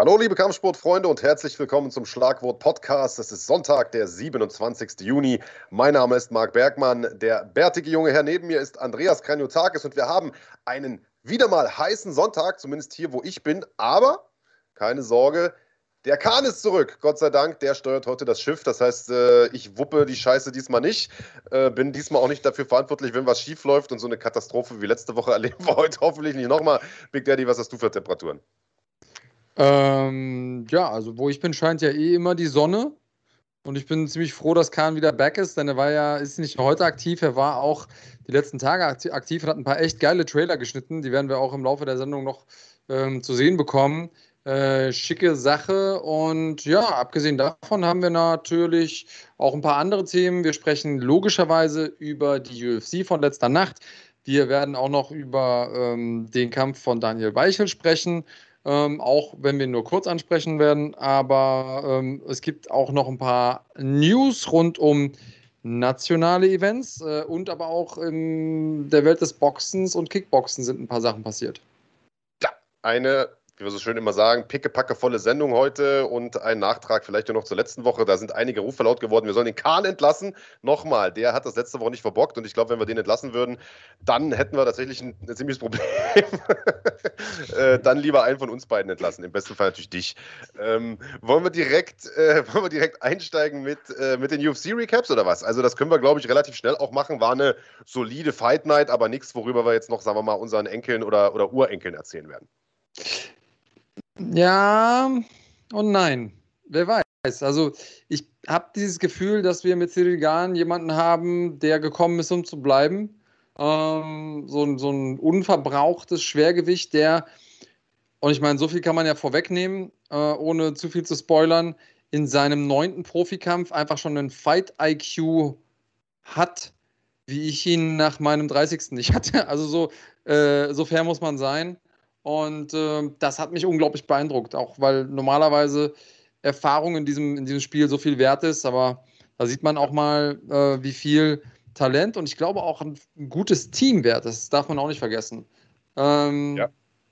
Hallo, liebe Kampfsportfreunde und herzlich willkommen zum Schlagwort Podcast. Es ist Sonntag, der 27. Juni. Mein Name ist Marc Bergmann. Der bärtige junge Herr neben mir ist Andreas Kranjotakis und wir haben einen wieder mal heißen Sonntag, zumindest hier, wo ich bin. Aber keine Sorge, der Kahn ist zurück, Gott sei Dank. Der steuert heute das Schiff. Das heißt, äh, ich wuppe die Scheiße diesmal nicht. Äh, bin diesmal auch nicht dafür verantwortlich, wenn was schief läuft und so eine Katastrophe wie letzte Woche erleben wir heute hoffentlich nicht nochmal. Big Daddy, was hast du für Temperaturen? Ähm, ja, also wo ich bin, scheint ja eh immer die Sonne. Und ich bin ziemlich froh, dass Kahn wieder back ist, denn er war ja, ist nicht nur heute aktiv, er war auch die letzten Tage aktiv und hat ein paar echt geile Trailer geschnitten. Die werden wir auch im Laufe der Sendung noch ähm, zu sehen bekommen. Äh, schicke Sache. Und ja, abgesehen davon haben wir natürlich auch ein paar andere Themen. Wir sprechen logischerweise über die UFC von letzter Nacht. Wir werden auch noch über ähm, den Kampf von Daniel Weichel sprechen. Ähm, auch wenn wir nur kurz ansprechen werden. Aber ähm, es gibt auch noch ein paar News rund um nationale Events äh, und aber auch in der Welt des Boxens und Kickboxen sind ein paar Sachen passiert. Ja, eine wie wir so schön immer sagen, pickepackevolle Sendung heute und ein Nachtrag vielleicht noch zur letzten Woche. Da sind einige Rufe laut geworden, wir sollen den Kahn entlassen. Nochmal, der hat das letzte Woche nicht verbockt und ich glaube, wenn wir den entlassen würden, dann hätten wir tatsächlich ein, ein ziemliches Problem. äh, dann lieber einen von uns beiden entlassen, im besten Fall natürlich dich. Ähm, wollen, wir direkt, äh, wollen wir direkt einsteigen mit, äh, mit den UFC-Recaps oder was? Also das können wir, glaube ich, relativ schnell auch machen. War eine solide Fight Night, aber nichts, worüber wir jetzt noch, sagen wir mal, unseren Enkeln oder, oder Urenkeln erzählen werden. Ja und nein. Wer weiß. Also ich habe dieses Gefühl, dass wir mit Cyril Gahn jemanden haben, der gekommen ist, um zu bleiben. Ähm, so, so ein unverbrauchtes Schwergewicht, der, und ich meine, so viel kann man ja vorwegnehmen, äh, ohne zu viel zu spoilern, in seinem neunten Profikampf einfach schon einen Fight-IQ hat, wie ich ihn nach meinem 30. nicht hatte. Also so, äh, so fair muss man sein. Und äh, das hat mich unglaublich beeindruckt, auch weil normalerweise Erfahrung in diesem, in diesem Spiel so viel wert ist. Aber da sieht man auch mal, äh, wie viel Talent und ich glaube auch ein, gutes Team wert ist. Das darf man auch nicht vergessen. Ähm, ja.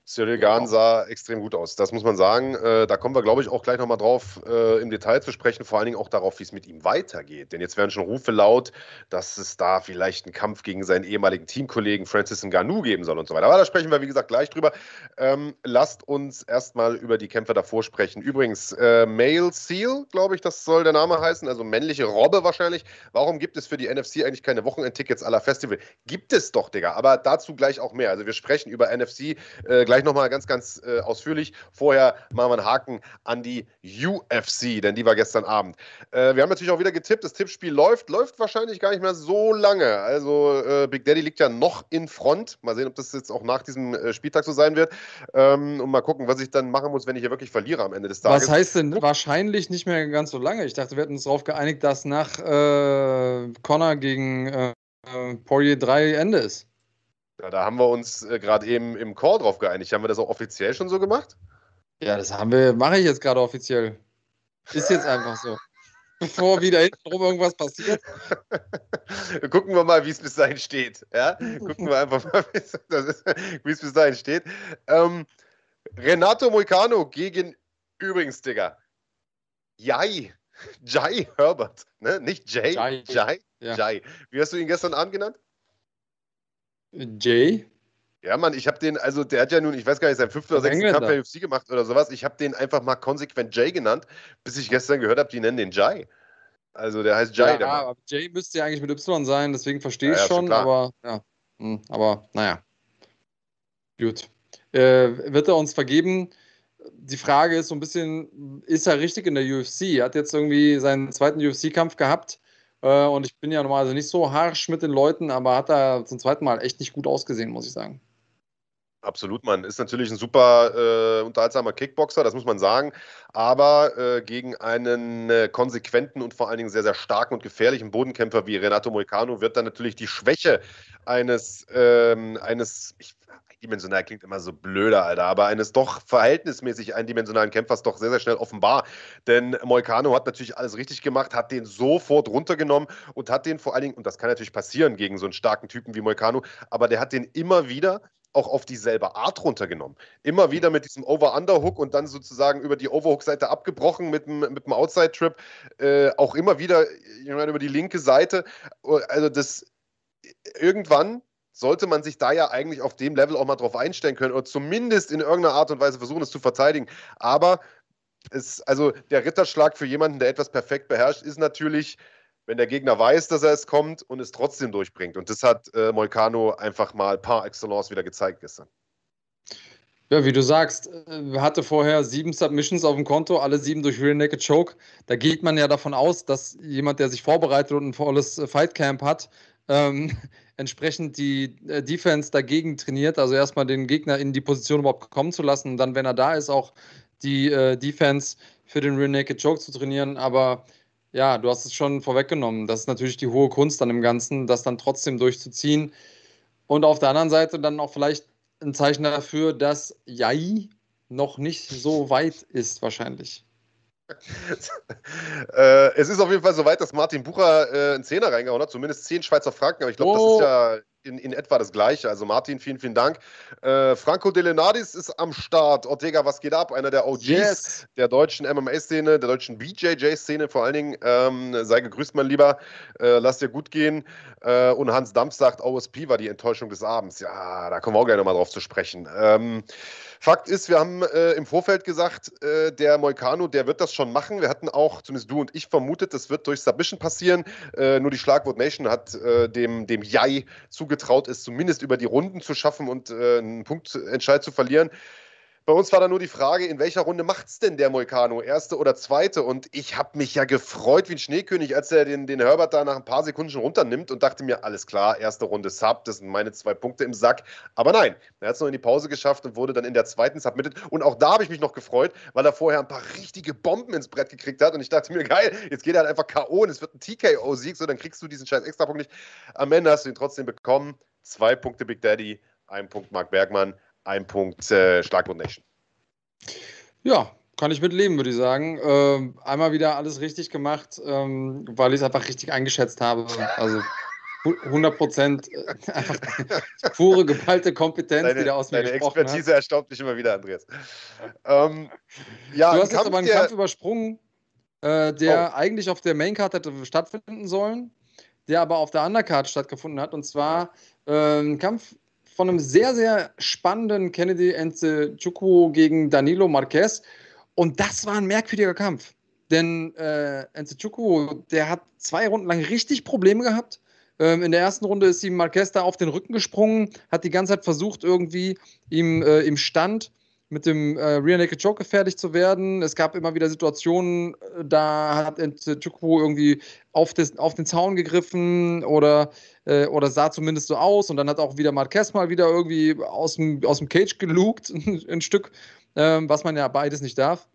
Cyril Gahn sah extrem gut aus, das muss man sagen. Äh, da kommen wir, glaube ich, auch gleich nochmal drauf äh, im Detail zu sprechen, vor allen Dingen auch darauf, wie es mit ihm weitergeht. Denn jetzt werden schon Rufe laut, dass es da vielleicht einen Kampf gegen seinen ehemaligen Teamkollegen Francis Ngannou geben soll und so weiter. Aber da sprechen wir, wie gesagt, gleich drüber. Ähm, lasst uns erstmal über die Kämpfer davor sprechen. Übrigens, äh, Male Seal, glaube ich, das soll der Name heißen, also männliche Robbe wahrscheinlich. Warum gibt es für die NFC eigentlich keine Wochenendtickets aller Festival? Gibt es doch, Digga, aber dazu gleich auch mehr. Also wir sprechen über NFC äh, gleich gleich nochmal ganz, ganz äh, ausführlich. Vorher machen wir einen Haken an die UFC, denn die war gestern Abend. Äh, wir haben natürlich auch wieder getippt. Das Tippspiel läuft, läuft wahrscheinlich gar nicht mehr so lange. Also äh, Big Daddy liegt ja noch in Front. Mal sehen, ob das jetzt auch nach diesem äh, Spieltag so sein wird. Ähm, und mal gucken, was ich dann machen muss, wenn ich hier wirklich verliere am Ende des Tages. Was heißt denn wahrscheinlich nicht mehr ganz so lange? Ich dachte, wir hätten uns darauf geeinigt, dass nach äh, Connor gegen äh, Poirier 3 Ende ist. Ja, da haben wir uns äh, gerade eben im Call drauf geeinigt. Haben wir das auch offiziell schon so gemacht? Ja, das haben wir, mache ich jetzt gerade offiziell. Ist jetzt einfach so. Bevor wieder hintenrum irgendwas passiert. Gucken wir mal, wie es bis dahin steht. Ja? Gucken wir einfach mal, wie es bis dahin steht. Ähm, Renato Moicano gegen übrigens, Digga. Jai. Jai Herbert. Ne? Nicht Jay. Jai. Jai. Ja. Jai. Wie hast du ihn gestern Abend genannt? Jay? Ja, Mann, ich habe den, also der hat ja nun, ich weiß gar nicht, sein fünfter oder sechster Kampf bei UFC gemacht oder sowas. Ich habe den einfach mal konsequent Jay genannt, bis ich gestern gehört habe, die nennen den Jay. Also der heißt Jay. Ja, aber Jay müsste ja eigentlich mit Y sein, deswegen verstehe ich ja, ja, schon, aber ja. Hm, aber naja. Gut. Äh, wird er uns vergeben? Die Frage ist so ein bisschen, ist er richtig in der UFC? Er hat jetzt irgendwie seinen zweiten UFC-Kampf gehabt äh, und ich bin ja normalerweise nicht so harsch mit den Leuten, aber hat da zum zweiten Mal echt nicht gut ausgesehen, muss ich sagen. Absolut, man ist natürlich ein super äh, unterhaltsamer Kickboxer, das muss man sagen. Aber äh, gegen einen äh, konsequenten und vor allen Dingen sehr, sehr starken und gefährlichen Bodenkämpfer wie Renato Moicano wird dann natürlich die Schwäche eines, ähm, eines ich eindimensional klingt immer so blöder, Alter, aber eines doch verhältnismäßig eindimensionalen Kämpfers doch sehr, sehr schnell offenbar. Denn Moicano hat natürlich alles richtig gemacht, hat den sofort runtergenommen und hat den vor allen Dingen, und das kann natürlich passieren gegen so einen starken Typen wie Moicano, aber der hat den immer wieder auch auf dieselbe Art runtergenommen. Immer wieder mit diesem Over-Under-Hook und dann sozusagen über die Overhook-Seite abgebrochen mit dem, mit dem Outside-Trip. Äh, auch immer wieder ich meine, über die linke Seite. Also das irgendwann sollte man sich da ja eigentlich auf dem Level auch mal drauf einstellen können oder zumindest in irgendeiner Art und Weise versuchen, es zu verteidigen. Aber es, also der Ritterschlag für jemanden, der etwas perfekt beherrscht, ist natürlich wenn der Gegner weiß, dass er es kommt und es trotzdem durchbringt. Und das hat äh, Moicano einfach mal par excellence wieder gezeigt gestern. Ja, wie du sagst, äh, hatte vorher sieben Submissions auf dem Konto, alle sieben durch Real Naked Choke. Da geht man ja davon aus, dass jemand, der sich vorbereitet und ein volles äh, Fightcamp hat, ähm, entsprechend die äh, Defense dagegen trainiert. Also erstmal den Gegner in die Position überhaupt kommen zu lassen und dann, wenn er da ist, auch die äh, Defense für den Real Naked Choke zu trainieren. Aber ja, du hast es schon vorweggenommen. Das ist natürlich die hohe Kunst an dem Ganzen, das dann trotzdem durchzuziehen. Und auf der anderen Seite dann auch vielleicht ein Zeichen dafür, dass Jai noch nicht so weit ist, wahrscheinlich. äh, es ist auf jeden Fall so weit, dass Martin Bucher äh, einen Zehner reingehauen hat, zumindest zehn Schweizer Franken, aber ich glaube, oh. das ist ja in, in etwa das Gleiche. Also Martin, vielen, vielen Dank. Äh, Franco Delenadis ist am Start. Ortega, was geht ab? Einer der OGs yes. der deutschen MMA-Szene, der deutschen BJJ-Szene vor allen Dingen. Ähm, sei gegrüßt, mein Lieber. Äh, lass dir gut gehen. Äh, und Hans Dampf sagt, OSP war die Enttäuschung des Abends. Ja, da kommen wir auch gerne nochmal drauf zu sprechen. Ähm, Fakt ist, wir haben äh, im Vorfeld gesagt, äh, der Moicano, der wird das schon machen. Wir hatten auch, zumindest du und ich, vermutet, das wird durch Submission passieren. Äh, nur die Schlagwort Nation hat äh, dem, dem Jai zugetraut, es zumindest über die Runden zu schaffen und äh, einen Punktentscheid zu verlieren. Bei uns war da nur die Frage, in welcher Runde macht es denn der Moicano? Erste oder zweite? Und ich habe mich ja gefreut wie ein Schneekönig, als er den, den Herbert da nach ein paar Sekunden schon runternimmt und dachte mir, alles klar, erste Runde Sub, das sind meine zwei Punkte im Sack. Aber nein, er hat es noch in die Pause geschafft und wurde dann in der zweiten submitted. Und auch da habe ich mich noch gefreut, weil er vorher ein paar richtige Bomben ins Brett gekriegt hat. Und ich dachte mir, geil, jetzt geht er halt einfach K.O. und es wird ein TKO-Sieg, so dann kriegst du diesen scheiß Extrapunkt nicht. Am Ende hast du ihn trotzdem bekommen. Zwei Punkte Big Daddy, ein Punkt Mark Bergmann ein Punkt äh, Schlagwort Nation. Ja, kann ich mitleben, würde ich sagen. Ähm, einmal wieder alles richtig gemacht, ähm, weil ich es einfach richtig eingeschätzt habe. Also 100 Prozent äh, pure geballte Kompetenz, deine, die da aus mir Deine Expertise hat. erstaunt mich immer wieder, Andreas. Ähm, ja, du hast jetzt aber einen Kampf übersprungen, äh, der oh. eigentlich auf der Maincard hätte stattfinden sollen, der aber auf der Undercard stattgefunden hat. Und zwar äh, ein Kampf von einem sehr, sehr spannenden Kennedy Nzechukwu gegen Danilo Marquez. Und das war ein merkwürdiger Kampf. Denn äh, Nzechukwu, der hat zwei Runden lang richtig Probleme gehabt. Ähm, in der ersten Runde ist ihm Marquez da auf den Rücken gesprungen, hat die ganze Zeit versucht, irgendwie ihm äh, im Stand mit dem äh, Rear Naked Choke fertig zu werden. Es gab immer wieder Situationen, äh, da hat Chukwu irgendwie auf, des, auf, den Zaun gegriffen oder, äh, oder sah zumindest so aus. Und dann hat auch wieder Marquez mal wieder irgendwie aus dem, aus dem Cage gelugt, ein Stück, ähm, was man ja beides nicht darf.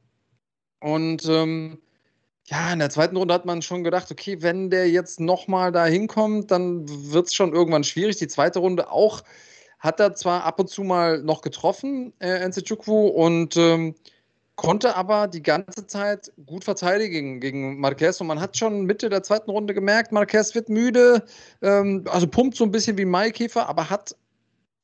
Und ähm, ja, in der zweiten Runde hat man schon gedacht, okay, wenn der jetzt nochmal da hinkommt, dann wird es schon irgendwann schwierig. Die zweite Runde auch hat er zwar ab und zu mal noch getroffen, äh, Nzechukwu, und ähm, konnte aber die ganze Zeit gut verteidigen gegen Marquez. Und man hat schon Mitte der zweiten Runde gemerkt, Marquez wird müde, ähm, also pumpt so ein bisschen wie Maikäfer, aber hat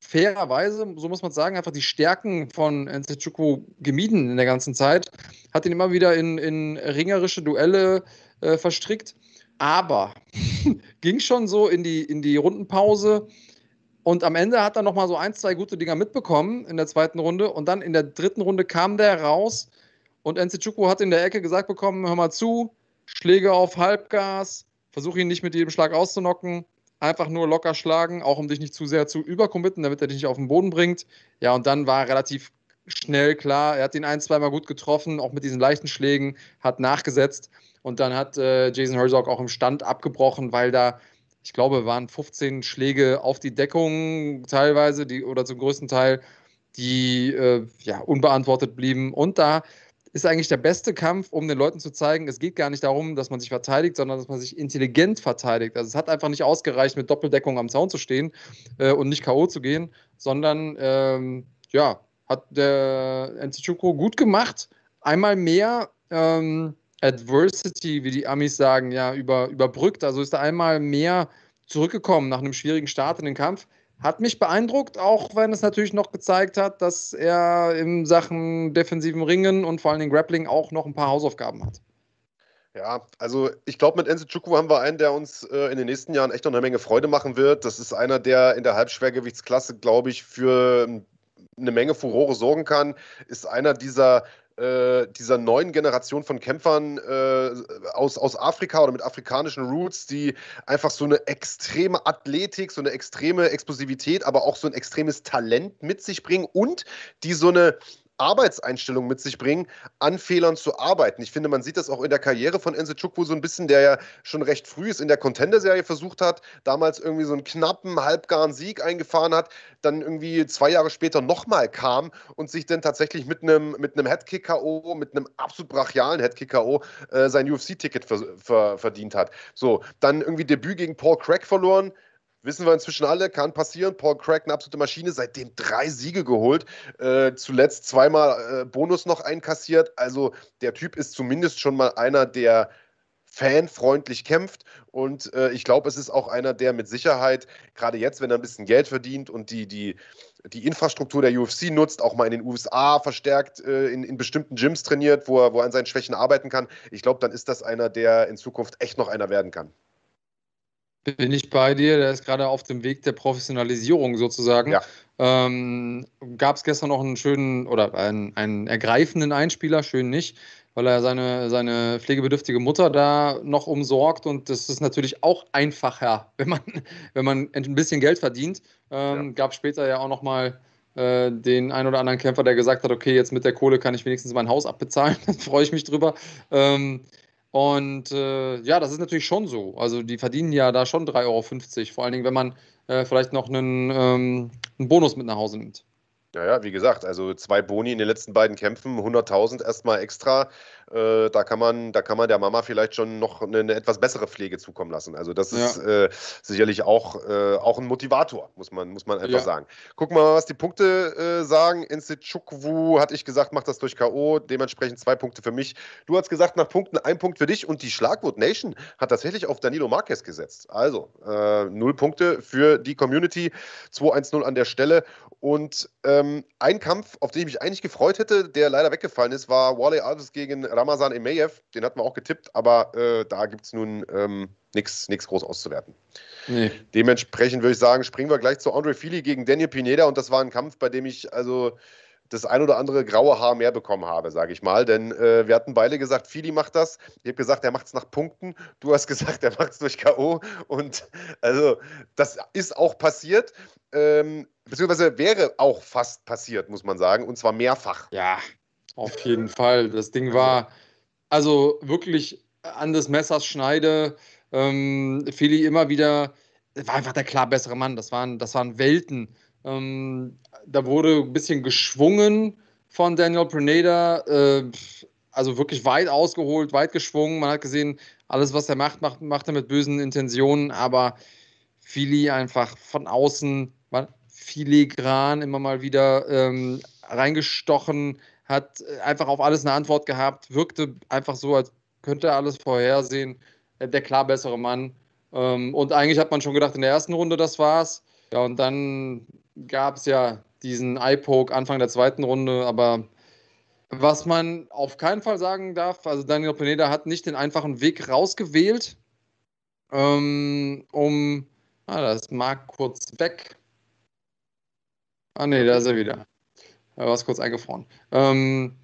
fairerweise, so muss man sagen, einfach die Stärken von Nzechukwu gemieden in der ganzen Zeit. Hat ihn immer wieder in, in ringerische Duelle äh, verstrickt. Aber ging schon so in die, in die Rundenpause und am Ende hat er nochmal so ein, zwei gute Dinger mitbekommen in der zweiten Runde. Und dann in der dritten Runde kam der raus und Nzechukwu hat in der Ecke gesagt bekommen: Hör mal zu, Schläge auf Halbgas, versuche ihn nicht mit jedem Schlag auszunocken. Einfach nur locker schlagen, auch um dich nicht zu sehr zu übercommitten, damit er dich nicht auf den Boden bringt. Ja, und dann war relativ schnell klar, er hat ihn ein, zweimal gut getroffen, auch mit diesen leichten Schlägen, hat nachgesetzt. Und dann hat äh, Jason Herzog auch im Stand abgebrochen, weil da ich glaube, waren 15 Schläge auf die Deckung teilweise, die oder zum größten Teil, die äh, ja, unbeantwortet blieben. Und da ist eigentlich der beste Kampf, um den Leuten zu zeigen, es geht gar nicht darum, dass man sich verteidigt, sondern dass man sich intelligent verteidigt. Also es hat einfach nicht ausgereicht, mit Doppeldeckung am Zaun zu stehen äh, und nicht K.O. zu gehen, sondern ähm, ja, hat der Nzichuko gut gemacht. Einmal mehr ähm, Adversity, wie die Amis sagen, ja, über, überbrückt. Also ist er einmal mehr zurückgekommen nach einem schwierigen Start in den Kampf, hat mich beeindruckt, auch wenn es natürlich noch gezeigt hat, dass er in Sachen defensiven Ringen und vor allem Grappling auch noch ein paar Hausaufgaben hat. Ja, also ich glaube, mit Enzo Chukwu haben wir einen, der uns äh, in den nächsten Jahren echt noch eine Menge Freude machen wird. Das ist einer, der in der Halbschwergewichtsklasse, glaube ich, für eine Menge Furore sorgen kann. Ist einer dieser äh, dieser neuen Generation von Kämpfern äh, aus, aus Afrika oder mit afrikanischen Roots, die einfach so eine extreme Athletik, so eine extreme Explosivität, aber auch so ein extremes Talent mit sich bringen und die so eine Arbeitseinstellung mit sich bringen, an Fehlern zu arbeiten. Ich finde, man sieht das auch in der Karriere von Enzo Chukwu so ein bisschen, der ja schon recht früh ist in der Contender-Serie versucht hat, damals irgendwie so einen knappen, halbgaren Sieg eingefahren hat, dann irgendwie zwei Jahre später nochmal kam und sich dann tatsächlich mit einem mit einem Headkick-K.O., mit einem absolut brachialen Headkick-K.O. Äh, sein UFC-Ticket ver ver verdient hat. So, dann irgendwie Debüt gegen Paul Craig verloren, Wissen wir inzwischen alle, kann passieren. Paul Craig, eine absolute Maschine, seitdem drei Siege geholt. Äh, zuletzt zweimal äh, Bonus noch einkassiert. Also der Typ ist zumindest schon mal einer, der fanfreundlich kämpft. Und äh, ich glaube, es ist auch einer, der mit Sicherheit, gerade jetzt, wenn er ein bisschen Geld verdient und die, die, die Infrastruktur der UFC nutzt, auch mal in den USA verstärkt äh, in, in bestimmten Gyms trainiert, wo er, wo er an seinen Schwächen arbeiten kann. Ich glaube, dann ist das einer, der in Zukunft echt noch einer werden kann. Bin ich bei dir, der ist gerade auf dem Weg der Professionalisierung sozusagen. Ja. Ähm, Gab es gestern noch einen schönen oder einen, einen ergreifenden Einspieler, schön nicht, weil er seine, seine pflegebedürftige Mutter da noch umsorgt und das ist natürlich auch einfacher, wenn man, wenn man ein bisschen Geld verdient. Ähm, ja. Gab später ja auch nochmal äh, den ein oder anderen Kämpfer, der gesagt hat, okay, jetzt mit der Kohle kann ich wenigstens mein Haus abbezahlen, da freue ich mich drüber. Ähm, und äh, ja, das ist natürlich schon so. Also die verdienen ja da schon 3,50 Euro, vor allen Dingen, wenn man äh, vielleicht noch einen, ähm, einen Bonus mit nach Hause nimmt. Ja, ja, wie gesagt, also zwei Boni in den letzten beiden Kämpfen, 100.000 erstmal extra. Äh, da, kann man, da kann man der Mama vielleicht schon noch eine, eine etwas bessere Pflege zukommen lassen. Also das ja. ist äh, sicherlich auch, äh, auch ein Motivator, muss man, muss man einfach ja. sagen. Gucken wir mal, was die Punkte äh, sagen. Insichukwu hatte ich gesagt, macht das durch K.O., dementsprechend zwei Punkte für mich. Du hast gesagt, nach Punkten ein Punkt für dich und die Schlagwort Nation hat tatsächlich auf Danilo Marquez gesetzt. Also äh, null Punkte für die Community, 2-1-0 an der Stelle und ähm, ein Kampf, auf den ich mich eigentlich gefreut hätte, der leider weggefallen ist, war Wally Alves gegen Ramazan Emeyev. Den hatten wir auch getippt, aber äh, da gibt es nun ähm, nichts groß auszuwerten. Nee. Dementsprechend würde ich sagen, springen wir gleich zu Andre Fili gegen Daniel Pineda. Und das war ein Kampf, bei dem ich also das ein oder andere graue Haar mehr bekommen habe, sage ich mal. Denn äh, wir hatten beide gesagt, Fili macht das. Ich habe gesagt, er macht es nach Punkten. Du hast gesagt, er macht es durch K.O. Und also das ist auch passiert. Ähm, beziehungsweise wäre auch fast passiert, muss man sagen. Und zwar mehrfach. Ja, auf jeden Fall. Das Ding war also wirklich an des Messers Schneide. Ähm, Fili immer wieder, war einfach der klar bessere Mann. Das waren, das waren Welten. Ähm, da wurde ein bisschen geschwungen von Daniel Prenada. Äh, also wirklich weit ausgeholt, weit geschwungen. Man hat gesehen, alles, was er macht, macht, macht er mit bösen Intentionen. Aber Fili einfach von außen filigran immer mal wieder ähm, reingestochen, hat einfach auf alles eine Antwort gehabt, wirkte einfach so, als könnte er alles vorhersehen. Äh, der klar bessere Mann. Ähm, und eigentlich hat man schon gedacht, in der ersten Runde, das war's. Ja, und dann gab es ja diesen Eye-Poke Anfang der zweiten Runde, aber was man auf keinen Fall sagen darf, also Daniel Pineda hat nicht den einfachen Weg rausgewählt, ähm, um, ah, das mag kurz weg. Ah, nee, da ist er wieder. Da war es kurz eingefroren. Ähm,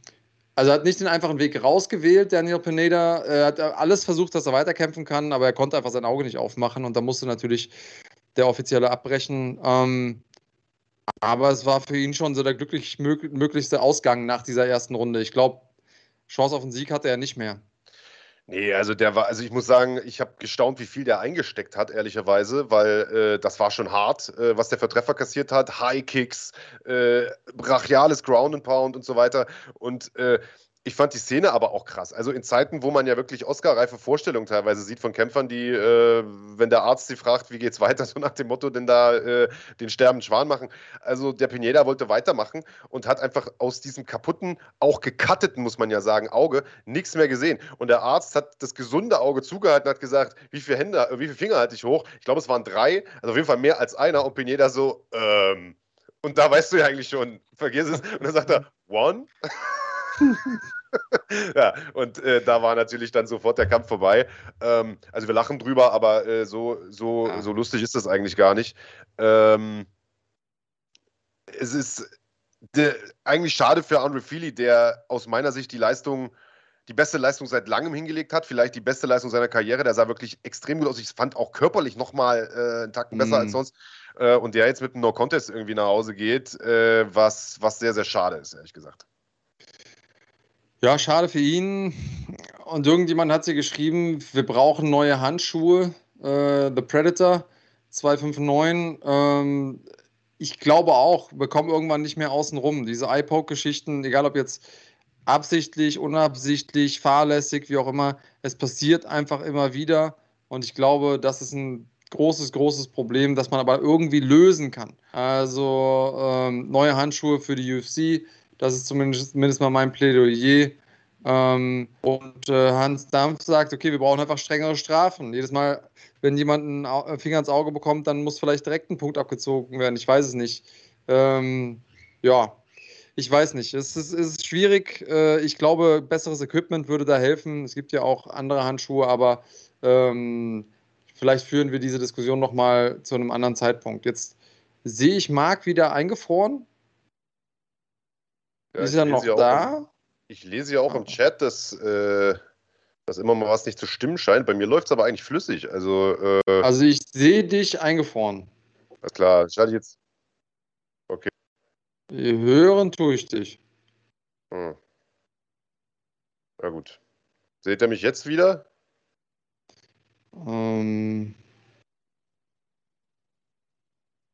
also hat nicht den einfachen Weg rausgewählt, Daniel Pineda. Er hat alles versucht, dass er weiterkämpfen kann, aber er konnte einfach sein Auge nicht aufmachen und da musste natürlich der Offizielle abbrechen. Ähm, aber es war für ihn schon so der glücklich möglichste Ausgang nach dieser ersten Runde. Ich glaube, Chance auf den Sieg hatte er nicht mehr. Nee, also der war, also ich muss sagen, ich habe gestaunt, wie viel der eingesteckt hat, ehrlicherweise, weil äh, das war schon hart, äh, was der für Treffer kassiert hat. High Kicks, äh, brachiales Ground and Pound und so weiter. Und äh, ich fand die Szene aber auch krass. Also in Zeiten, wo man ja wirklich Oscar-reife Vorstellungen teilweise sieht von Kämpfern, die, äh, wenn der Arzt sie fragt, wie geht's weiter, so nach dem Motto, denn da äh, den Sterben Schwan machen. Also der Pineda wollte weitermachen und hat einfach aus diesem kaputten, auch gekatteten, muss man ja sagen, Auge nichts mehr gesehen. Und der Arzt hat das gesunde Auge zugehalten, hat gesagt, wie viele Hände, wie viele Finger hatte ich hoch? Ich glaube, es waren drei, also auf jeden Fall mehr als einer. Und Pineda so, ähm, und da weißt du ja eigentlich schon, vergiss es. Und dann sagt er, one? ja, und äh, da war natürlich dann sofort der Kampf vorbei. Ähm, also wir lachen drüber, aber äh, so, so, ja. so lustig ist das eigentlich gar nicht. Ähm, es ist de, eigentlich schade für Andre Feely, der aus meiner Sicht die Leistung, die beste Leistung seit langem hingelegt hat, vielleicht die beste Leistung seiner Karriere. Der sah wirklich extrem gut aus. Ich fand auch körperlich nochmal äh, einen Tacken besser mm. als sonst. Äh, und der jetzt mit einem No-Contest irgendwie nach Hause geht, äh, was, was sehr, sehr schade ist, ehrlich gesagt. Ja, schade für ihn. Und irgendjemand hat sie geschrieben, wir brauchen neue Handschuhe. Äh, The Predator 259. Ähm, ich glaube auch, wir kommen irgendwann nicht mehr außen rum. Diese iPoke-Geschichten, egal ob jetzt absichtlich, unabsichtlich, fahrlässig, wie auch immer, es passiert einfach immer wieder. Und ich glaube, das ist ein großes, großes Problem, das man aber irgendwie lösen kann. Also ähm, neue Handschuhe für die UFC, das ist zumindest, zumindest mal mein Plädoyer. Ähm, und äh, Hans Dampf sagt, okay, wir brauchen einfach strengere Strafen. Jedes Mal, wenn jemand einen äh, Finger ins Auge bekommt, dann muss vielleicht direkt ein Punkt abgezogen werden. Ich weiß es nicht. Ähm, ja, ich weiß nicht. Es ist, es ist schwierig. Äh, ich glaube, besseres Equipment würde da helfen. Es gibt ja auch andere Handschuhe, aber ähm, vielleicht führen wir diese Diskussion nochmal zu einem anderen Zeitpunkt. Jetzt sehe ich Marc wieder eingefroren. Ja, ist er noch da? Auch, ich lese ja auch im Chat, dass, äh, dass immer mal was nicht zu stimmen scheint. Bei mir läuft es aber eigentlich flüssig. Also, äh, also ich sehe dich eingefroren. Alles klar, schalte ich jetzt. Okay. Hören tue ich dich. Hm. Na gut. Seht ihr mich jetzt wieder? Ähm.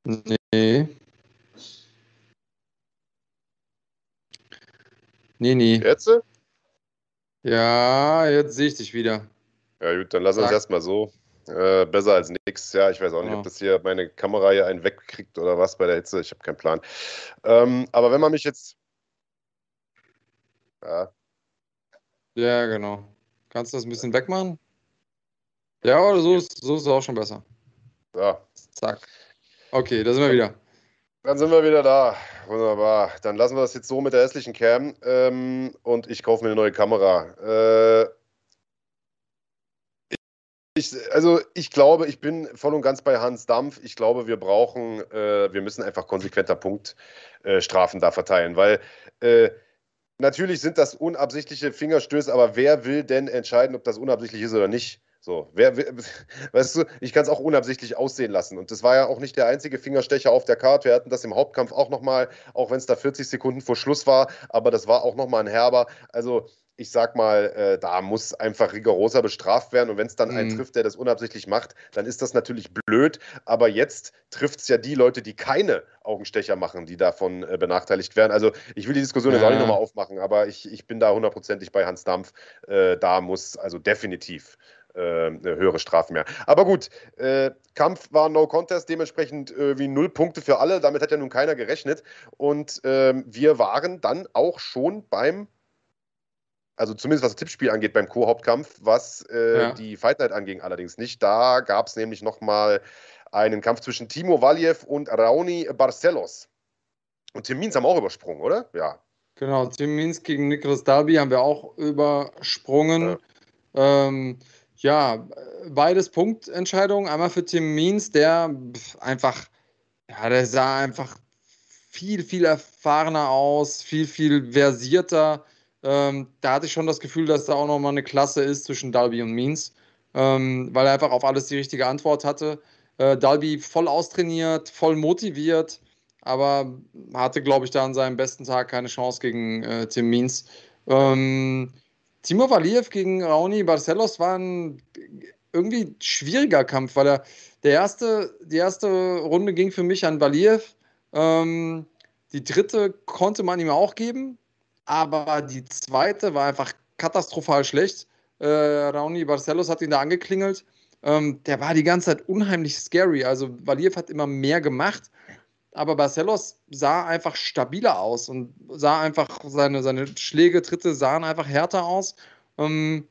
Nee. Nee, nee. Jetzt? Ja, jetzt sehe ich dich wieder. Ja, gut, dann lass uns erstmal so. Äh, besser als nichts. Ja, ich weiß auch nicht, oh. ob das hier meine Kamera hier einen wegkriegt oder was bei der Hitze. Ich habe keinen Plan. Ähm, aber wenn man mich jetzt. Ja. Ja, genau. Kannst du das ein bisschen wegmachen? Ja, oder so ist, so ist es auch schon besser. Ja. Zack. Okay, da sind wir wieder. Dann sind wir wieder da. Wunderbar. Dann lassen wir das jetzt so mit der hässlichen Cam ähm, und ich kaufe mir eine neue Kamera. Äh, ich, also ich glaube, ich bin voll und ganz bei Hans Dampf. Ich glaube, wir brauchen, äh, wir müssen einfach konsequenter Punktstrafen äh, da verteilen, weil äh, natürlich sind das unabsichtliche Fingerstöße, aber wer will denn entscheiden, ob das unabsichtlich ist oder nicht? So, wer, weißt du, ich kann es auch unabsichtlich aussehen lassen. Und das war ja auch nicht der einzige Fingerstecher auf der Karte. Wir hatten das im Hauptkampf auch nochmal, auch wenn es da 40 Sekunden vor Schluss war, aber das war auch nochmal ein Herber. Also, ich sag mal, äh, da muss einfach rigoroser bestraft werden. Und wenn es dann mhm. einen trifft, der das unabsichtlich macht, dann ist das natürlich blöd. Aber jetzt trifft es ja die Leute, die keine Augenstecher machen, die davon äh, benachteiligt werden. Also ich will die Diskussion ja. jetzt auch nicht nochmal aufmachen, aber ich, ich bin da hundertprozentig bei Hans Dampf. Äh, da muss also definitiv äh, höhere Strafen mehr. Aber gut, äh, Kampf war No Contest, dementsprechend äh, wie null Punkte für alle. Damit hat ja nun keiner gerechnet. Und ähm, wir waren dann auch schon beim, also zumindest was das Tippspiel angeht, beim Co-Hauptkampf, was äh, ja. die Fight Night anging, allerdings nicht. Da gab es nämlich nochmal einen Kampf zwischen Timo Waljev und Raoni Barcelos. Und Tim Means haben auch übersprungen, oder? Ja. Genau, Tim Means gegen Nicholas Darby haben wir auch übersprungen. Ja. Ähm, ja, beides Punktentscheidungen. Einmal für Tim Means, der einfach, ja, der sah einfach viel, viel erfahrener aus, viel, viel versierter. Ähm, da hatte ich schon das Gefühl, dass da auch nochmal eine Klasse ist zwischen Dalby und Means, ähm, weil er einfach auf alles die richtige Antwort hatte. Äh, Dalby voll austrainiert, voll motiviert, aber hatte, glaube ich, da an seinem besten Tag keine Chance gegen äh, Tim Means. Ähm, Timo Valiev gegen Raoni Barcelos war ein irgendwie schwieriger Kampf, weil er der erste, die erste Runde ging für mich an Valiev. Ähm, die dritte konnte man ihm auch geben. Aber die zweite war einfach katastrophal schlecht. Äh, Raoni Barcelos hat ihn da angeklingelt. Ähm, der war die ganze Zeit unheimlich scary. Also Valiev hat immer mehr gemacht, aber Barcelos sah einfach stabiler aus und sah einfach, seine, seine Schläge, Tritte sahen einfach härter aus. Ähm,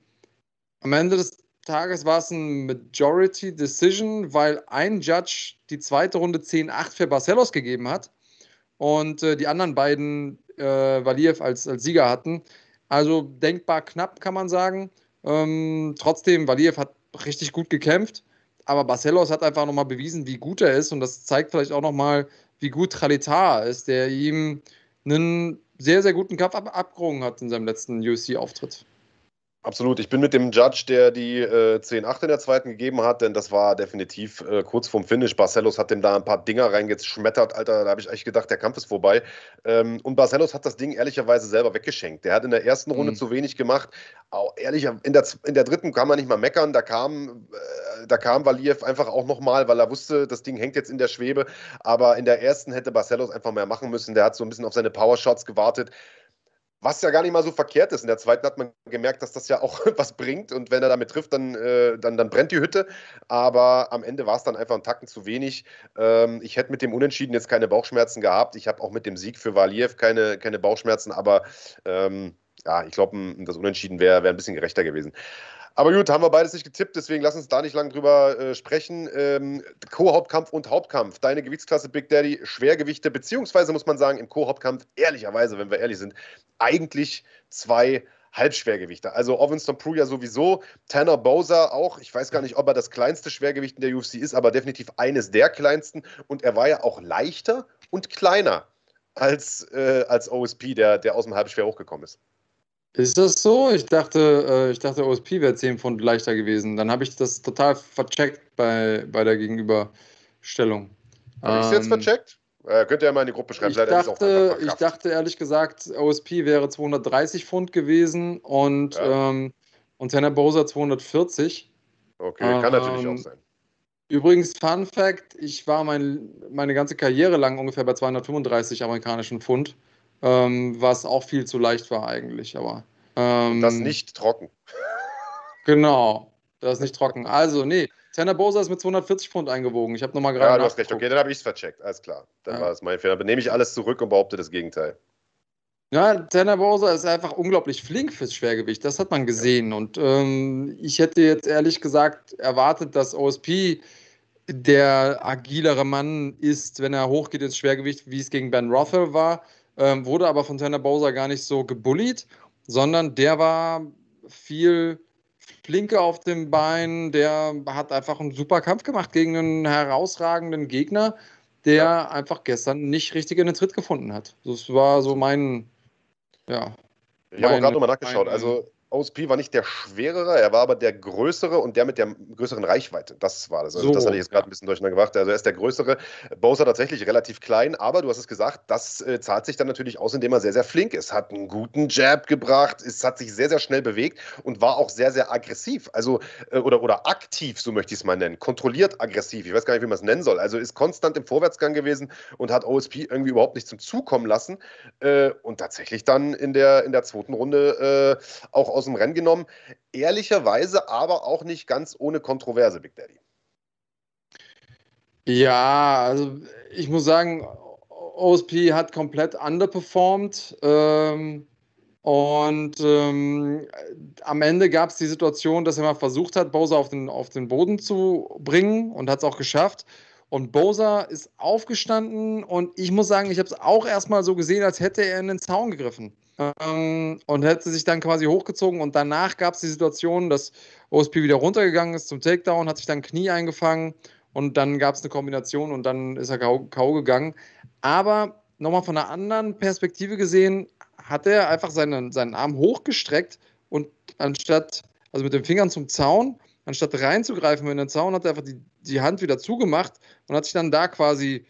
am Ende des Tages war es ein Majority Decision, weil ein Judge die zweite Runde 10-8 für Barcelos gegeben hat und äh, die anderen beiden äh, Valiev als, als Sieger hatten. Also denkbar knapp, kann man sagen. Ähm, trotzdem, Valiev hat richtig gut gekämpft, aber Barcelos hat einfach nochmal bewiesen, wie gut er ist und das zeigt vielleicht auch nochmal, wie gut Tralitar ist, der ihm einen sehr, sehr guten Kampf ab abgerungen hat in seinem letzten UFC-Auftritt. Absolut. Ich bin mit dem Judge, der die äh, 10-8 in der zweiten gegeben hat, denn das war definitiv äh, kurz vorm Finish. Barcelos hat dem da ein paar Dinger reingeschmettert, Alter. Da habe ich echt gedacht, der Kampf ist vorbei. Ähm, und Barcelos hat das Ding ehrlicherweise selber weggeschenkt. Der hat in der ersten Runde mhm. zu wenig gemacht. Auch ehrlich, in der, in der dritten kann man nicht mal meckern. Da kam, äh, da kam Valiev einfach auch nochmal, weil er wusste, das Ding hängt jetzt in der Schwebe. Aber in der ersten hätte Barcelos einfach mehr machen müssen. Der hat so ein bisschen auf seine Powershots gewartet. Was ja gar nicht mal so verkehrt ist. In der zweiten hat man gemerkt, dass das ja auch was bringt. Und wenn er damit trifft, dann, äh, dann, dann brennt die Hütte. Aber am Ende war es dann einfach ein Tacken zu wenig. Ähm, ich hätte mit dem Unentschieden jetzt keine Bauchschmerzen gehabt. Ich habe auch mit dem Sieg für Valiev keine, keine Bauchschmerzen. Aber ähm, ja, ich glaube, das Unentschieden wäre wär ein bisschen gerechter gewesen. Aber gut, haben wir beides nicht getippt, deswegen lass uns da nicht lange drüber äh, sprechen. Ähm, Co-Hauptkampf und Hauptkampf. Deine Gewichtsklasse Big Daddy, Schwergewichte, beziehungsweise muss man sagen, im Co-Hauptkampf, ehrlicherweise, wenn wir ehrlich sind, eigentlich zwei Halbschwergewichte. Also Ovinston Prue ja sowieso, Tanner Bowser auch. Ich weiß gar nicht, ob er das kleinste Schwergewicht in der UFC ist, aber definitiv eines der kleinsten. Und er war ja auch leichter und kleiner als, äh, als OSP, der, der aus dem Halbschwer hochgekommen ist. Ist das so? Ich dachte, äh, ich dachte, OSP wäre 10 Pfund leichter gewesen. Dann habe ich das total vercheckt bei, bei der Gegenüberstellung. Habe ich es jetzt ähm, vercheckt? Äh, könnt ihr ja mal in die Gruppe schreiben. Ich dachte, ich dachte ehrlich gesagt, OSP wäre 230 Pfund gewesen und, ja. ähm, und Tanner Bowser 240. Okay, kann ähm, natürlich auch sein. Übrigens, Fun Fact: Ich war mein, meine ganze Karriere lang ungefähr bei 235 amerikanischen Pfund. Ähm, was auch viel zu leicht war eigentlich, aber. Ähm, das nicht trocken. Genau, das ist nicht trocken. Also, nee, Tanner Bowser ist mit 240 Pfund eingewogen. Ich habe nochmal gerade. Ja, du hast recht. Okay, dann habe ich es vercheckt. Alles klar. Dann ja. war das mein Fehler. Dann nehme ich alles zurück und behaupte das Gegenteil. Ja, Tanner Bowser ist einfach unglaublich flink fürs Schwergewicht. Das hat man gesehen. Ja. Und ähm, ich hätte jetzt ehrlich gesagt erwartet, dass OSP der agilere Mann ist, wenn er hochgeht ins Schwergewicht, wie es gegen Ben Rothel war ähm, wurde aber von Tanner Bowser gar nicht so gebullied, sondern der war viel flinke auf dem Bein, der hat einfach einen super Kampf gemacht gegen einen herausragenden Gegner, der ja. einfach gestern nicht richtig in den Tritt gefunden hat. Das war so mein, ja. Ich habe auch gerade nochmal nachgeschaut. Also OSP war nicht der schwerere, er war aber der größere und der mit der größeren Reichweite. Das war das. Also so, das hatte ich jetzt gerade ein bisschen durcheinander gemacht. Also er ist der größere. Bowser tatsächlich relativ klein, aber du hast es gesagt, das äh, zahlt sich dann natürlich aus, indem er sehr, sehr flink ist. Hat einen guten Jab gebracht, ist, hat sich sehr, sehr schnell bewegt und war auch sehr, sehr aggressiv. Also, äh, oder, oder aktiv, so möchte ich es mal nennen. Kontrolliert aggressiv. Ich weiß gar nicht, wie man es nennen soll. Also ist konstant im Vorwärtsgang gewesen und hat OSP irgendwie überhaupt nicht zum Zug kommen lassen. Äh, und tatsächlich dann in der, in der zweiten Runde äh, auch aus aus dem Rennen genommen. Ehrlicherweise aber auch nicht ganz ohne Kontroverse, Big Daddy. Ja, also ich muss sagen, OSP hat komplett underperformed. Ähm, und ähm, am Ende gab es die Situation, dass er mal versucht hat, Bowser auf den, auf den Boden zu bringen und hat es auch geschafft. Und Bowser ist aufgestanden und ich muss sagen, ich habe es auch erstmal so gesehen, als hätte er in den Zaun gegriffen ähm, und hätte sich dann quasi hochgezogen. Und danach gab es die Situation, dass OSP wieder runtergegangen ist zum Takedown, hat sich dann Knie eingefangen und dann gab es eine Kombination und dann ist er K.O. gegangen. Aber nochmal von einer anderen Perspektive gesehen, hat er einfach seinen, seinen Arm hochgestreckt und anstatt, also mit den Fingern zum Zaun, anstatt reinzugreifen in den Zaun, hat er einfach die, die Hand wieder zugemacht und hat sich dann da quasi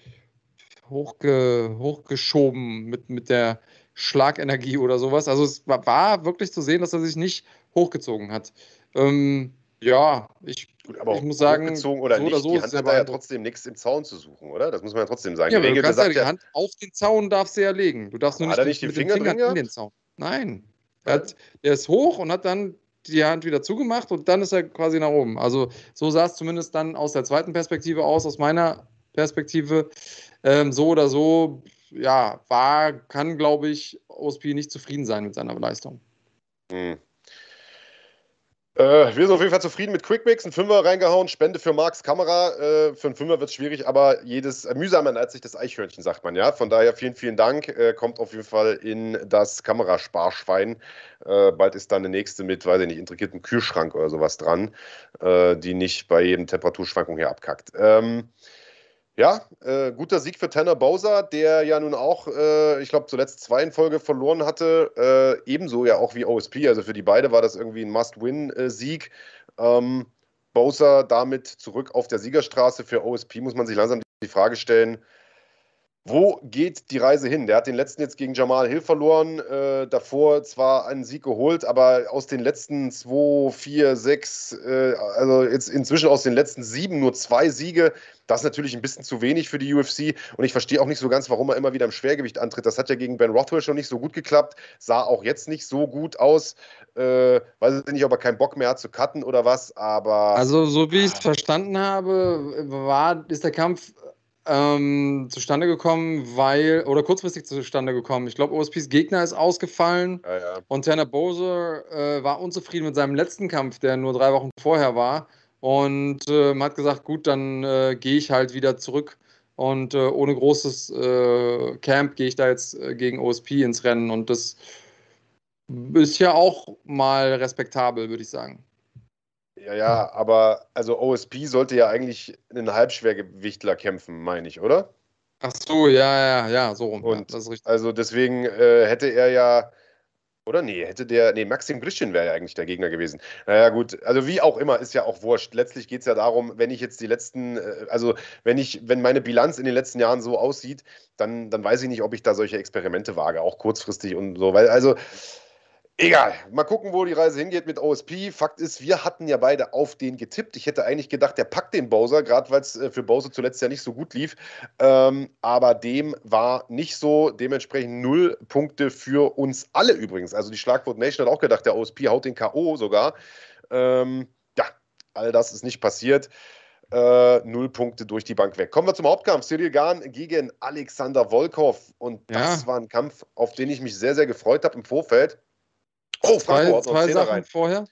hochge, hochgeschoben mit, mit der Schlagenergie oder sowas. Also es war, wirklich zu sehen, dass er sich nicht hochgezogen hat. Ähm, ja, ich, aber ich muss sagen, hochgezogen oder so nicht, oder so die Hand hat da ja trotzdem nichts im Zaun zu suchen, oder? Das muss man ja trotzdem sagen. Ja, die Regel du ja die Hand auf den Zaun darfst du ja legen. Du darfst nur nicht, nicht, die mit Finger den Fingern in den Zaun. Nein. Er, hat, er ist hoch und hat dann die Hand wieder zugemacht und dann ist er quasi nach oben. Also so sah es zumindest dann aus der zweiten Perspektive aus, aus meiner Perspektive. Ähm, so oder so, ja, war, kann, glaube ich, OSP nicht zufrieden sein mit seiner Leistung. Hm. Äh, wir sind auf jeden Fall zufrieden mit Quickmix. Ein Fünfer reingehauen, Spende für Marks Kamera. Äh, für einen Fünfer wird es schwierig, aber jedes äh, mühsam ernährt sich das Eichhörnchen, sagt man ja. Von daher vielen, vielen Dank. Äh, kommt auf jeden Fall in das Kamerasparschwein. Äh, bald ist dann eine nächste mit, weiß ich nicht, integriertem Kühlschrank oder sowas dran, äh, die nicht bei jedem Temperaturschwankung hier abkackt. Ähm, ja, äh, guter Sieg für Tanner Bowser, der ja nun auch, äh, ich glaube, zuletzt zwei in Folge verloren hatte. Äh, ebenso ja auch wie OSP. Also für die beide war das irgendwie ein Must-Win-Sieg. Ähm, Bowser damit zurück auf der Siegerstraße. Für OSP muss man sich langsam die Frage stellen, wo geht die Reise hin? Der hat den letzten jetzt gegen Jamal Hill verloren, äh, davor zwar einen Sieg geholt, aber aus den letzten zwei, vier, sechs, äh, also jetzt inzwischen aus den letzten sieben nur zwei Siege. Das ist natürlich ein bisschen zu wenig für die UFC und ich verstehe auch nicht so ganz, warum er immer wieder im Schwergewicht antritt. Das hat ja gegen Ben Rothwell schon nicht so gut geklappt, sah auch jetzt nicht so gut aus. Äh, weiß ich nicht, ob er keinen Bock mehr hat zu cutten oder was, aber. Also, so wie ich es verstanden habe, war, ist der Kampf ähm, zustande gekommen, weil, oder kurzfristig zustande gekommen. Ich glaube, OSPs Gegner ist ausgefallen ja, ja. und Tanner Bowser äh, war unzufrieden mit seinem letzten Kampf, der nur drei Wochen vorher war. Und äh, hat gesagt, gut, dann äh, gehe ich halt wieder zurück und äh, ohne großes äh, Camp gehe ich da jetzt äh, gegen OSP ins Rennen. Und das ist ja auch mal respektabel, würde ich sagen. Ja, ja, aber also OSP sollte ja eigentlich einen Halbschwergewichtler kämpfen, meine ich, oder? Ach so, ja, ja, ja, so rum. Und ja, das ist richtig. Also deswegen äh, hätte er ja, oder nee, hätte der, nee, Maxim Grischin wäre ja eigentlich der Gegner gewesen. Naja, gut, also wie auch immer, ist ja auch wurscht. Letztlich geht es ja darum, wenn ich jetzt die letzten, äh, also wenn ich, wenn meine Bilanz in den letzten Jahren so aussieht, dann, dann weiß ich nicht, ob ich da solche Experimente wage, auch kurzfristig und so, weil also Egal, mal gucken, wo die Reise hingeht mit OSP. Fakt ist, wir hatten ja beide auf den getippt. Ich hätte eigentlich gedacht, der packt den Bowser, gerade weil es äh, für Bowser zuletzt ja nicht so gut lief. Ähm, aber dem war nicht so. Dementsprechend null Punkte für uns alle übrigens. Also die Schlagwort Nation hat auch gedacht, der OSP haut den K.O. sogar. Ähm, ja, all das ist nicht passiert. Äh, null Punkte durch die Bank weg. Kommen wir zum Hauptkampf. Cyril Gahn gegen Alexander Volkov. Und das ja. war ein Kampf, auf den ich mich sehr, sehr gefreut habe im Vorfeld. Oh, Franco zwei, zwei Sachen rein. vorher.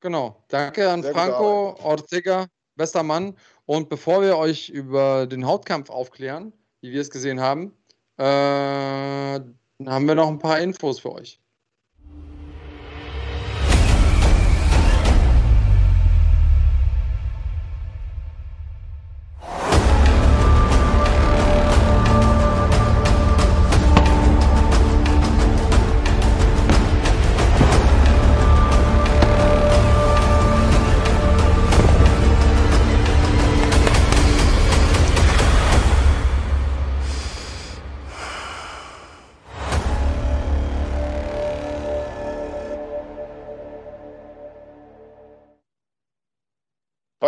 Genau. Danke an Sehr Franco Ortega, bester Mann. Und bevor wir euch über den Hautkampf aufklären, wie wir es gesehen haben, äh, haben wir noch ein paar Infos für euch.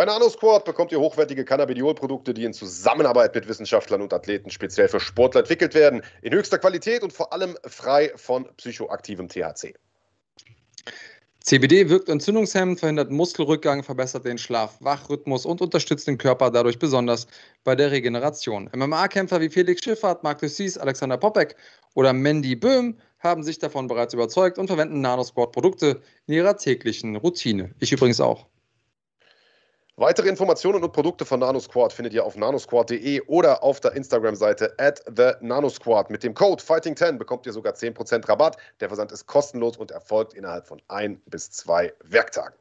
Bei NanoSquad bekommt ihr hochwertige Cannabidiol-Produkte, die in Zusammenarbeit mit Wissenschaftlern und Athleten speziell für Sportler entwickelt werden, in höchster Qualität und vor allem frei von psychoaktivem THC. CBD wirkt entzündungshemmend, verhindert Muskelrückgang, verbessert den Schlaf-Wachrhythmus und unterstützt den Körper dadurch besonders bei der Regeneration. MMA-Kämpfer wie Felix Schiffert, Marc Dussis, Alexander Popek oder Mandy Böhm haben sich davon bereits überzeugt und verwenden NanoSquad-Produkte in ihrer täglichen Routine. Ich übrigens auch. Weitere Informationen und Produkte von NanoSquad findet ihr auf nanosquad.de oder auf der Instagram-Seite at the NanoSquad. Mit dem Code Fighting10 bekommt ihr sogar 10% Rabatt. Der Versand ist kostenlos und erfolgt innerhalb von ein bis zwei Werktagen.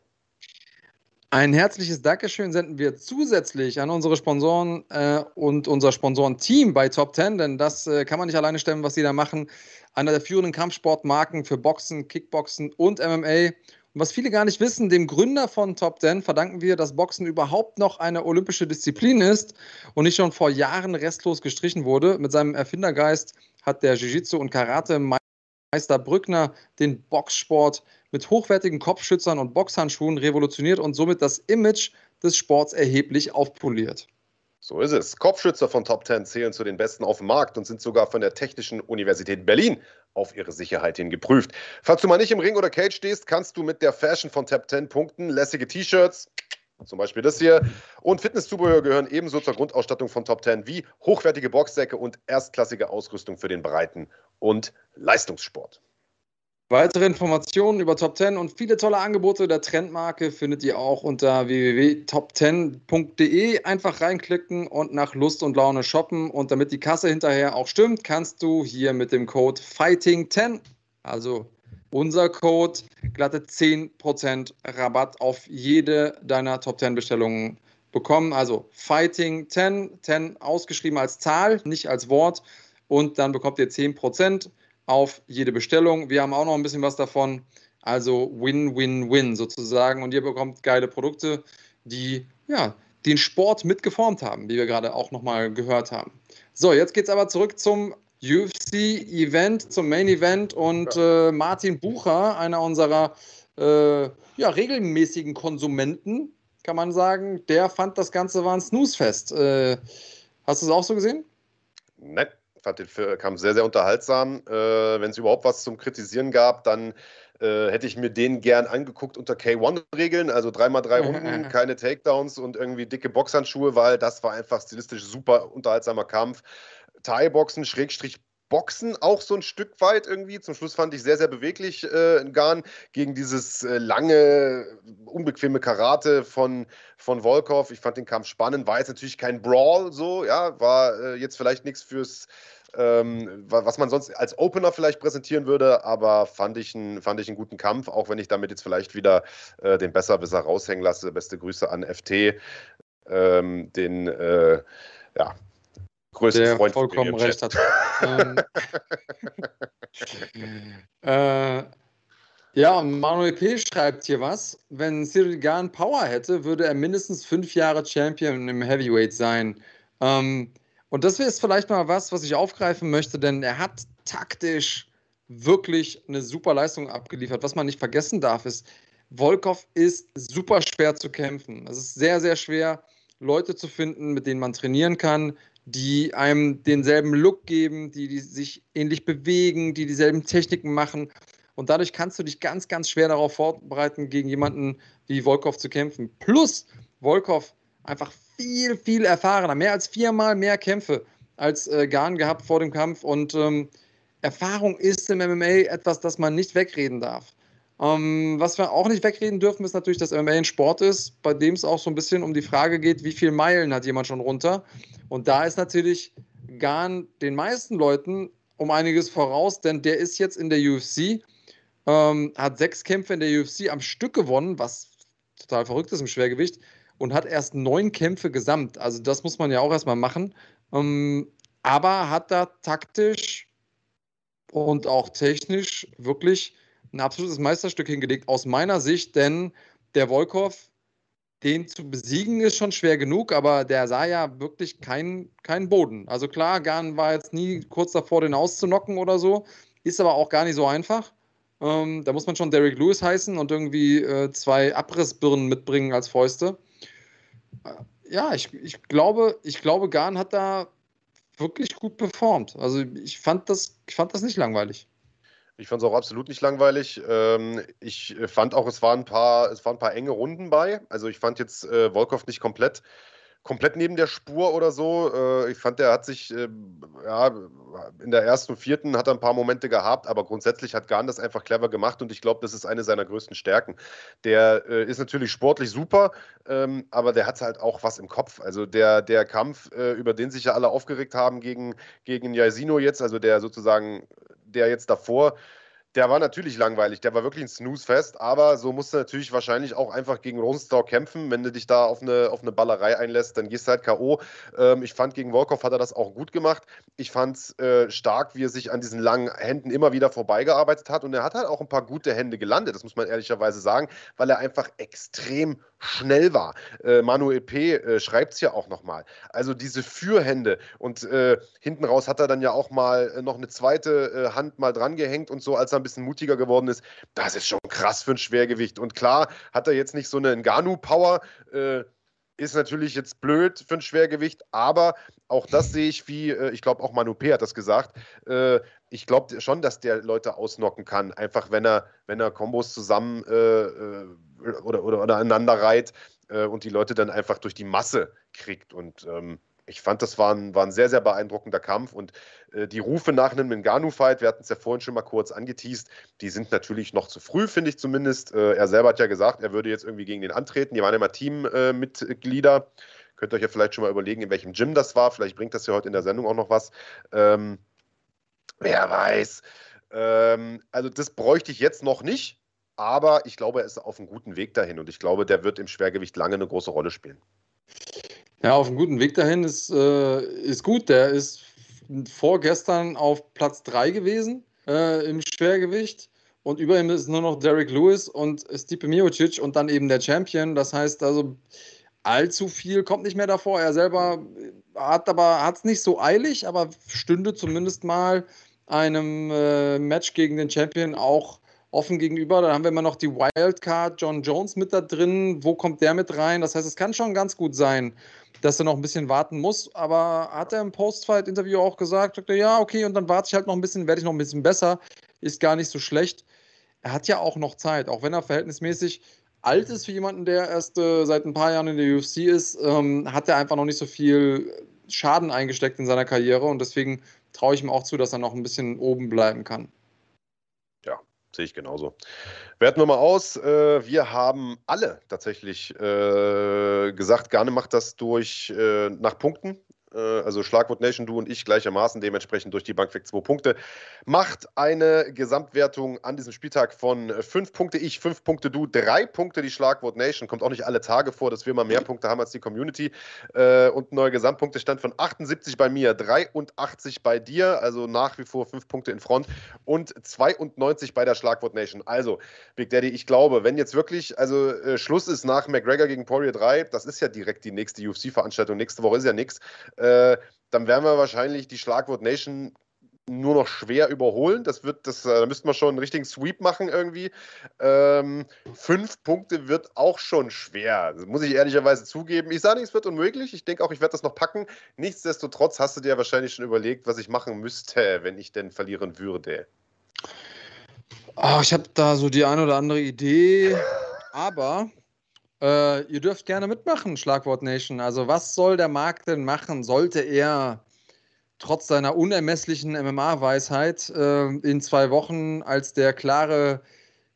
Ein herzliches Dankeschön senden wir zusätzlich an unsere Sponsoren äh, und unser Sponsorenteam bei Top 10, denn das äh, kann man nicht alleine stemmen, was sie da machen. Einer der führenden Kampfsportmarken für Boxen, Kickboxen und MMA. Und was viele gar nicht wissen, dem Gründer von Top 10 verdanken wir, dass Boxen überhaupt noch eine olympische Disziplin ist und nicht schon vor Jahren restlos gestrichen wurde. Mit seinem Erfindergeist hat der Jiu-Jitsu und Karate-Meister Brückner den Boxsport mit hochwertigen Kopfschützern und Boxhandschuhen revolutioniert und somit das Image des Sports erheblich aufpoliert. So ist es. Kopfschützer von Top 10 zählen zu den besten auf dem Markt und sind sogar von der Technischen Universität Berlin auf ihre Sicherheit hin geprüft. Falls du mal nicht im Ring oder Cage stehst, kannst du mit der Fashion von Tap 10 punkten. Lässige T-Shirts, zum Beispiel das hier. Und Fitnesszubehör gehören ebenso zur Grundausstattung von Top 10 wie hochwertige Boxsäcke und erstklassige Ausrüstung für den Breiten- und Leistungssport. Weitere Informationen über Top 10 und viele tolle Angebote der Trendmarke findet ihr auch unter www.top10.de. Einfach reinklicken und nach Lust und Laune shoppen. Und damit die Kasse hinterher auch stimmt, kannst du hier mit dem Code FIGHTING10, also unser Code, glatte 10% Rabatt auf jede deiner Top 10 Bestellungen bekommen. Also FIGHTING10, 10 ausgeschrieben als Zahl, nicht als Wort. Und dann bekommt ihr 10% auf jede Bestellung. Wir haben auch noch ein bisschen was davon. Also Win-Win-Win sozusagen. Und ihr bekommt geile Produkte, die ja, den Sport mitgeformt haben, wie wir gerade auch nochmal gehört haben. So, jetzt geht es aber zurück zum UFC-Event, zum Main-Event. Und äh, Martin Bucher, einer unserer äh, ja, regelmäßigen Konsumenten, kann man sagen, der fand das Ganze war ein Snoozefest. Äh, hast du es auch so gesehen? Nein fand den Film, kam sehr, sehr unterhaltsam. Äh, Wenn es überhaupt was zum Kritisieren gab, dann äh, hätte ich mir den gern angeguckt unter K1-Regeln, also 3x3 Runden, keine Takedowns und irgendwie dicke Boxhandschuhe, weil das war einfach stilistisch super unterhaltsamer Kampf. Thai-Boxen, Schrägstrich Boxen auch so ein Stück weit irgendwie. Zum Schluss fand ich sehr, sehr beweglich äh, in Garn gegen dieses äh, lange, unbequeme Karate von, von Volkov. Ich fand den Kampf spannend. War jetzt natürlich kein Brawl so, ja, war äh, jetzt vielleicht nichts fürs ähm, was man sonst als Opener vielleicht präsentieren würde, aber fand ich, ein, fand ich einen guten Kampf, auch wenn ich damit jetzt vielleicht wieder äh, den Besserwisser raushängen lasse. Beste Grüße an FT, ähm, den äh, ja, größten Der Freund vollkommen recht hat. ähm, äh, ja, Manuel P. schreibt hier was. Wenn Cyril Gahn Power hätte, würde er mindestens fünf Jahre Champion im Heavyweight sein. Ähm, und das ist vielleicht mal was, was ich aufgreifen möchte, denn er hat taktisch wirklich eine super Leistung abgeliefert. Was man nicht vergessen darf, ist, Volkov ist super schwer zu kämpfen. Es ist sehr, sehr schwer, Leute zu finden, mit denen man trainieren kann, die einem denselben Look geben, die, die sich ähnlich bewegen, die dieselben Techniken machen. Und dadurch kannst du dich ganz, ganz schwer darauf vorbereiten, gegen jemanden wie Volkov zu kämpfen. Plus, Volkov einfach viel, viel erfahrener, mehr als viermal mehr Kämpfe als äh, Garn gehabt vor dem Kampf. Und ähm, Erfahrung ist im MMA etwas, das man nicht wegreden darf. Ähm, was wir auch nicht wegreden dürfen, ist natürlich, dass MMA ein Sport ist, bei dem es auch so ein bisschen um die Frage geht, wie viele Meilen hat jemand schon runter. Und da ist natürlich Garn den meisten Leuten um einiges voraus, denn der ist jetzt in der UFC, ähm, hat sechs Kämpfe in der UFC am Stück gewonnen, was total verrückt ist im Schwergewicht und hat erst neun Kämpfe gesamt. Also das muss man ja auch erstmal machen. Ähm, aber hat da taktisch und auch technisch wirklich ein absolutes Meisterstück hingelegt, aus meiner Sicht, denn der Volkov, den zu besiegen, ist schon schwer genug, aber der sah ja wirklich keinen kein Boden. Also klar, Garn war jetzt nie kurz davor, den auszunocken oder so, ist aber auch gar nicht so einfach. Ähm, da muss man schon Derek Lewis heißen und irgendwie äh, zwei Abrissbirnen mitbringen als Fäuste ja, ich, ich glaube, ich glaube, Garn hat da wirklich gut performt. Also ich fand das, ich fand das nicht langweilig. Ich fand es auch absolut nicht langweilig. Ähm, ich fand auch, es waren ein paar, es waren ein paar enge Runden bei. Also ich fand jetzt äh, Volkov nicht komplett komplett neben der Spur oder so. Äh, ich fand, der hat sich äh, ja, in der ersten und vierten hat er ein paar Momente gehabt, aber grundsätzlich hat Garn das einfach clever gemacht und ich glaube, das ist eine seiner größten Stärken. Der äh, ist natürlich sportlich super, ähm, aber der hat halt auch was im Kopf. Also der, der Kampf, über den sich ja alle aufgeregt haben gegen, gegen Jaisino jetzt, also der sozusagen, der jetzt davor der war natürlich langweilig, der war wirklich ein Snooze-Fest, aber so musst du natürlich wahrscheinlich auch einfach gegen Rosenstau kämpfen. Wenn du dich da auf eine, auf eine Ballerei einlässt, dann gehst du halt K.O. Ähm, ich fand, gegen Volkov hat er das auch gut gemacht. Ich fand es äh, stark, wie er sich an diesen langen Händen immer wieder vorbeigearbeitet hat und er hat halt auch ein paar gute Hände gelandet, das muss man ehrlicherweise sagen, weil er einfach extrem schnell war. Äh, Manuel P. Äh, schreibt es ja auch nochmal. Also diese Fürhände und äh, hinten raus hat er dann ja auch mal äh, noch eine zweite äh, Hand mal dran gehängt und so, als er ein bisschen mutiger geworden ist. Das ist schon krass für ein Schwergewicht. Und klar hat er jetzt nicht so eine Nganu-Power. Äh, ist natürlich jetzt blöd für ein Schwergewicht, aber auch das sehe ich wie, ich glaube auch Manu P. hat das gesagt, ich glaube schon, dass der Leute ausnocken kann, einfach wenn er, wenn er Kombos zusammen äh, äh oder, oder, oder aneinander reiht äh, und die Leute dann einfach durch die Masse kriegt. Und ähm, ich fand, das war ein, war ein sehr, sehr beeindruckender Kampf. Und äh, die Rufe nach einem Ngannou-Fight, wir hatten es ja vorhin schon mal kurz angeteased, die sind natürlich noch zu früh, finde ich zumindest. Äh, er selber hat ja gesagt, er würde jetzt irgendwie gegen den antreten. Die waren ja immer Teammitglieder. Äh, Könnt ihr euch ja vielleicht schon mal überlegen, in welchem Gym das war. Vielleicht bringt das ja heute in der Sendung auch noch was. Ähm, wer weiß. Ähm, also, das bräuchte ich jetzt noch nicht. Aber ich glaube, er ist auf einem guten Weg dahin und ich glaube, der wird im Schwergewicht lange eine große Rolle spielen. Ja, auf einem guten Weg dahin ist, äh, ist gut. Der ist vorgestern auf Platz 3 gewesen äh, im Schwergewicht. Und über ihm ist nur noch Derek Lewis und Stipe Miocic und dann eben der Champion. Das heißt also, allzu viel kommt nicht mehr davor. Er selber hat aber hat es nicht so eilig, aber stünde zumindest mal einem äh, Match gegen den Champion auch offen gegenüber. Dann haben wir immer noch die Wildcard, John Jones mit da drin. Wo kommt der mit rein? Das heißt, es kann schon ganz gut sein, dass er noch ein bisschen warten muss. Aber hat er im Post-Fight-Interview auch gesagt, sagt ja, okay, und dann warte ich halt noch ein bisschen, werde ich noch ein bisschen besser. Ist gar nicht so schlecht. Er hat ja auch noch Zeit, auch wenn er verhältnismäßig alt ist für jemanden, der erst äh, seit ein paar Jahren in der UFC ist, ähm, hat er einfach noch nicht so viel Schaden eingesteckt in seiner Karriere und deswegen traue ich ihm auch zu, dass er noch ein bisschen oben bleiben kann. Sehe ich genauso. Werten wir mal aus. Äh, wir haben alle tatsächlich äh, gesagt, Garne macht das durch äh, nach Punkten. Äh, also Schlagwort Nation, du und ich gleichermaßen, dementsprechend durch die Bank weg zwei Punkte. Macht eine Gesamtwertung an diesem Spieltag von fünf Punkte ich, fünf Punkte du, drei Punkte die Schlagwort Nation. Kommt auch nicht alle Tage vor, dass wir mal mehr Punkte haben als die Community. Äh, und ein neuer Gesamtpunktestand von 78 bei mir, 83 bei dir, also nach wie vor fünf Punkte in Front und 92 bei der Schlagwort Nation. Also, Big Daddy, ich glaube, wenn jetzt wirklich, also äh, Schluss ist nach McGregor gegen Poirier 3, das ist ja direkt die nächste UFC-Veranstaltung, nächste Woche ist ja nichts. Dann werden wir wahrscheinlich die Schlagwort Nation nur noch schwer überholen. Das wird, das, äh, da müssten wir schon einen richtigen Sweep machen irgendwie. Ähm, fünf Punkte wird auch schon schwer. Das muss ich ehrlicherweise zugeben. Ich sage nicht, es wird unmöglich. Ich denke auch, ich werde das noch packen. Nichtsdestotrotz hast du dir wahrscheinlich schon überlegt, was ich machen müsste, wenn ich denn verlieren würde. Oh, ich habe da so die eine oder andere Idee, aber äh, ihr dürft gerne mitmachen, Schlagwort Nation. Also, was soll der Markt denn machen? Sollte er trotz seiner unermesslichen MMA-Weisheit äh, in zwei Wochen als der klare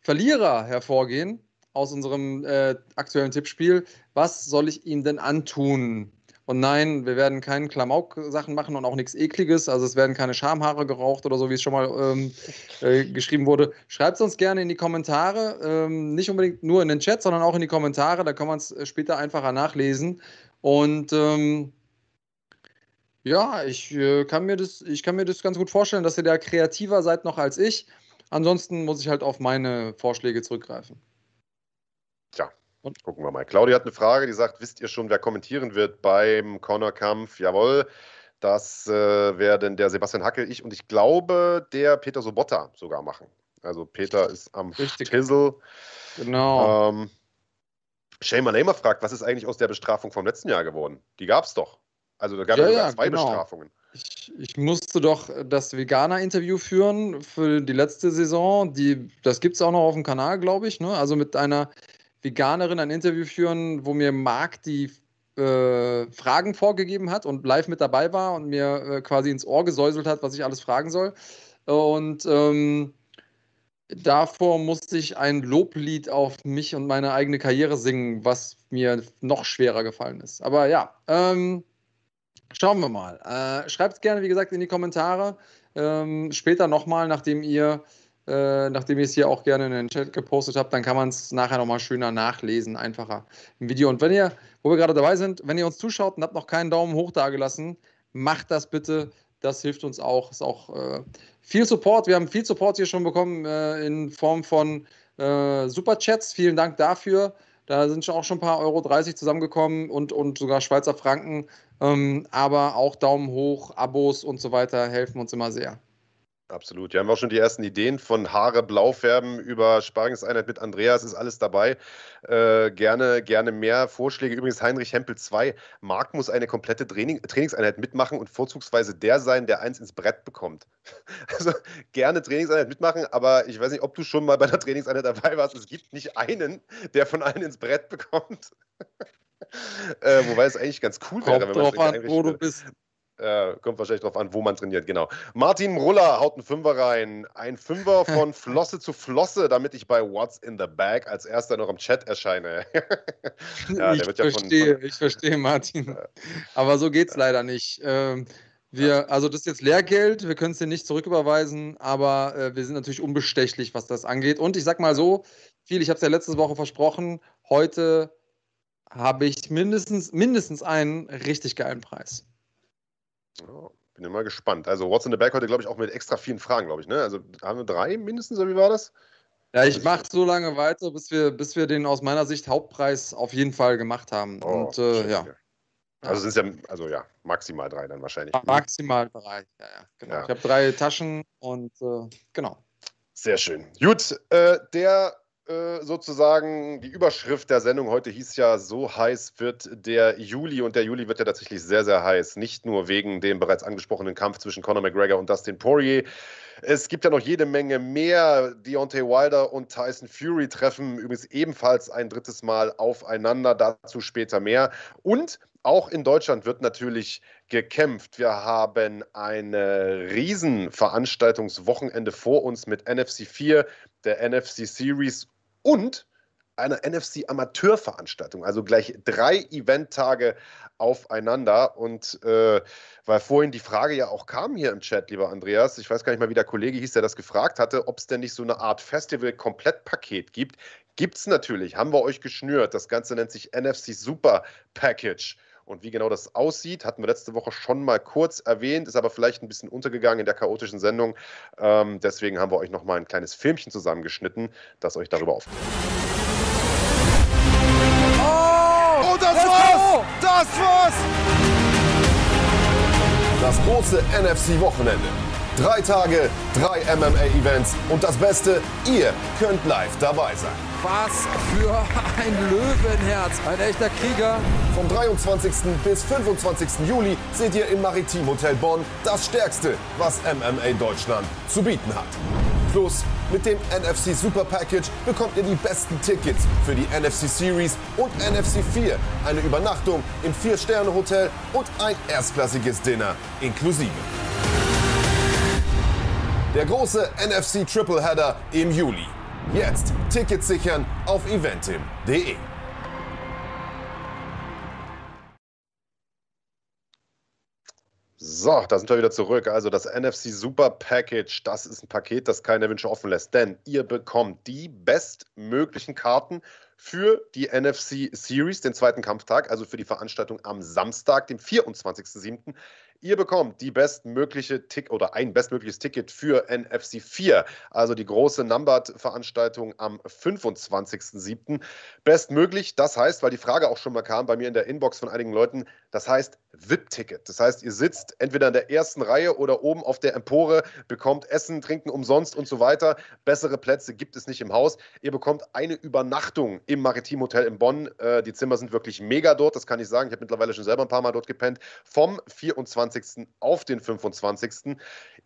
Verlierer hervorgehen aus unserem äh, aktuellen Tippspiel? Was soll ich ihm denn antun? Und nein, wir werden keine Klamauk-Sachen machen und auch nichts Ekliges. Also es werden keine Schamhaare geraucht oder so, wie es schon mal ähm, äh, geschrieben wurde. Schreibt es uns gerne in die Kommentare. Ähm, nicht unbedingt nur in den Chat, sondern auch in die Kommentare. Da kann man es äh, später einfacher nachlesen. Und ähm, ja, ich, äh, kann mir das, ich kann mir das ganz gut vorstellen, dass ihr da kreativer seid noch als ich. Ansonsten muss ich halt auf meine Vorschläge zurückgreifen. Und gucken wir mal. Claudia hat eine Frage, die sagt: Wisst ihr schon, wer kommentieren wird beim Corner-Kampf? Jawohl, das äh, werden der Sebastian Hackel, ich und ich glaube, der Peter Sobotta sogar machen. Also, Peter ist am Richtig. Stissel. Genau. Ähm, Shane Lamer fragt: Was ist eigentlich aus der Bestrafung vom letzten Jahr geworden? Die gab es doch. Also, da gab es ja, ja, zwei genau. Bestrafungen. Ich, ich, musste doch das Veganer-Interview führen für die letzte Saison. Die, das gibt es auch noch auf dem Kanal, glaube ich. Ne? Also mit einer Veganerin ein Interview führen, wo mir Marc die äh, Fragen vorgegeben hat und live mit dabei war und mir äh, quasi ins Ohr gesäuselt hat, was ich alles fragen soll. Und ähm, davor musste ich ein Loblied auf mich und meine eigene Karriere singen, was mir noch schwerer gefallen ist. Aber ja, ähm, schauen wir mal. Äh, Schreibt es gerne, wie gesagt, in die Kommentare. Ähm, später nochmal, nachdem ihr äh, nachdem ihr es hier auch gerne in den Chat gepostet habt, dann kann man es nachher nochmal schöner nachlesen, einfacher im Video. Und wenn ihr, wo wir gerade dabei sind, wenn ihr uns zuschaut und habt noch keinen Daumen hoch dagelassen, macht das bitte. Das hilft uns auch. Ist auch äh, viel Support. Wir haben viel Support hier schon bekommen äh, in Form von äh, Superchats. Vielen Dank dafür. Da sind schon auch schon ein paar Euro 30 zusammengekommen und, und sogar Schweizer Franken. Ähm, aber auch Daumen hoch, Abos und so weiter helfen uns immer sehr. Absolut. Wir haben auch schon die ersten Ideen von Haare blau färben über Sparingseinheit mit Andreas, ist alles dabei. Äh, gerne, gerne mehr Vorschläge. Übrigens, Heinrich Hempel 2. Marc muss eine komplette Training, Trainingseinheit mitmachen und vorzugsweise der sein, der eins ins Brett bekommt. Also gerne Trainingseinheit mitmachen, aber ich weiß nicht, ob du schon mal bei einer Trainingseinheit dabei warst. Es gibt nicht einen, der von allen ins Brett bekommt. äh, wobei es eigentlich ganz cool wäre, Kommt wenn man drauf an, wo du bist. Äh, kommt wahrscheinlich darauf an, wo man trainiert, genau. Martin Ruller haut einen Fünfer rein. Ein Fünfer von Flosse zu Flosse, damit ich bei What's in the Bag als erster noch im Chat erscheine. ja, ich, verstehe, von, von, ich verstehe, Martin. Aber so geht es leider nicht. Ähm, wir, also das ist jetzt Lehrgeld, wir können es dir nicht zurücküberweisen, aber äh, wir sind natürlich unbestechlich, was das angeht. Und ich sag mal so, viel, ich habe es ja letzte Woche versprochen, heute habe ich mindestens, mindestens einen richtig geilen Preis. Ja, bin mal gespannt. Also What's in the Back heute, glaube ich, auch mit extra vielen Fragen, glaube ich. Ne? Also haben wir drei mindestens, oder wie war das? Ja, ich mache so lange weiter, bis wir, bis wir den aus meiner Sicht Hauptpreis auf jeden Fall gemacht haben. Oh, Und äh, ja. Also sind es ja, also ja, maximal drei dann wahrscheinlich. Maximal drei, ja, ja, genau. Ja. Ich habe drei Taschen und äh, genau. Sehr schön. Gut, äh, der äh, sozusagen die Überschrift der Sendung heute hieß ja, so heiß wird der Juli und der Juli wird ja tatsächlich sehr, sehr heiß. Nicht nur wegen dem bereits angesprochenen Kampf zwischen Conor McGregor und Dustin Poirier. Es gibt ja noch jede Menge mehr. Deontay Wilder und Tyson Fury treffen übrigens ebenfalls ein drittes Mal aufeinander. Dazu später mehr. Und auch in Deutschland wird natürlich gekämpft. Wir haben ein Riesenveranstaltungswochenende vor uns mit NFC 4, der NFC Series und einer NFC-Amateurveranstaltung, also gleich drei Eventtage aufeinander. Und äh, weil vorhin die Frage ja auch kam hier im Chat, lieber Andreas, ich weiß gar nicht mal, wie der Kollege hieß, der das gefragt hatte, ob es denn nicht so eine Art Festival-Komplettpaket gibt. Gibt es natürlich, haben wir euch geschnürt. Das Ganze nennt sich NFC Super Package. Und wie genau das aussieht, hatten wir letzte Woche schon mal kurz erwähnt, ist aber vielleicht ein bisschen untergegangen in der chaotischen Sendung. Ähm, deswegen haben wir euch noch mal ein kleines Filmchen zusammengeschnitten, das euch darüber aufklärt. Oh, oh das war's! Das war's! Das große NFC-Wochenende. Drei Tage, drei MMA-Events und das Beste, ihr könnt live dabei sein. Was für ein Löwenherz, ein echter Krieger. Vom 23. bis 25. Juli seht ihr im Maritim Hotel Bonn das Stärkste, was MMA Deutschland zu bieten hat. Plus mit dem NFC Super Package bekommt ihr die besten Tickets für die NFC Series und NFC 4, eine Übernachtung im 4-Sterne-Hotel und ein erstklassiges Dinner inklusive. Der große NFC Triple Header im Juli. Jetzt Tickets sichern auf eventim.de. So, da sind wir wieder zurück. Also das NFC Super Package, das ist ein Paket, das keine Wünsche offen lässt, denn ihr bekommt die bestmöglichen Karten für die NFC Series, den zweiten Kampftag, also für die Veranstaltung am Samstag, dem 24.07. Ihr bekommt die bestmögliche Tick oder ein bestmögliches Ticket für NFC 4, also die große Numbered-Veranstaltung am 25.07. Bestmöglich, das heißt, weil die Frage auch schon mal kam bei mir in der Inbox von einigen Leuten, das heißt VIP-Ticket. Das heißt, ihr sitzt entweder in der ersten Reihe oder oben auf der Empore, bekommt Essen, Trinken umsonst und so weiter. Bessere Plätze gibt es nicht im Haus. Ihr bekommt eine Übernachtung im Maritim Hotel in Bonn. Äh, die Zimmer sind wirklich mega dort, das kann ich sagen. Ich habe mittlerweile schon selber ein paar Mal dort gepennt. Vom 24. auf den 25.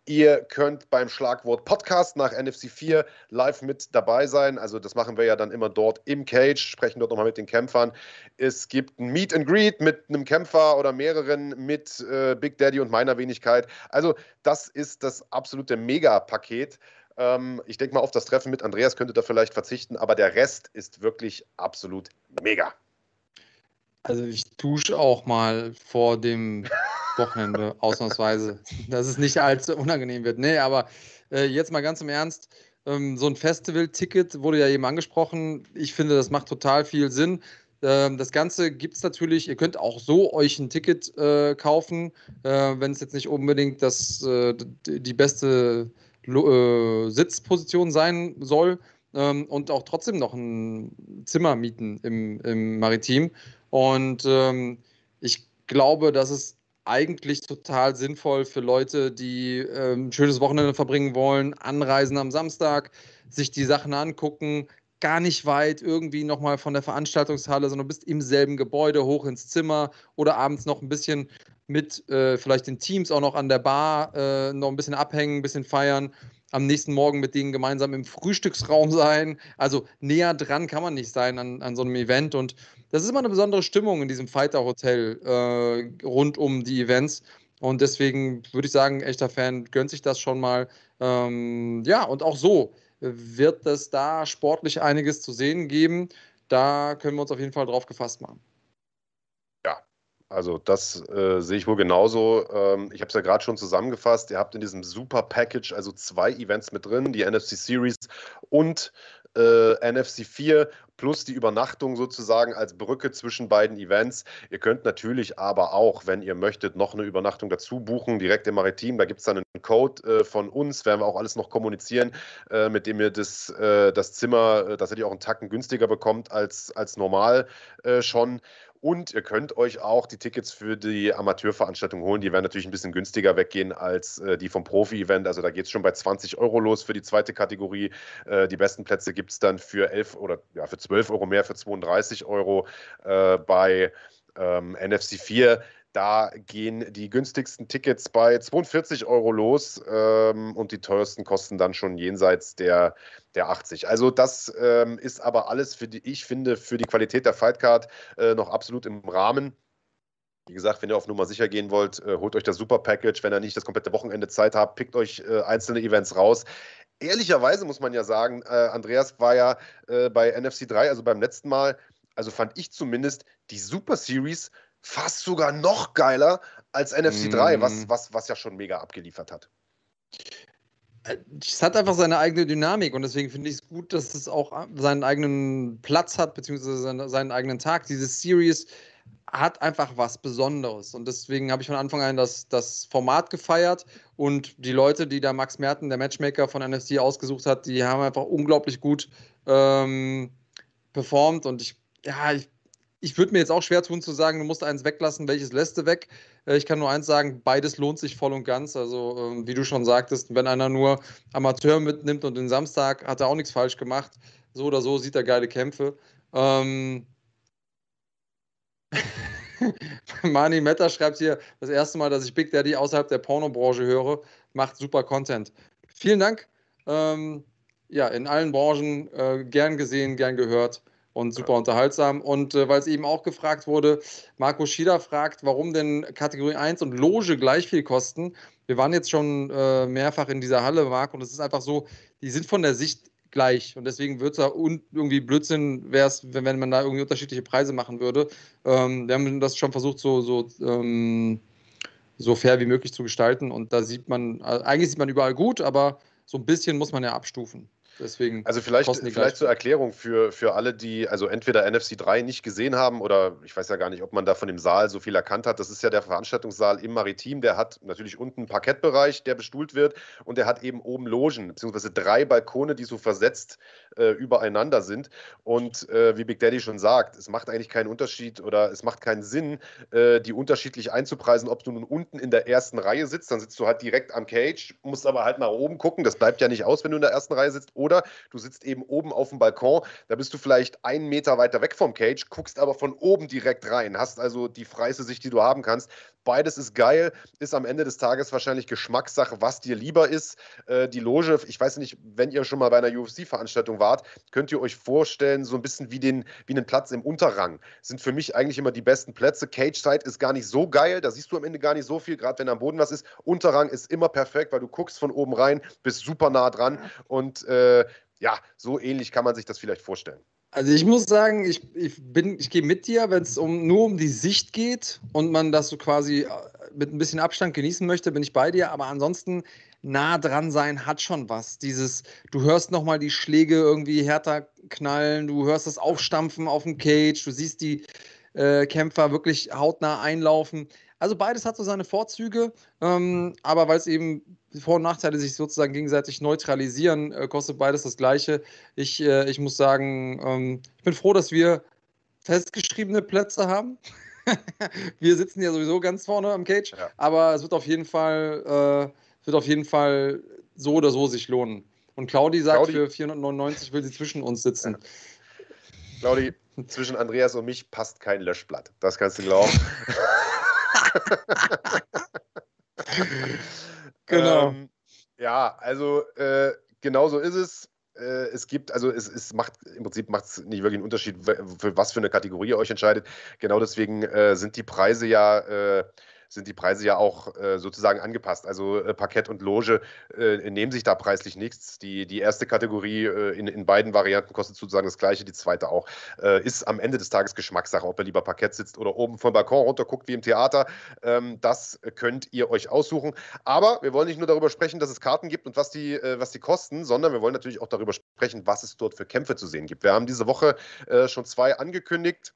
Ihr könnt beim Schlagwort Podcast nach NFC 4 live mit dabei sein. Also das machen wir ja dann immer dort im Cage, sprechen dort nochmal mit den Kämpfern. Es gibt ein Meet and Greet mit einem Kämpfer oder mehreren, mit äh, Big Daddy und meiner Wenigkeit. Also das ist das absolute Mega-Paket. Ähm, ich denke mal, auf das Treffen mit Andreas könnte da vielleicht verzichten, aber der Rest ist wirklich absolut mega. Also ich dusche auch mal vor dem Wochenende, ausnahmsweise. Dass es nicht allzu unangenehm wird. Nee, aber äh, jetzt mal ganz im Ernst. Ähm, so ein Festival-Ticket wurde ja eben angesprochen. Ich finde, das macht total viel Sinn. Ähm, das Ganze gibt es natürlich, ihr könnt auch so euch ein Ticket äh, kaufen, äh, wenn es jetzt nicht unbedingt das, äh, die beste äh, Sitzposition sein soll ähm, und auch trotzdem noch ein Zimmer mieten im, im Maritim. Und ähm, ich glaube, dass es eigentlich total sinnvoll für Leute, die äh, ein schönes Wochenende verbringen wollen, anreisen am Samstag, sich die Sachen angucken, gar nicht weit irgendwie nochmal von der Veranstaltungshalle, sondern bist im selben Gebäude hoch ins Zimmer oder abends noch ein bisschen mit äh, vielleicht den Teams auch noch an der Bar äh, noch ein bisschen abhängen, ein bisschen feiern, am nächsten Morgen mit denen gemeinsam im Frühstücksraum sein. Also näher dran kann man nicht sein an, an so einem Event und das ist immer eine besondere Stimmung in diesem Fighter Hotel äh, rund um die Events. Und deswegen würde ich sagen, echter Fan gönnt sich das schon mal. Ähm, ja, und auch so wird es da sportlich einiges zu sehen geben. Da können wir uns auf jeden Fall drauf gefasst machen. Also das äh, sehe ich wohl genauso. Ähm, ich habe es ja gerade schon zusammengefasst. Ihr habt in diesem Super Package also zwei Events mit drin, die NFC Series und äh, NFC 4 plus die Übernachtung sozusagen als Brücke zwischen beiden Events. Ihr könnt natürlich aber auch, wenn ihr möchtet, noch eine Übernachtung dazu buchen, direkt im Maritim. Da gibt es dann einen Code äh, von uns, werden wir auch alles noch kommunizieren, äh, mit dem ihr das, äh, das Zimmer äh, tatsächlich auch einen Tacken günstiger bekommt als, als normal äh, schon. Und ihr könnt euch auch die Tickets für die Amateurveranstaltung holen. Die werden natürlich ein bisschen günstiger weggehen als äh, die vom Profi-Event. Also da geht es schon bei 20 Euro los für die zweite Kategorie. Äh, die besten Plätze gibt es dann für 11 oder ja, für 12 Euro mehr, für 32 Euro äh, bei ähm, NFC 4. Da gehen die günstigsten Tickets bei 42 Euro los ähm, und die teuersten kosten dann schon jenseits der, der 80. Also das ähm, ist aber alles, für die, ich finde, für die Qualität der Fightcard äh, noch absolut im Rahmen. Wie gesagt, wenn ihr auf Nummer sicher gehen wollt, äh, holt euch das Super Package. Wenn ihr nicht das komplette Wochenende Zeit habt, pickt euch äh, einzelne Events raus. Ehrlicherweise muss man ja sagen, äh, Andreas war ja äh, bei NFC 3, also beim letzten Mal, also fand ich zumindest die Super Series fast sogar noch geiler als NFC 3, was, mhm. was, was ja schon mega abgeliefert hat. Es hat einfach seine eigene Dynamik und deswegen finde ich es gut, dass es auch seinen eigenen Platz hat, beziehungsweise seinen, seinen eigenen Tag. Diese Series hat einfach was Besonderes und deswegen habe ich von Anfang an das, das Format gefeiert und die Leute, die da Max Merten, der Matchmaker von NFC, ausgesucht hat, die haben einfach unglaublich gut ähm, performt und ich, ja, ich ich würde mir jetzt auch schwer tun zu sagen, du musst eins weglassen, welches lässt du weg. Äh, ich kann nur eins sagen, beides lohnt sich voll und ganz. Also, ähm, wie du schon sagtest, wenn einer nur Amateur mitnimmt und den Samstag hat er auch nichts falsch gemacht. So oder so sieht er geile Kämpfe. Ähm Mani Meta schreibt hier, das erste Mal, dass ich Big Daddy außerhalb der Pornobranche höre, macht super Content. Vielen Dank. Ähm, ja, in allen Branchen äh, gern gesehen, gern gehört und super unterhaltsam. Und äh, weil es eben auch gefragt wurde, Marco Schieder fragt, warum denn Kategorie 1 und Loge gleich viel kosten. Wir waren jetzt schon äh, mehrfach in dieser Halle, Marc, und es ist einfach so, die sind von der Sicht gleich. Und deswegen wird es ja irgendwie Blödsinn, wäre es, wenn, wenn man da irgendwie unterschiedliche Preise machen würde. Ähm, wir haben das schon versucht, so, so, ähm, so fair wie möglich zu gestalten. Und da sieht man, also eigentlich sieht man überall gut, aber so ein bisschen muss man ja abstufen. Deswegen also vielleicht, vielleicht zur Erklärung für, für alle, die also entweder NFC 3 nicht gesehen haben oder ich weiß ja gar nicht, ob man da von dem Saal so viel erkannt hat. Das ist ja der Veranstaltungssaal im Maritim. Der hat natürlich unten einen Parkettbereich, der bestuhlt wird und der hat eben oben Logen, beziehungsweise drei Balkone, die so versetzt äh, übereinander sind. Und äh, wie Big Daddy schon sagt, es macht eigentlich keinen Unterschied oder es macht keinen Sinn, äh, die unterschiedlich einzupreisen, ob du nun unten in der ersten Reihe sitzt, dann sitzt du halt direkt am Cage, musst aber halt nach oben gucken. Das bleibt ja nicht aus, wenn du in der ersten Reihe sitzt oder du sitzt eben oben auf dem Balkon, da bist du vielleicht einen Meter weiter weg vom Cage, guckst aber von oben direkt rein, hast also die freiste Sicht, die du haben kannst. Beides ist geil, ist am Ende des Tages wahrscheinlich Geschmackssache, was dir lieber ist. Äh, die Loge, ich weiß nicht, wenn ihr schon mal bei einer UFC-Veranstaltung wart, könnt ihr euch vorstellen, so ein bisschen wie, den, wie einen Platz im Unterrang. Sind für mich eigentlich immer die besten Plätze. Cage-Side ist gar nicht so geil, da siehst du am Ende gar nicht so viel, gerade wenn am Boden was ist. Unterrang ist immer perfekt, weil du guckst von oben rein, bist super nah dran und äh, ja, so ähnlich kann man sich das vielleicht vorstellen. Also ich muss sagen, ich, ich ich gehe mit dir, wenn es um, nur um die Sicht geht und man das so quasi äh, mit ein bisschen Abstand genießen möchte, bin ich bei dir. Aber ansonsten nah dran sein hat schon was. Dieses, du hörst nochmal die Schläge irgendwie härter knallen, du hörst das Aufstampfen auf dem Cage, du siehst die äh, Kämpfer wirklich hautnah einlaufen. Also beides hat so seine Vorzüge, ähm, aber weil es eben Vor- und Nachteile sich sozusagen gegenseitig neutralisieren, äh, kostet beides das Gleiche. Ich, äh, ich muss sagen, ähm, ich bin froh, dass wir festgeschriebene Plätze haben. wir sitzen ja sowieso ganz vorne am Cage, ja. aber es wird auf jeden Fall, äh, wird auf jeden Fall so oder so sich lohnen. Und Claudi sagt, Claudi. für 499 will sie zwischen uns sitzen. Ja. Claudi, zwischen Andreas und mich passt kein Löschblatt. Das kannst du glauben. genau. Ähm, ja, also äh, genau so ist es. Äh, es gibt, also es, es macht im Prinzip macht es nicht wirklich einen Unterschied, für was für eine Kategorie ihr euch entscheidet. Genau deswegen äh, sind die Preise ja äh, sind die Preise ja auch äh, sozusagen angepasst. Also äh, Parkett und Loge äh, nehmen sich da preislich nichts. Die, die erste Kategorie äh, in, in beiden Varianten kostet sozusagen das gleiche, die zweite auch. Äh, ist am Ende des Tages Geschmackssache, ob ihr lieber Parkett sitzt oder oben vom Balkon runter guckt wie im Theater. Ähm, das könnt ihr euch aussuchen. Aber wir wollen nicht nur darüber sprechen, dass es Karten gibt und was die, äh, was die kosten, sondern wir wollen natürlich auch darüber sprechen, was es dort für Kämpfe zu sehen gibt. Wir haben diese Woche schon zwei angekündigt.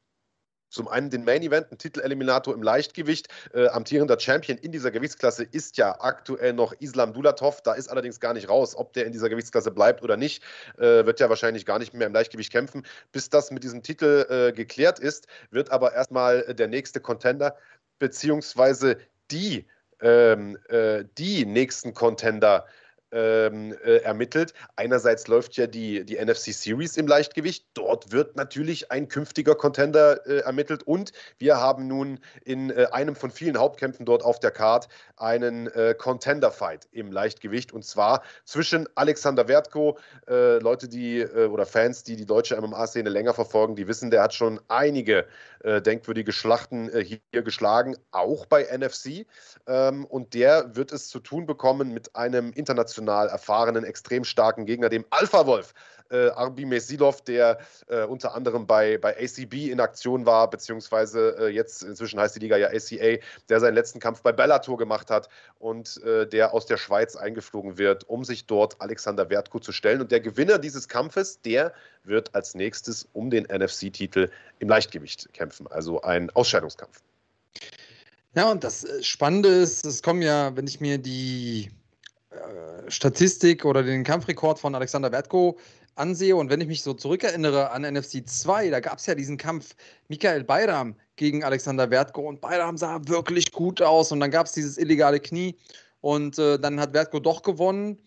Zum einen den Main Event, ein Titeleliminator im Leichtgewicht. Äh, amtierender Champion in dieser Gewichtsklasse ist ja aktuell noch Islam Dulatov. Da ist allerdings gar nicht raus, ob der in dieser Gewichtsklasse bleibt oder nicht. Äh, wird ja wahrscheinlich gar nicht mehr im Leichtgewicht kämpfen. Bis das mit diesem Titel äh, geklärt ist, wird aber erstmal der nächste Contender beziehungsweise die, ähm, äh, die nächsten Contender ähm, äh, ermittelt. Einerseits läuft ja die, die NFC Series im Leichtgewicht. Dort wird natürlich ein künftiger Contender äh, ermittelt. Und wir haben nun in äh, einem von vielen Hauptkämpfen dort auf der Card einen äh, Contender-Fight im Leichtgewicht. Und zwar zwischen Alexander Wertko, äh, Leute, die äh, oder Fans, die die deutsche MMA-Szene länger verfolgen, die wissen, der hat schon einige denkwürdige Schlachten hier geschlagen, auch bei NFC. Ähm, und der wird es zu tun bekommen mit einem internationalen international erfahrenen, extrem starken Gegner, dem Alpha-Wolf. Äh, Arbi Mesilov, der äh, unter anderem bei, bei ACB in Aktion war, beziehungsweise äh, jetzt inzwischen heißt die Liga ja ACA, der seinen letzten Kampf bei Bellator gemacht hat und äh, der aus der Schweiz eingeflogen wird, um sich dort Alexander Wertko zu stellen. Und der Gewinner dieses Kampfes, der wird als nächstes um den NFC-Titel im Leichtgewicht kämpfen, also ein Ausscheidungskampf. Ja, und das äh, Spannende ist, es kommen ja, wenn ich mir die Statistik oder den Kampfrekord von Alexander Wertko ansehe. Und wenn ich mich so zurückerinnere an NFC 2, da gab es ja diesen Kampf Michael Bayram gegen Alexander Wertko. Und Bayram sah wirklich gut aus. Und dann gab es dieses illegale Knie. Und äh, dann hat Wertko doch gewonnen.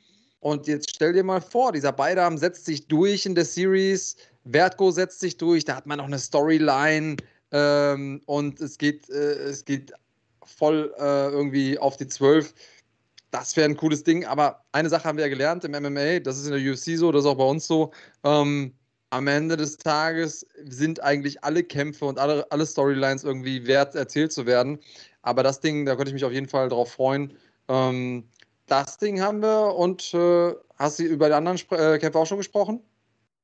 Und jetzt stell dir mal vor, dieser Bayram setzt sich durch in der Series, Wertko setzt sich durch, da hat man noch eine Storyline. Ähm, und es geht, äh, es geht voll äh, irgendwie auf die 12 das wäre ein cooles Ding. Aber eine Sache haben wir ja gelernt im MMA, das ist in der UFC so, das ist auch bei uns so. Ähm, am Ende des Tages sind eigentlich alle Kämpfe und alle, alle Storylines irgendwie wert, erzählt zu werden. Aber das Ding, da könnte ich mich auf jeden Fall drauf freuen. Ähm, das Ding haben wir und äh, hast du über die anderen Sp äh, Kämpfe auch schon gesprochen?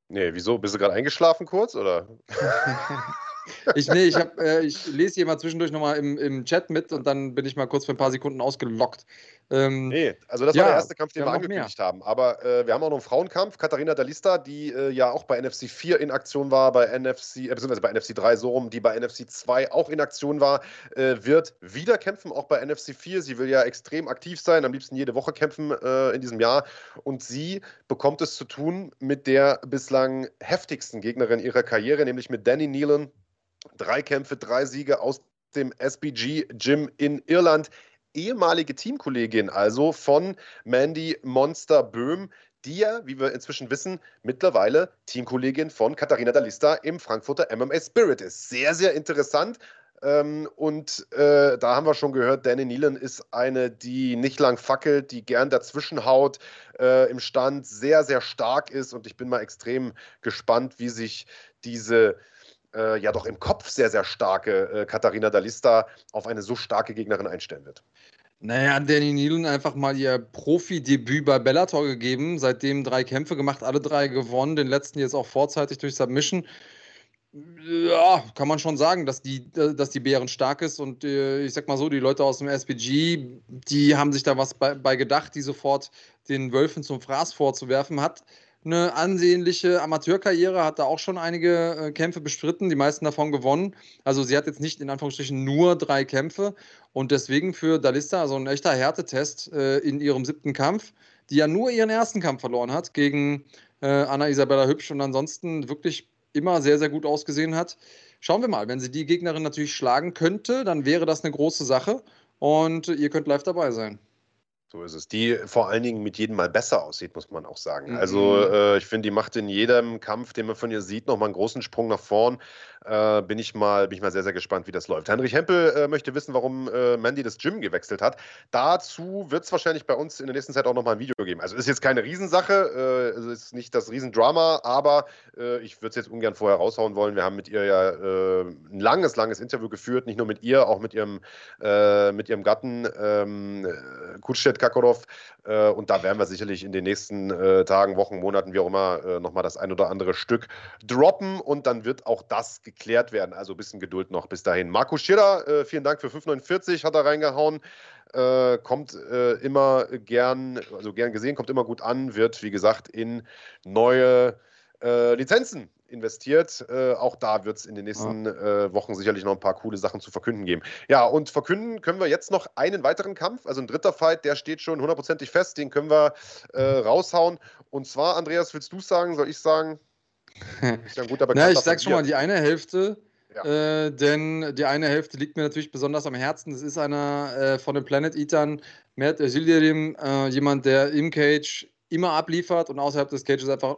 Nee, wieso? Bist du gerade eingeschlafen kurz oder? Ich, nee, ich, hab, äh, ich lese hier mal zwischendurch nochmal im, im Chat mit und dann bin ich mal kurz für ein paar Sekunden ausgelockt. Ähm, nee, also das ja, war der erste Kampf, den wir, wir angekündigt haben. Aber äh, wir haben auch noch einen Frauenkampf. Katharina Dalista, die äh, ja auch bei NFC 4 in Aktion war, bei NFC, äh, beziehungsweise bei NFC 3 so rum, die bei NFC 2 auch in Aktion war, äh, wird wieder kämpfen, auch bei NFC 4. Sie will ja extrem aktiv sein, am liebsten jede Woche kämpfen äh, in diesem Jahr. Und sie bekommt es zu tun mit der bislang heftigsten Gegnerin ihrer Karriere, nämlich mit Danny Nealon, Drei Kämpfe, drei Siege aus dem SBG Gym in Irland. Ehemalige Teamkollegin also von Mandy Monster Böhm, die ja, wie wir inzwischen wissen, mittlerweile Teamkollegin von Katharina Dalista im Frankfurter MMA Spirit ist. Sehr, sehr interessant. Ähm, und äh, da haben wir schon gehört, Danny Nealon ist eine, die nicht lang fackelt, die gern dazwischen haut, äh, im Stand sehr, sehr stark ist. Und ich bin mal extrem gespannt, wie sich diese äh, ja doch im Kopf sehr, sehr starke äh, Katharina Dalista auf eine so starke Gegnerin einstellen wird. Naja, Danny Nealon einfach mal ihr Profi-Debüt bei Bellator gegeben, seitdem drei Kämpfe gemacht, alle drei gewonnen, den letzten jetzt auch vorzeitig durch Submission. Ja, kann man schon sagen, dass die, dass die Bären stark ist und äh, ich sag mal so, die Leute aus dem SPG, die haben sich da was bei, bei gedacht, die sofort den Wölfen zum Fraß vorzuwerfen. Hat eine ansehnliche Amateurkarriere, hat da auch schon einige äh, Kämpfe bestritten, die meisten davon gewonnen. Also sie hat jetzt nicht in Anführungsstrichen nur drei Kämpfe und deswegen für Dalista also ein echter Härtetest äh, in ihrem siebten Kampf, die ja nur ihren ersten Kampf verloren hat gegen äh, Anna Isabella Hübsch und ansonsten wirklich immer sehr, sehr gut ausgesehen hat. Schauen wir mal, wenn sie die Gegnerin natürlich schlagen könnte, dann wäre das eine große Sache und ihr könnt live dabei sein. So ist es. Die vor allen Dingen mit jedem Mal besser aussieht, muss man auch sagen. Mhm. Also äh, ich finde, die macht in jedem Kampf, den man von ihr sieht, nochmal einen großen Sprung nach vorn. Äh, bin, ich mal, bin ich mal sehr, sehr gespannt, wie das läuft. Heinrich Hempel äh, möchte wissen, warum äh, Mandy das Gym gewechselt hat. Dazu wird es wahrscheinlich bei uns in der nächsten Zeit auch nochmal ein Video geben. Also ist jetzt keine Riesensache, äh, ist nicht das Riesendrama, aber äh, ich würde es jetzt ungern vorher raushauen wollen. Wir haben mit ihr ja äh, ein langes, langes Interview geführt, nicht nur mit ihr, auch mit ihrem, mit ihrem Gatten ähm, Kutschet Kakorov. und da werden wir sicherlich in den nächsten Tagen, Wochen, Monaten, wie auch immer, äh, nochmal das ein oder andere Stück droppen und dann wird auch das geklärt werden. Also ein bisschen Geduld noch bis dahin. Marco Schirrer, äh, vielen Dank für 5,49 hat er reingehauen. Äh, kommt äh, immer gern, also gern gesehen, kommt immer gut an, wird wie gesagt in neue äh, Lizenzen investiert. Äh, auch da wird es in den nächsten äh, Wochen sicherlich noch ein paar coole Sachen zu verkünden geben. Ja, und verkünden können wir jetzt noch einen weiteren Kampf, also ein dritter Fight, der steht schon hundertprozentig fest, den können wir raushauen. Und zwar, Andreas, willst du sagen, soll ich sagen? Ist ja ein guter Na, ich sag schon mal, die eine Hälfte, ja. äh, denn die eine Hälfte liegt mir natürlich besonders am Herzen. Das ist einer äh, von den Planet Eatern, Mert Özildirim, äh, jemand, der im Cage immer abliefert und außerhalb des Cages einfach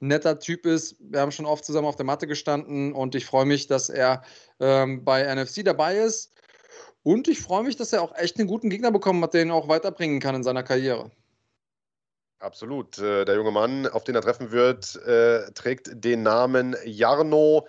netter Typ ist. Wir haben schon oft zusammen auf der Matte gestanden und ich freue mich, dass er ähm, bei NFC dabei ist. Und ich freue mich, dass er auch echt einen guten Gegner bekommen hat, den er auch weiterbringen kann in seiner Karriere. Absolut. Äh, der junge Mann, auf den er treffen wird, äh, trägt den Namen Jarno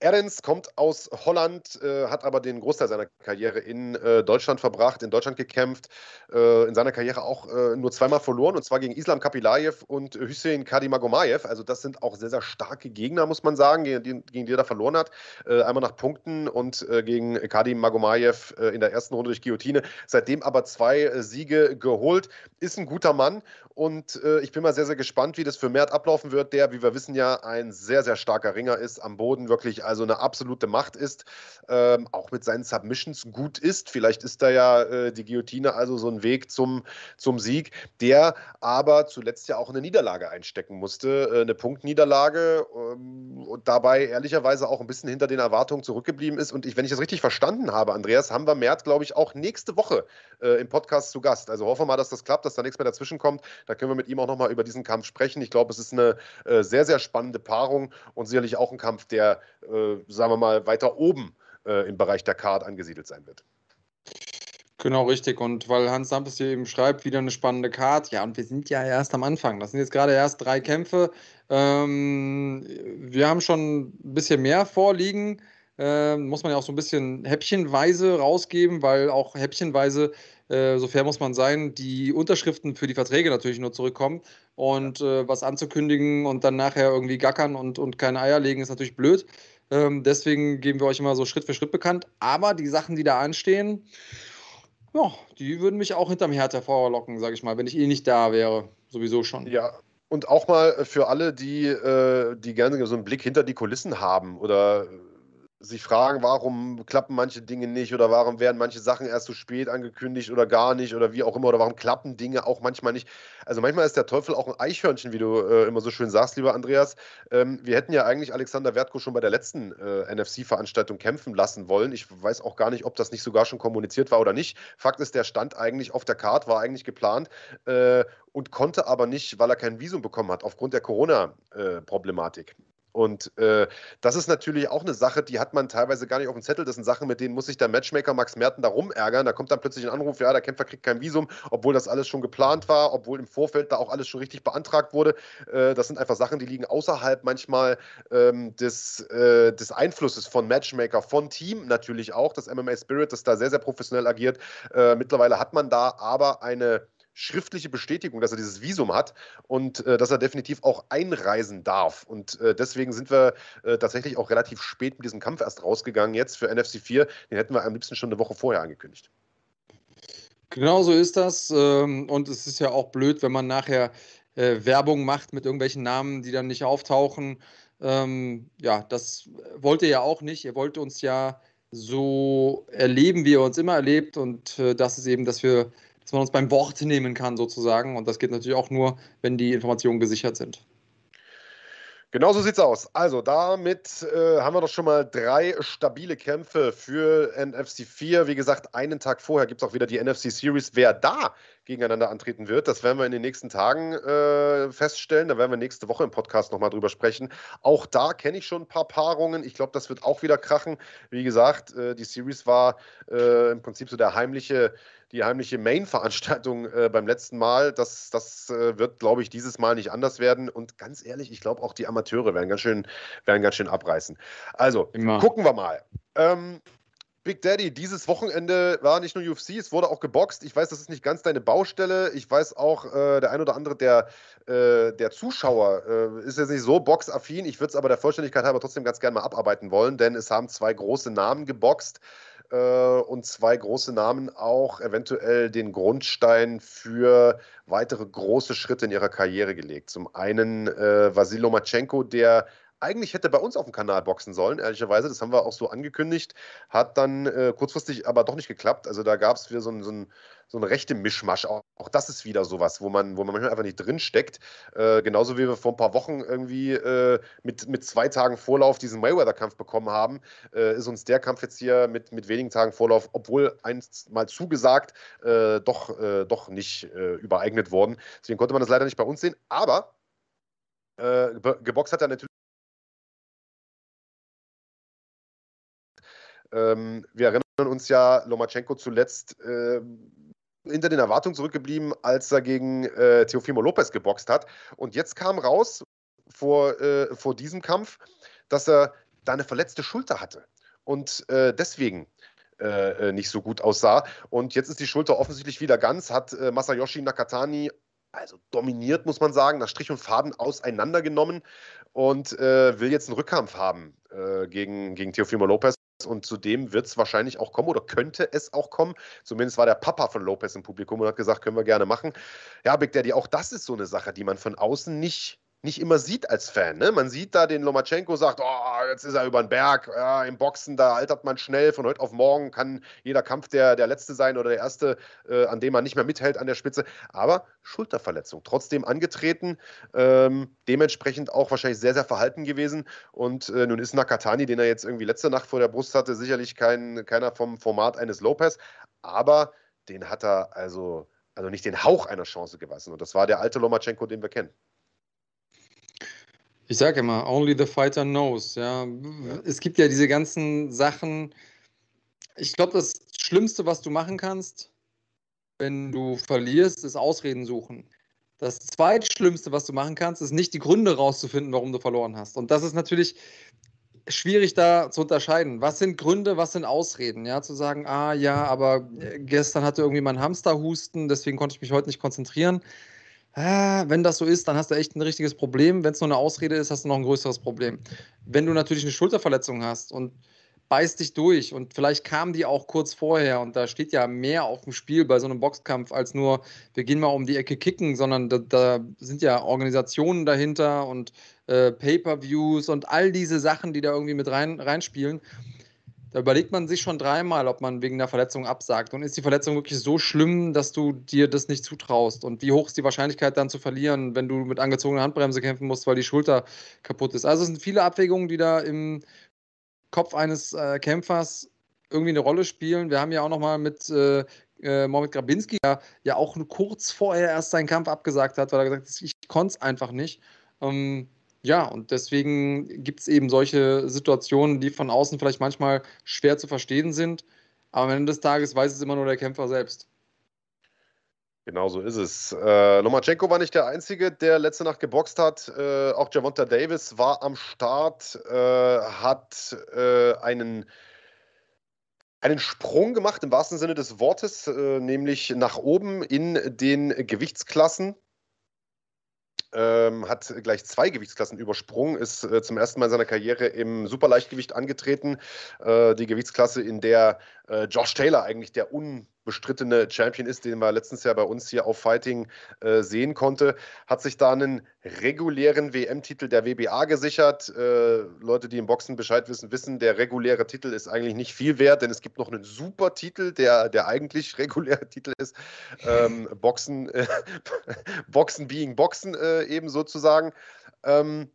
Ernst kommt aus Holland, äh, hat aber den Großteil seiner Karriere in äh, Deutschland verbracht, in Deutschland gekämpft, äh, in seiner Karriere auch äh, nur zweimal verloren, und zwar gegen Islam Kapilayev und Hüseyin Kadimagomayev. Also das sind auch sehr, sehr starke Gegner, muss man sagen, gegen die, gegen die er da verloren hat. Äh, einmal nach Punkten und äh, gegen Kadim Magomayev in der ersten Runde durch Guillotine. Seitdem aber zwei Siege geholt. Ist ein guter Mann und ich bin mal sehr, sehr gespannt, wie das für Mert ablaufen wird, der, wie wir wissen ja, ein sehr, sehr starker Ringer ist, am Boden wirklich also eine absolute Macht ist, ähm, auch mit seinen Submissions gut ist. Vielleicht ist da ja äh, die Guillotine also so ein Weg zum, zum Sieg, der aber zuletzt ja auch eine Niederlage einstecken musste, äh, eine Punktniederlage ähm, und dabei ehrlicherweise auch ein bisschen hinter den Erwartungen zurückgeblieben ist. Und ich, wenn ich das richtig verstanden habe, Andreas, haben wir Mert, glaube ich, auch nächste Woche äh, im Podcast zu Gast. Also hoffen wir mal, dass das klappt, dass da nichts mehr dazwischen kommt. Da können wir mit ihm auch nochmal über diesen Kampf sprechen. Ich glaube, es ist eine äh, sehr, sehr spannende Paarung und sicherlich auch ein Kampf, der äh, sagen wir mal, weiter oben äh, im Bereich der Card angesiedelt sein wird. Genau, richtig. Und weil Hans Sampes hier eben schreibt, wieder eine spannende Card. Ja, und wir sind ja erst am Anfang. Das sind jetzt gerade erst drei Kämpfe. Ähm, wir haben schon ein bisschen mehr vorliegen. Ähm, muss man ja auch so ein bisschen häppchenweise rausgeben, weil auch häppchenweise, äh, so fair muss man sein, die Unterschriften für die Verträge natürlich nur zurückkommen. Und äh, was anzukündigen und dann nachher irgendwie gackern und, und keine Eier legen, ist natürlich blöd. Ähm, deswegen geben wir euch immer so Schritt für Schritt bekannt. Aber die Sachen, die da anstehen, ja, die würden mich auch hinterm Herd hervorlocken, sage ich mal, wenn ich eh nicht da wäre. Sowieso schon. Ja, und auch mal für alle, die, äh, die gerne so einen Blick hinter die Kulissen haben oder sich fragen, warum klappen manche Dinge nicht oder warum werden manche Sachen erst so spät angekündigt oder gar nicht oder wie auch immer oder warum klappen Dinge auch manchmal nicht. Also manchmal ist der Teufel auch ein Eichhörnchen, wie du äh, immer so schön sagst, lieber Andreas. Ähm, wir hätten ja eigentlich Alexander Wertko schon bei der letzten äh, NFC-Veranstaltung kämpfen lassen wollen. Ich weiß auch gar nicht, ob das nicht sogar schon kommuniziert war oder nicht. Fakt ist, der stand eigentlich auf der Karte, war eigentlich geplant äh, und konnte aber nicht, weil er kein Visum bekommen hat, aufgrund der Corona-Problematik. Und äh, das ist natürlich auch eine Sache, die hat man teilweise gar nicht auf dem Zettel. Das sind Sachen, mit denen muss sich der Matchmaker Max Merten da rumärgern. Da kommt dann plötzlich ein Anruf, ja, der Kämpfer kriegt kein Visum, obwohl das alles schon geplant war, obwohl im Vorfeld da auch alles schon richtig beantragt wurde. Äh, das sind einfach Sachen, die liegen außerhalb manchmal ähm, des, äh, des Einflusses von Matchmaker, von Team natürlich auch. Das MMA Spirit, das da sehr, sehr professionell agiert. Äh, mittlerweile hat man da aber eine schriftliche Bestätigung, dass er dieses Visum hat und äh, dass er definitiv auch einreisen darf. Und äh, deswegen sind wir äh, tatsächlich auch relativ spät mit diesem Kampf erst rausgegangen jetzt für NFC 4. Den hätten wir am liebsten schon eine Woche vorher angekündigt. Genau so ist das. Ähm, und es ist ja auch blöd, wenn man nachher äh, Werbung macht mit irgendwelchen Namen, die dann nicht auftauchen. Ähm, ja, das wollt ihr ja auch nicht. Ihr wollt uns ja so erleben, wie ihr uns immer erlebt. Und äh, das ist eben, dass wir dass man uns beim Wort nehmen kann sozusagen. Und das geht natürlich auch nur, wenn die Informationen gesichert sind. Genau so sieht's aus. Also damit äh, haben wir doch schon mal drei stabile Kämpfe für NFC 4. Wie gesagt, einen Tag vorher gibt es auch wieder die NFC Series. Wer da gegeneinander antreten wird, das werden wir in den nächsten Tagen äh, feststellen. Da werden wir nächste Woche im Podcast nochmal drüber sprechen. Auch da kenne ich schon ein paar Paarungen. Ich glaube, das wird auch wieder krachen. Wie gesagt, äh, die Series war äh, im Prinzip so der heimliche die heimliche Main-Veranstaltung äh, beim letzten Mal. Das, das äh, wird, glaube ich, dieses Mal nicht anders werden. Und ganz ehrlich, ich glaube auch die Amateure werden ganz schön, werden ganz schön abreißen. Also, Immer. gucken wir mal. Ähm, Big Daddy, dieses Wochenende war nicht nur UFC, es wurde auch geboxt. Ich weiß, das ist nicht ganz deine Baustelle. Ich weiß auch, äh, der ein oder andere der, äh, der Zuschauer äh, ist jetzt nicht so boxaffin. Ich würde es aber der Vollständigkeit halber trotzdem ganz gerne mal abarbeiten wollen, denn es haben zwei große Namen geboxt äh, und zwei große Namen auch eventuell den Grundstein für weitere große Schritte in ihrer Karriere gelegt. Zum einen äh, Vasil Lomachenko, der eigentlich hätte bei uns auf dem Kanal boxen sollen, ehrlicherweise. Das haben wir auch so angekündigt. Hat dann äh, kurzfristig aber doch nicht geklappt. Also da gab es wieder so ein, so ein, so ein rechte Mischmasch. Auch, auch, das ist wieder sowas, wo man, wo man manchmal einfach nicht drin steckt. Äh, genauso wie wir vor ein paar Wochen irgendwie äh, mit, mit zwei Tagen Vorlauf diesen Mayweather-Kampf bekommen haben, äh, ist uns der Kampf jetzt hier mit, mit wenigen Tagen Vorlauf, obwohl einst mal zugesagt, äh, doch, äh, doch nicht übereignet worden. Deswegen konnte man das leider nicht bei uns sehen. Aber geboxt hat er natürlich Ähm, wir erinnern uns ja, Lomachenko zuletzt äh, hinter den Erwartungen zurückgeblieben, als er gegen äh, Teofimo Lopez geboxt hat. Und jetzt kam raus vor, äh, vor diesem Kampf, dass er da eine verletzte Schulter hatte und äh, deswegen äh, äh, nicht so gut aussah. Und jetzt ist die Schulter offensichtlich wieder ganz, hat Masayoshi Nakatani also dominiert, muss man sagen, nach Strich und Faden auseinandergenommen und äh, will jetzt einen Rückkampf haben äh, gegen, gegen Teofimo Lopez. Und zudem wird es wahrscheinlich auch kommen oder könnte es auch kommen. Zumindest war der Papa von Lopez im Publikum und hat gesagt, können wir gerne machen. Ja, Big Daddy, auch das ist so eine Sache, die man von außen nicht nicht immer sieht als Fan. Ne? Man sieht da den Lomachenko, sagt, oh, jetzt ist er über den Berg. Ja, Im Boxen, da altert man schnell. Von heute auf morgen kann jeder Kampf der, der letzte sein oder der erste, äh, an dem man nicht mehr mithält an der Spitze. Aber Schulterverletzung, trotzdem angetreten. Ähm, dementsprechend auch wahrscheinlich sehr, sehr verhalten gewesen. Und äh, nun ist Nakatani, den er jetzt irgendwie letzte Nacht vor der Brust hatte, sicherlich kein, keiner vom Format eines Lopez. Aber den hat er also, also nicht den Hauch einer Chance gewassen. Und das war der alte Lomachenko, den wir kennen. Ich sage immer, only the fighter knows. Ja. Es gibt ja diese ganzen Sachen. Ich glaube, das Schlimmste, was du machen kannst, wenn du verlierst, ist Ausreden suchen. Das zweitschlimmste, was du machen kannst, ist nicht die Gründe rauszufinden, warum du verloren hast. Und das ist natürlich schwierig da zu unterscheiden. Was sind Gründe, was sind Ausreden? Ja, zu sagen, ah ja, aber gestern hatte irgendwie mein Hamsterhusten, deswegen konnte ich mich heute nicht konzentrieren wenn das so ist, dann hast du echt ein richtiges Problem. Wenn es nur eine Ausrede ist, hast du noch ein größeres Problem. Wenn du natürlich eine Schulterverletzung hast und beißt dich durch und vielleicht kam die auch kurz vorher und da steht ja mehr auf dem Spiel bei so einem Boxkampf als nur, wir gehen mal um die Ecke kicken, sondern da, da sind ja Organisationen dahinter und äh, Pay-per-Views und all diese Sachen, die da irgendwie mit rein, reinspielen. Da überlegt man sich schon dreimal, ob man wegen der Verletzung absagt. Und ist die Verletzung wirklich so schlimm, dass du dir das nicht zutraust? Und wie hoch ist die Wahrscheinlichkeit dann zu verlieren, wenn du mit angezogener Handbremse kämpfen musst, weil die Schulter kaputt ist? Also es sind viele Abwägungen, die da im Kopf eines äh, Kämpfers irgendwie eine Rolle spielen. Wir haben ja auch noch mal mit äh, äh, Mohamed Grabinski, der ja auch kurz vorher erst seinen Kampf abgesagt hat, weil er gesagt hat, ich konnte es einfach nicht. Ähm, ja, und deswegen gibt es eben solche Situationen, die von außen vielleicht manchmal schwer zu verstehen sind. Aber am Ende des Tages weiß es immer nur der Kämpfer selbst. Genau so ist es. Äh, Lomachenko war nicht der Einzige, der letzte Nacht geboxt hat. Äh, auch Javonta Davis war am Start, äh, hat äh, einen, einen Sprung gemacht im wahrsten Sinne des Wortes, äh, nämlich nach oben in den Gewichtsklassen ähm, hat gleich zwei Gewichtsklassen übersprungen, ist äh, zum ersten Mal in seiner Karriere im Superleichtgewicht angetreten. Äh, die Gewichtsklasse, in der äh, Josh Taylor eigentlich der unbestrittene Champion ist, den man letztens ja bei uns hier auf Fighting äh, sehen konnte, hat sich da einen regulären WM-Titel der WBA gesichert. Äh, Leute, die im Boxen Bescheid wissen, wissen, der reguläre Titel ist eigentlich nicht viel wert, denn es gibt noch einen super Titel, der, der eigentlich reguläre Titel ist. Ähm, Boxen, äh, Boxen being Boxen äh, eben sozusagen. Ähm,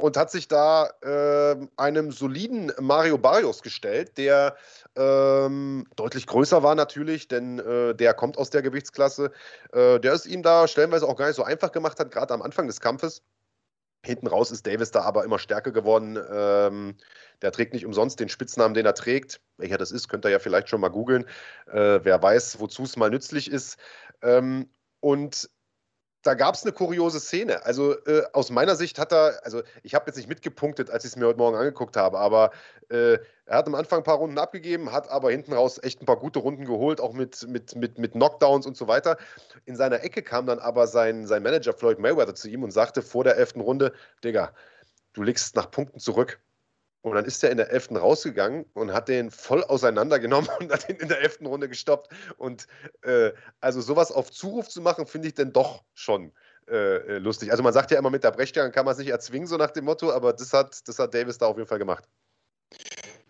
und hat sich da äh, einem soliden Mario Barrios gestellt, der ähm, deutlich größer war natürlich, denn äh, der kommt aus der Gewichtsklasse. Äh, der es ihm da stellenweise auch gar nicht so einfach gemacht hat, gerade am Anfang des Kampfes. Hinten raus ist Davis da aber immer stärker geworden. Ähm, der trägt nicht umsonst den Spitznamen, den er trägt. Welcher das ist, könnt ihr ja vielleicht schon mal googeln. Äh, wer weiß, wozu es mal nützlich ist. Ähm, und da gab es eine kuriose Szene. Also äh, aus meiner Sicht hat er, also ich habe jetzt nicht mitgepunktet, als ich es mir heute Morgen angeguckt habe, aber äh, er hat am Anfang ein paar Runden abgegeben, hat aber hinten raus echt ein paar gute Runden geholt, auch mit, mit, mit, mit Knockdowns und so weiter. In seiner Ecke kam dann aber sein, sein Manager Floyd Mayweather zu ihm und sagte vor der elften Runde, Digga, du liegst nach Punkten zurück. Und dann ist er in der elften rausgegangen und hat den voll auseinandergenommen und hat ihn in der elften Runde gestoppt. Und äh, also sowas auf Zuruf zu machen, finde ich dann doch schon äh, äh, lustig. Also man sagt ja immer, mit der Brechstange kann man es nicht erzwingen, so nach dem Motto, aber das hat, das hat Davis da auf jeden Fall gemacht.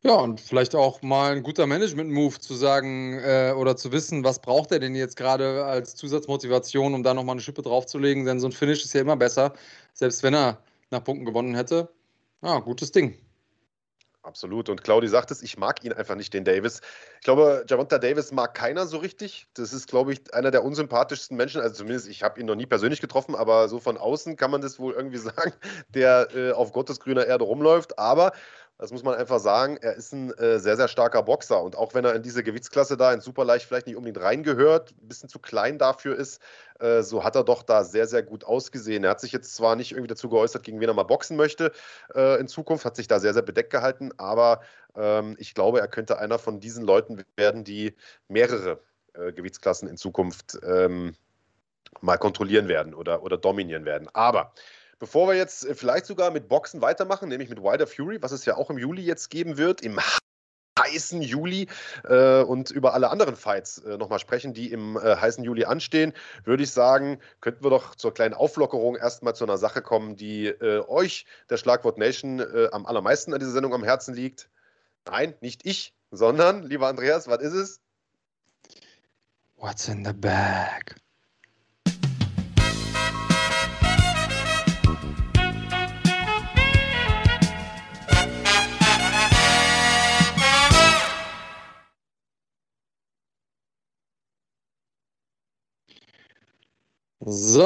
Ja, und vielleicht auch mal ein guter Management-Move zu sagen äh, oder zu wissen, was braucht er denn jetzt gerade als Zusatzmotivation, um da nochmal eine Schippe draufzulegen, denn so ein Finish ist ja immer besser, selbst wenn er nach Punkten gewonnen hätte. Ja, gutes Ding. Absolut. Und Claudi sagt es, ich mag ihn einfach nicht, den Davis. Ich glaube, Javonta Davis mag keiner so richtig. Das ist, glaube ich, einer der unsympathischsten Menschen. Also zumindest, ich habe ihn noch nie persönlich getroffen, aber so von außen kann man das wohl irgendwie sagen, der äh, auf Gottes grüner Erde rumläuft. Aber das muss man einfach sagen. Er ist ein äh, sehr, sehr starker Boxer. Und auch wenn er in diese Gewichtsklasse da in Superleicht vielleicht nicht unbedingt reingehört, ein bisschen zu klein dafür ist, äh, so hat er doch da sehr, sehr gut ausgesehen. Er hat sich jetzt zwar nicht irgendwie dazu geäußert, gegen wen er mal boxen möchte äh, in Zukunft, hat sich da sehr, sehr bedeckt gehalten. Aber ähm, ich glaube, er könnte einer von diesen Leuten werden, die mehrere äh, Gewichtsklassen in Zukunft ähm, mal kontrollieren werden oder, oder dominieren werden. Aber Bevor wir jetzt äh, vielleicht sogar mit Boxen weitermachen, nämlich mit Wilder Fury, was es ja auch im Juli jetzt geben wird, im heißen Juli äh, und über alle anderen Fights äh, nochmal sprechen, die im äh, heißen Juli anstehen, würde ich sagen, könnten wir doch zur kleinen Auflockerung erstmal zu einer Sache kommen, die äh, euch, der Schlagwort Nation, äh, am allermeisten an dieser Sendung am Herzen liegt. Nein, nicht ich, sondern, lieber Andreas, was ist es? What's in the bag? So,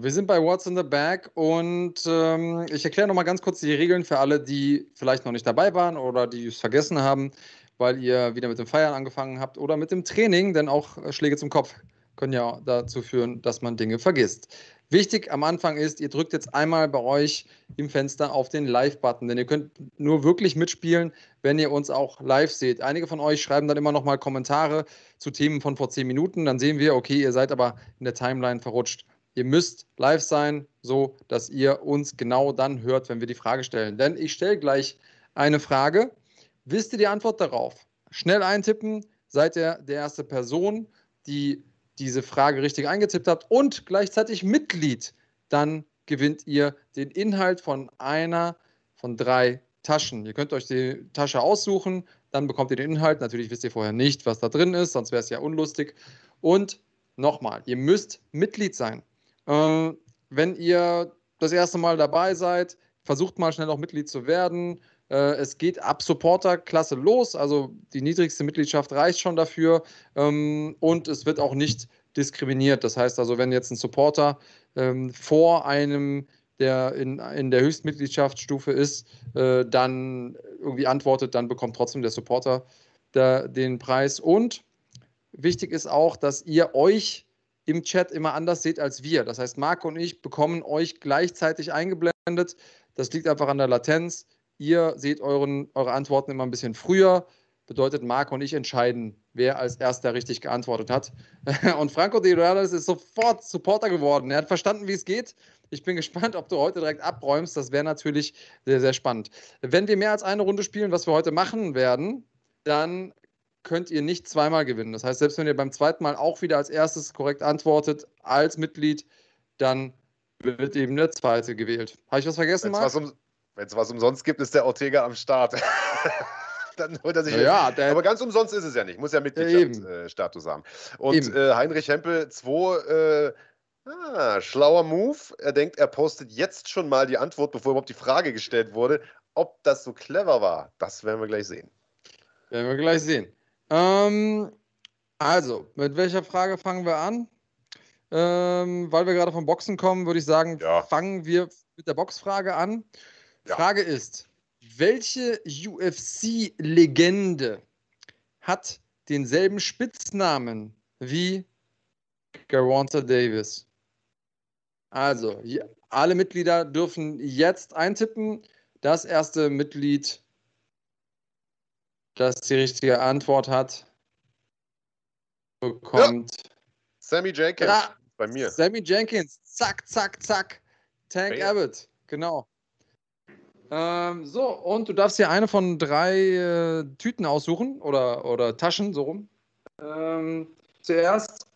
wir sind bei What's in the Bag und ähm, ich erkläre nochmal ganz kurz die Regeln für alle, die vielleicht noch nicht dabei waren oder die es vergessen haben, weil ihr wieder mit dem Feiern angefangen habt oder mit dem Training, denn auch Schläge zum Kopf können ja dazu führen, dass man Dinge vergisst. Wichtig am Anfang ist, ihr drückt jetzt einmal bei euch im Fenster auf den Live-Button, denn ihr könnt nur wirklich mitspielen, wenn ihr uns auch live seht. Einige von euch schreiben dann immer noch mal Kommentare zu Themen von vor zehn Minuten. Dann sehen wir, okay, ihr seid aber in der Timeline verrutscht. Ihr müsst live sein, so dass ihr uns genau dann hört, wenn wir die Frage stellen. Denn ich stelle gleich eine Frage. Wisst ihr die Antwort darauf? Schnell eintippen, seid ihr der erste Person, die diese Frage richtig eingetippt habt und gleichzeitig Mitglied, dann gewinnt ihr den Inhalt von einer von drei Taschen. Ihr könnt euch die Tasche aussuchen, dann bekommt ihr den Inhalt. Natürlich wisst ihr vorher nicht, was da drin ist, sonst wäre es ja unlustig. Und nochmal, ihr müsst Mitglied sein. Äh, wenn ihr das erste Mal dabei seid, versucht mal schnell auch Mitglied zu werden. Äh, es geht ab Supporter-Klasse los, also die niedrigste Mitgliedschaft reicht schon dafür ähm, und es wird auch nicht diskriminiert. Das heißt also, wenn jetzt ein Supporter ähm, vor einem, der in, in der Höchstmitgliedschaftsstufe ist, äh, dann irgendwie antwortet, dann bekommt trotzdem der Supporter der, den Preis. Und wichtig ist auch, dass ihr euch im Chat immer anders seht als wir. Das heißt, Marco und ich bekommen euch gleichzeitig eingeblendet. Das liegt einfach an der Latenz. Ihr seht euren, eure Antworten immer ein bisschen früher. Bedeutet, Marco und ich entscheiden, wer als erster richtig geantwortet hat. Und Franco de Reales ist sofort Supporter geworden. Er hat verstanden, wie es geht. Ich bin gespannt, ob du heute direkt abräumst. Das wäre natürlich sehr, sehr spannend. Wenn wir mehr als eine Runde spielen, was wir heute machen werden, dann könnt ihr nicht zweimal gewinnen. Das heißt, selbst wenn ihr beim zweiten Mal auch wieder als erstes korrekt antwortet, als Mitglied, dann wird eben der zweite gewählt. Habe ich was vergessen, Marc? Wenn es was umsonst gibt, ist der Ortega am Start. dann holt er sich. Ja, aber ganz umsonst ist es ja nicht. Muss ja Mitgliedschaftsstatus äh, haben. Und äh, Heinrich Hempel 2 Ah, schlauer Move. Er denkt, er postet jetzt schon mal die Antwort, bevor überhaupt die Frage gestellt wurde. Ob das so clever war, das werden wir gleich sehen. Werden wir gleich sehen. Ähm, also, mit welcher Frage fangen wir an? Ähm, weil wir gerade vom Boxen kommen, würde ich sagen, Ja. fangen wir mit der Boxfrage an. Ja. Frage ist: Welche UFC-Legende hat denselben Spitznamen wie Gervonta Davis? Also, alle Mitglieder dürfen jetzt eintippen. Das erste Mitglied, das die richtige Antwort hat, bekommt. Sammy Jenkins Ja. bei mir. Sammy Jenkins, zack, zack, zack. Tank Bam. Abbott, genau. Ähm, so, und du darfst hier eine von drei äh, Tüten aussuchen oder, oder Taschen, so rum. Ähm, zuerst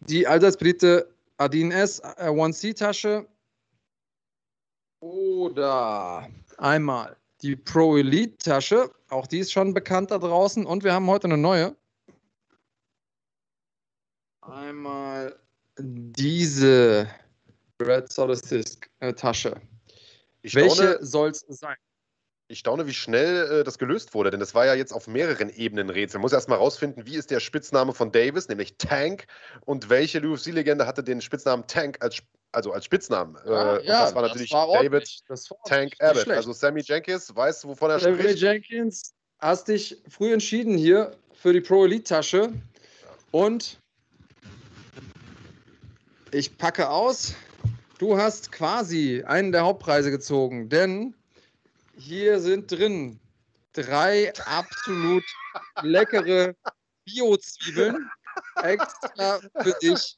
die allseits beliebte Adin S. äh, 1C-Tasche oder einmal die Pro Elite-Tasche. Auch die ist schon bekannt da draußen. Und wir haben heute eine neue. Einmal diese Red Solstice äh, Tasche. Ich Welche staune, soll es sein? ich staune, wie schnell äh, das gelöst wurde, denn das war ja jetzt auf mehreren Ebenen Rätsel. Man muss erst mal rausfinden, wie ist der Spitzname von Davis, nämlich Tank, und welche UFC-Legende hatte den Spitznamen Tank als, also als Spitznamen. Äh, und das war natürlich David. Das war Tank nicht Abbott. Also Sammy Jenkins, weißt du, wovon er Sammy spricht? Jenkins, hast dich früh entschieden hier für die Pro Elite Tasche. Und ich packe aus. Du hast quasi einen der Hauptpreise gezogen, denn hier sind drin drei absolut leckere Bio-Zwiebeln extra für dich.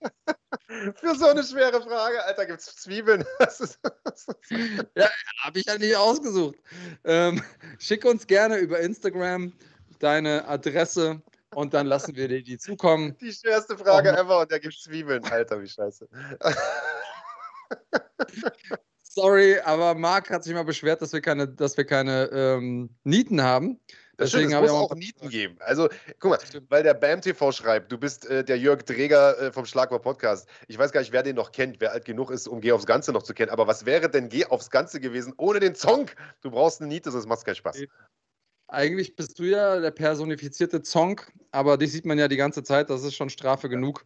Für so eine schwere Frage, Alter, gibt es Zwiebeln? Das ist, das ist, Habe ich ja nicht ausgesucht. Ähm, schick uns gerne über Instagram deine Adresse und dann lassen wir dir die zukommen. die schwerste Frage Oh. ever und der gibt Zwiebeln. Alter, wie scheiße. Sorry, aber Marc hat sich mal beschwert, dass wir keine, dass wir keine ähm, Nieten haben. Das stimmt, Deswegen es habe muss auch Nieten geben. Also, guck mal, Stimmt. weil der BAM TV schreibt, du bist äh, der Jörg Dreger äh, vom Schlagwort Podcast. Ich weiß gar nicht, wer den noch kennt, wer alt genug ist, um Geh aufs Ganze noch zu kennen. Aber was wäre denn Geh aufs Ganze gewesen ohne den Zonk? Du brauchst eine Niete, sonst macht es keinen Spaß. Eigentlich bist du ja der personifizierte Zonk, aber dich sieht man ja die ganze Zeit, das ist schon Strafe genug.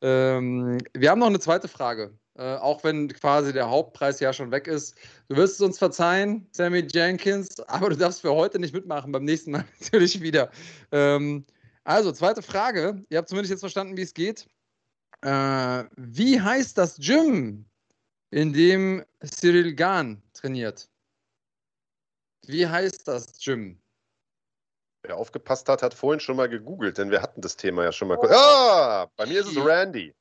Ähm, wir haben noch eine zweite Frage, äh, auch wenn quasi der Hauptpreis ja schon weg ist. Du wirst es uns verzeihen, Sammy Jenkins, aber du darfst für heute nicht mitmachen, beim nächsten Mal natürlich wieder. Ähm, also, zweite Frage. Ihr habt zumindest jetzt verstanden, wie es geht. Äh, wie heißt das Gym, in dem Cyril Gahn trainiert? Wie heißt das Gym? Wer aufgepasst hat, hat vorhin schon mal gegoogelt, denn wir hatten das Thema ja schon mal kurz. Ah, bei mir ist es Randy.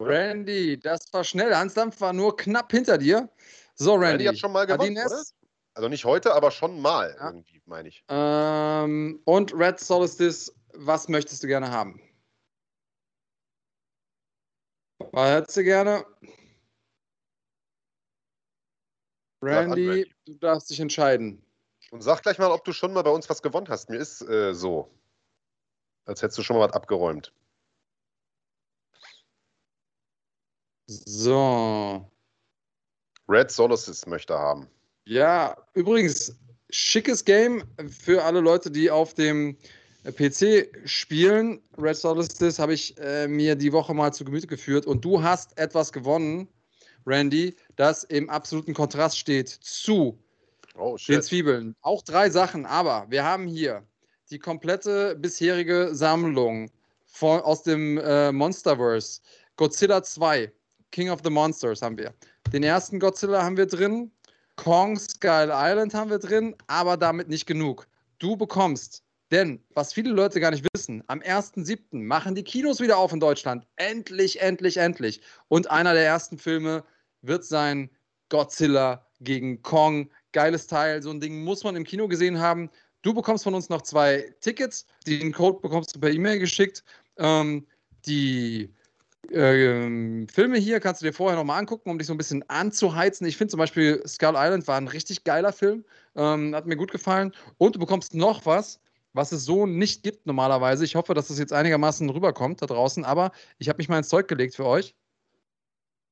Randy, das war schnell. Hans Dampf war nur knapp hinter dir. So, Randy. Randy hat schon mal gewonnen, Adines, oder? Also nicht heute, aber schon mal Ja. irgendwie, meine ich. Ähm, und Red Solstice, was möchtest du gerne haben? Was hättest du gerne? Randy, Randy. du darfst dich entscheiden. Und sag gleich mal, ob du schon mal bei uns was gewonnen hast. Mir ist äh, so. Als hättest du schon mal was abgeräumt. So. Red Solstice möchte haben. Ja, übrigens, schickes Game für alle Leute, die auf dem PC spielen. Red Solstice habe ich äh, mir die Woche mal zu Gemüte geführt und du hast etwas gewonnen, Randy, das im absoluten Kontrast steht zu Oh, den. Zwiebeln. Auch drei Sachen, aber wir haben hier die komplette bisherige Sammlung von, aus dem äh, Monsterverse. Godzilla 2, King of the Monsters haben wir. Den ersten Godzilla haben wir drin. Kong Skull Island haben wir drin, aber damit nicht genug. Du bekommst, denn was viele Leute gar nicht wissen, am 1.7. machen die Kinos wieder auf in Deutschland. Endlich, endlich, endlich. Und einer der ersten Filme wird sein Godzilla gegen Kong. Geiles Teil, so ein Ding muss man im Kino gesehen haben. Du bekommst von uns noch zwei Tickets. Den Code bekommst du per E-Mail geschickt. Ähm, die ähm, Filme hier kannst du dir vorher nochmal angucken, um dich so ein bisschen anzuheizen. Ich finde zum Beispiel Skull Island war ein richtig geiler Film. Ähm, hat mir gut gefallen. Und du bekommst noch was, was es so nicht gibt normalerweise. Ich hoffe, dass das jetzt einigermaßen rüberkommt da draußen. Aber ich habe mich mal ins Zeug gelegt für euch.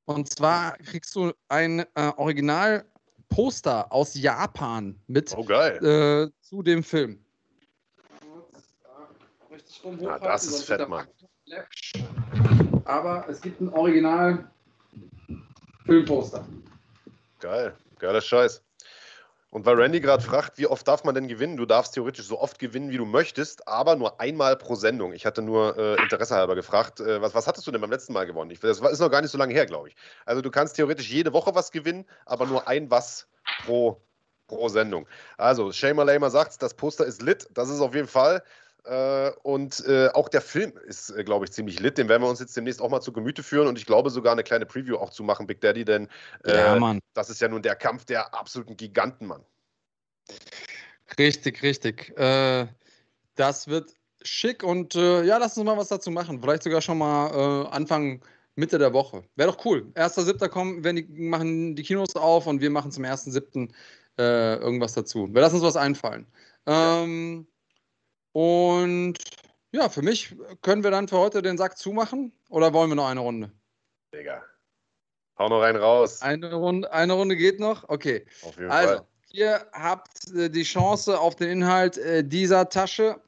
Und zwar kriegst du ein äh, Original-Poster aus Japan mit Oh, geil. äh, zu dem Film. Rum Na, das ist fett, Mann. Aber es gibt ein Original-Filmposter. Geil. Geiler Scheiß. Und weil Randy gerade fragt, wie oft darf man denn gewinnen? Du darfst theoretisch so oft gewinnen, wie du möchtest, aber nur einmal pro Sendung. Ich hatte nur äh, Interesse halber gefragt, äh, was, was hattest du denn beim letzten Mal gewonnen? Ich, das ist noch gar nicht so lange her, glaube ich. Also du kannst theoretisch jede Woche was gewinnen, aber nur ein was pro, pro Sendung. Also, Shamer Lamer sagt, das Poster ist lit, das ist auf jeden Fall. Äh, und äh, auch der Film ist, äh, glaube ich, ziemlich lit. Den werden wir uns jetzt demnächst auch mal zu Gemüte führen und ich glaube sogar eine kleine Preview auch zu machen, Big Daddy, denn äh, Mann. das ist ja nun der Kampf der absoluten Giganten, Mann. Richtig, richtig. Äh, das wird schick und äh, ja, lass uns mal was dazu machen. Vielleicht sogar schon mal Anfang, Mitte der Woche. Wäre doch cool. 1.7. kommen, wenn die machen die Kinos auf und wir machen zum 1.7. Äh, irgendwas dazu. Wir lassen uns was einfallen. Ähm, Und ja, für mich können wir dann für heute den Sack zumachen oder wollen wir noch eine Runde? Digga. Hau noch einen raus. Eine Runde, eine Runde geht noch? Okay. Auf jeden Also, Fall. ihr habt äh, die Chance auf den Inhalt äh, dieser Tasche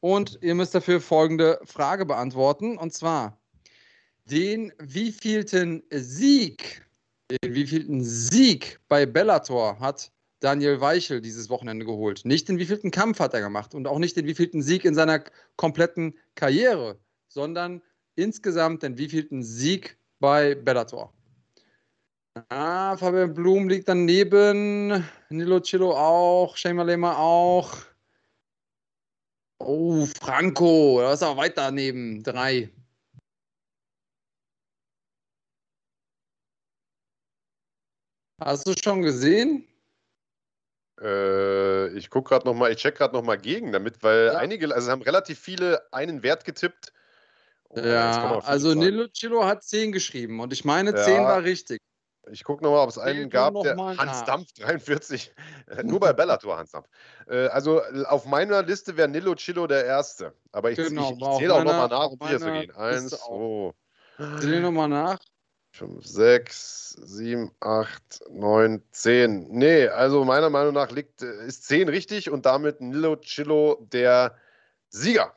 und ihr müsst dafür folgende Frage beantworten. Und zwar, den wievielten Sieg, den wievielten Sieg bei Bellator hat Daniel Weichel dieses Wochenende geholt? Nicht den wievielten Kampf hat er gemacht und auch nicht den wievielten Sieg in seiner kompletten Karriere, sondern insgesamt den wievielten Sieg bei Bellator. Ah, Fabian Blum liegt daneben. Nilo Cillo auch. Shema Lema auch. Oh, Franco. Da ist aber weit daneben. Drei. Hast du schon gesehen? Äh, ich gucke gerade nochmal, ich check gerade nochmal gegen damit, weil Ja. einige, also haben relativ viele einen Wert getippt. Oh, ja, also. Nilo Cillo hat 10 geschrieben und ich meine, Ja. 10 war richtig. Ich gucke nochmal, ob es einen gab, der Hans nach. Dampf 43. Äh, Nur bei Bellator Hans Dampf. Äh, also äh, auf meiner Liste wäre Nilo Cillo der Erste. Aber ich, Genau, ich, ich zähle auch nochmal nach, um sicher zu gehen. Eins, zwei, Zähl nochmal nach. 5, 6, 7, 8, 9, 10. Nee, also meiner Meinung nach liegt, äh, ist 10 richtig und damit Nilo Cillo der Sieger.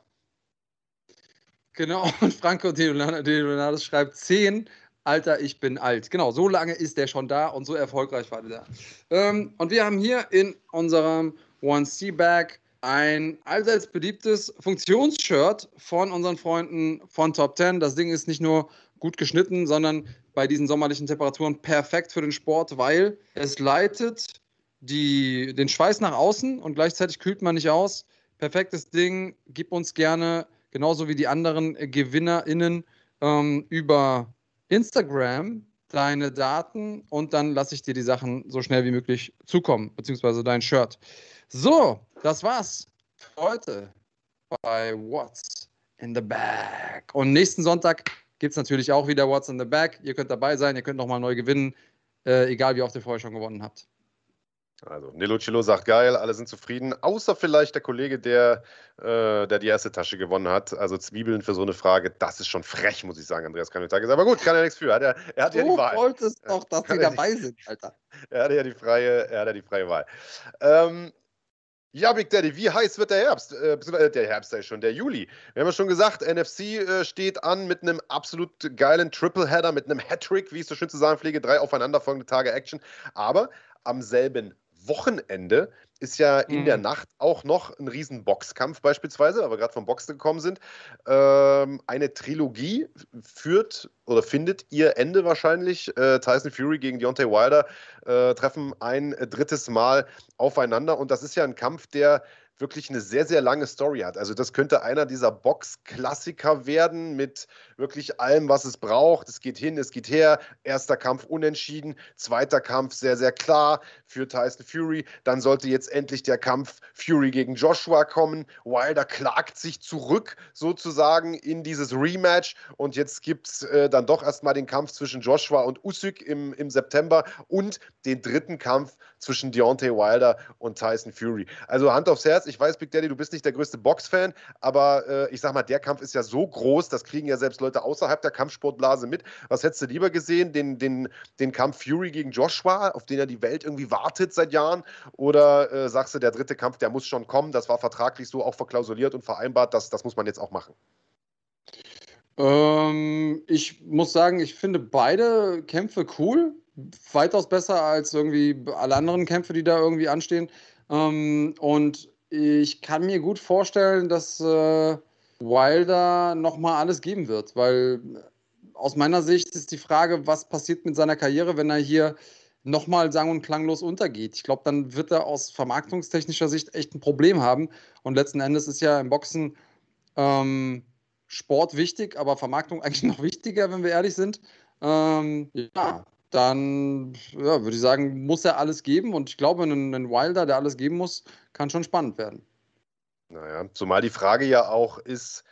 Genau, und Franco De Leonardo- De Leonardo schreibt 10. Alter, ich bin alt. Genau, so lange ist der schon da und so erfolgreich war der da. Ähm, und wir haben hier in unserem One C Bag ein allseits beliebtes Funktionsshirt von unseren Freunden von Top 10. Das Ding ist nicht nur gut geschnitten, sondern bei diesen sommerlichen Temperaturen perfekt für den Sport, weil es leitet die, den Schweiß nach außen und gleichzeitig kühlt man nicht aus. Perfektes Ding. Gib uns gerne, genauso wie die anderen GewinnerInnen, ähm, über Instagram deine Daten und dann lasse ich dir die Sachen so schnell wie möglich zukommen, beziehungsweise dein Shirt. So, das war's heute bei What's in the Bag. Und nächsten Sonntag gibt es natürlich auch wieder What's in the Bag. Ihr könnt dabei sein, ihr könnt nochmal neu gewinnen, äh, egal wie oft ihr vorher schon gewonnen habt. Also Nilo Cillo sagt geil, alle sind zufrieden, außer vielleicht der Kollege, der, äh, der die erste Tasche gewonnen hat. Also Zwiebeln für so eine Frage, das ist schon frech, muss ich sagen, Andreas Kanutagis. Aber gut, kann er nichts für. Er hat ja, er hat ja die Du Wahl. wolltest doch, dass Kann sie er dabei sind, Alter. Er hat ja die freie, er hat ja die freie Wahl. Ähm, ja, Big Daddy, wie heiß wird der Herbst? Äh, beziehungsweise der Herbst ist schon, der Juli. Wir haben ja schon gesagt, NFC äh, steht an mit einem absolut geilen Tripleheader, mit einem Hattrick, wie ich so schön zu sagen pflege, drei aufeinanderfolgende Tage Action. Aber am selben Wochenende ist ja in Mhm. der Nacht auch noch ein riesen Boxkampf beispielsweise, weil wir gerade vom Boxen gekommen sind. Ähm, eine Trilogie führt oder findet ihr Ende wahrscheinlich. Äh, Tyson Fury gegen Deontay Wilder äh, treffen ein drittes Mal aufeinander und das ist ja ein Kampf, der wirklich eine sehr, sehr lange Story hat. Also das könnte einer dieser Box-Klassiker werden mit wirklich allem, was es braucht. Es geht hin, es geht her. Erster Kampf unentschieden, zweiter Kampf sehr, sehr klar für Tyson Fury. Dann sollte jetzt endlich der Kampf Fury gegen Joshua kommen. Wilder klagt sich zurück sozusagen in dieses Rematch und jetzt gibt es äh, dann doch erstmal den Kampf zwischen Joshua und Usyk im, im September und den dritten Kampf zwischen Deontay Wilder und Tyson Fury. Also Hand aufs Herz, ich weiß, Big Daddy, du bist nicht der größte Box-Fan, aber äh, ich sag mal, der Kampf ist ja so groß, das kriegen ja selbst Leute außerhalb der Kampfsportblase mit. Was hättest du lieber gesehen? Den, den, den Kampf Fury gegen Joshua, auf den ja die Welt irgendwie wartet seit Jahren? Oder äh, sagst du, der dritte Kampf, der muss schon kommen, das war vertraglich so auch verklausuliert und vereinbart, das, das muss man jetzt auch machen? Ähm, ich muss sagen, ich finde beide Kämpfe cool. Weitaus besser als irgendwie alle anderen Kämpfe, die da irgendwie anstehen. Ähm, und ich kann mir gut vorstellen, dass äh, Wilder nochmal alles geben wird, weil aus meiner Sicht ist die Frage, was passiert mit seiner Karriere, wenn er hier nochmal sang- und klanglos untergeht. Ich glaube, dann wird er aus vermarktungstechnischer Sicht echt ein Problem haben. Und letzten Endes ist ja im Boxen ähm, Sport wichtig, aber Vermarktung eigentlich noch wichtiger, wenn wir ehrlich sind. Ähm, ja, dann ja, würde ich sagen, muss er alles geben. Und ich glaube, ein, ein Wilder, der alles geben muss, kann schon spannend werden. Naja, zumal die Frage ja auch ist,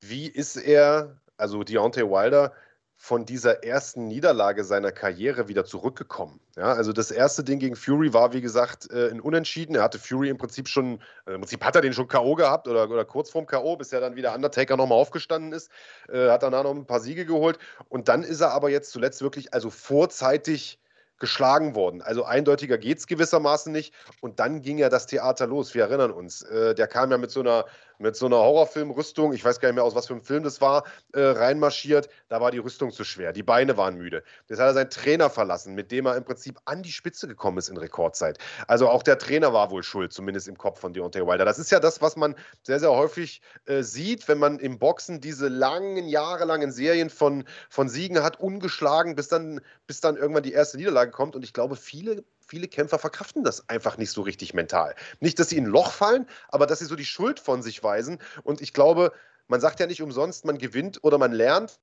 wie ist er, also Deontay Wilder, von dieser ersten Niederlage seiner Karriere wieder zurückgekommen. Ja, also das erste Ding gegen Fury war, wie gesagt, äh, ein Unentschieden. Er hatte Fury im Prinzip schon, äh, im Prinzip hat er den schon K.O. gehabt oder, oder kurz vorm K.O., bis er dann wieder Undertaker nochmal aufgestanden ist, äh, hat danach noch ein paar Siege geholt. Und dann ist er aber jetzt zuletzt wirklich also vorzeitig geschlagen worden. Also eindeutiger geht es gewissermaßen nicht. Und dann ging ja das Theater los. Wir erinnern uns. Äh, der kam ja mit so einer mit so einer Horrorfilmrüstung, ich weiß gar nicht mehr aus was für einem Film das war, äh, reinmarschiert. Da war die Rüstung zu schwer, die Beine waren müde. Jetzt hat er seinen Trainer verlassen, mit dem er im Prinzip an die Spitze gekommen ist in Rekordzeit. Also auch der Trainer war wohl schuld, zumindest im Kopf von Deontay Wilder. Das ist ja das, was man sehr, sehr häufig äh, sieht, wenn man im Boxen diese langen, jahrelangen Serien von, von Siegen hat, ungeschlagen, bis dann, bis dann irgendwann die erste Niederlage kommt. Und ich glaube, viele viele Kämpfer verkraften das einfach nicht so richtig mental. Nicht, dass sie in ein Loch fallen, aber dass sie so die Schuld von sich weisen. Und ich glaube, man sagt ja nicht umsonst, man gewinnt oder man lernt.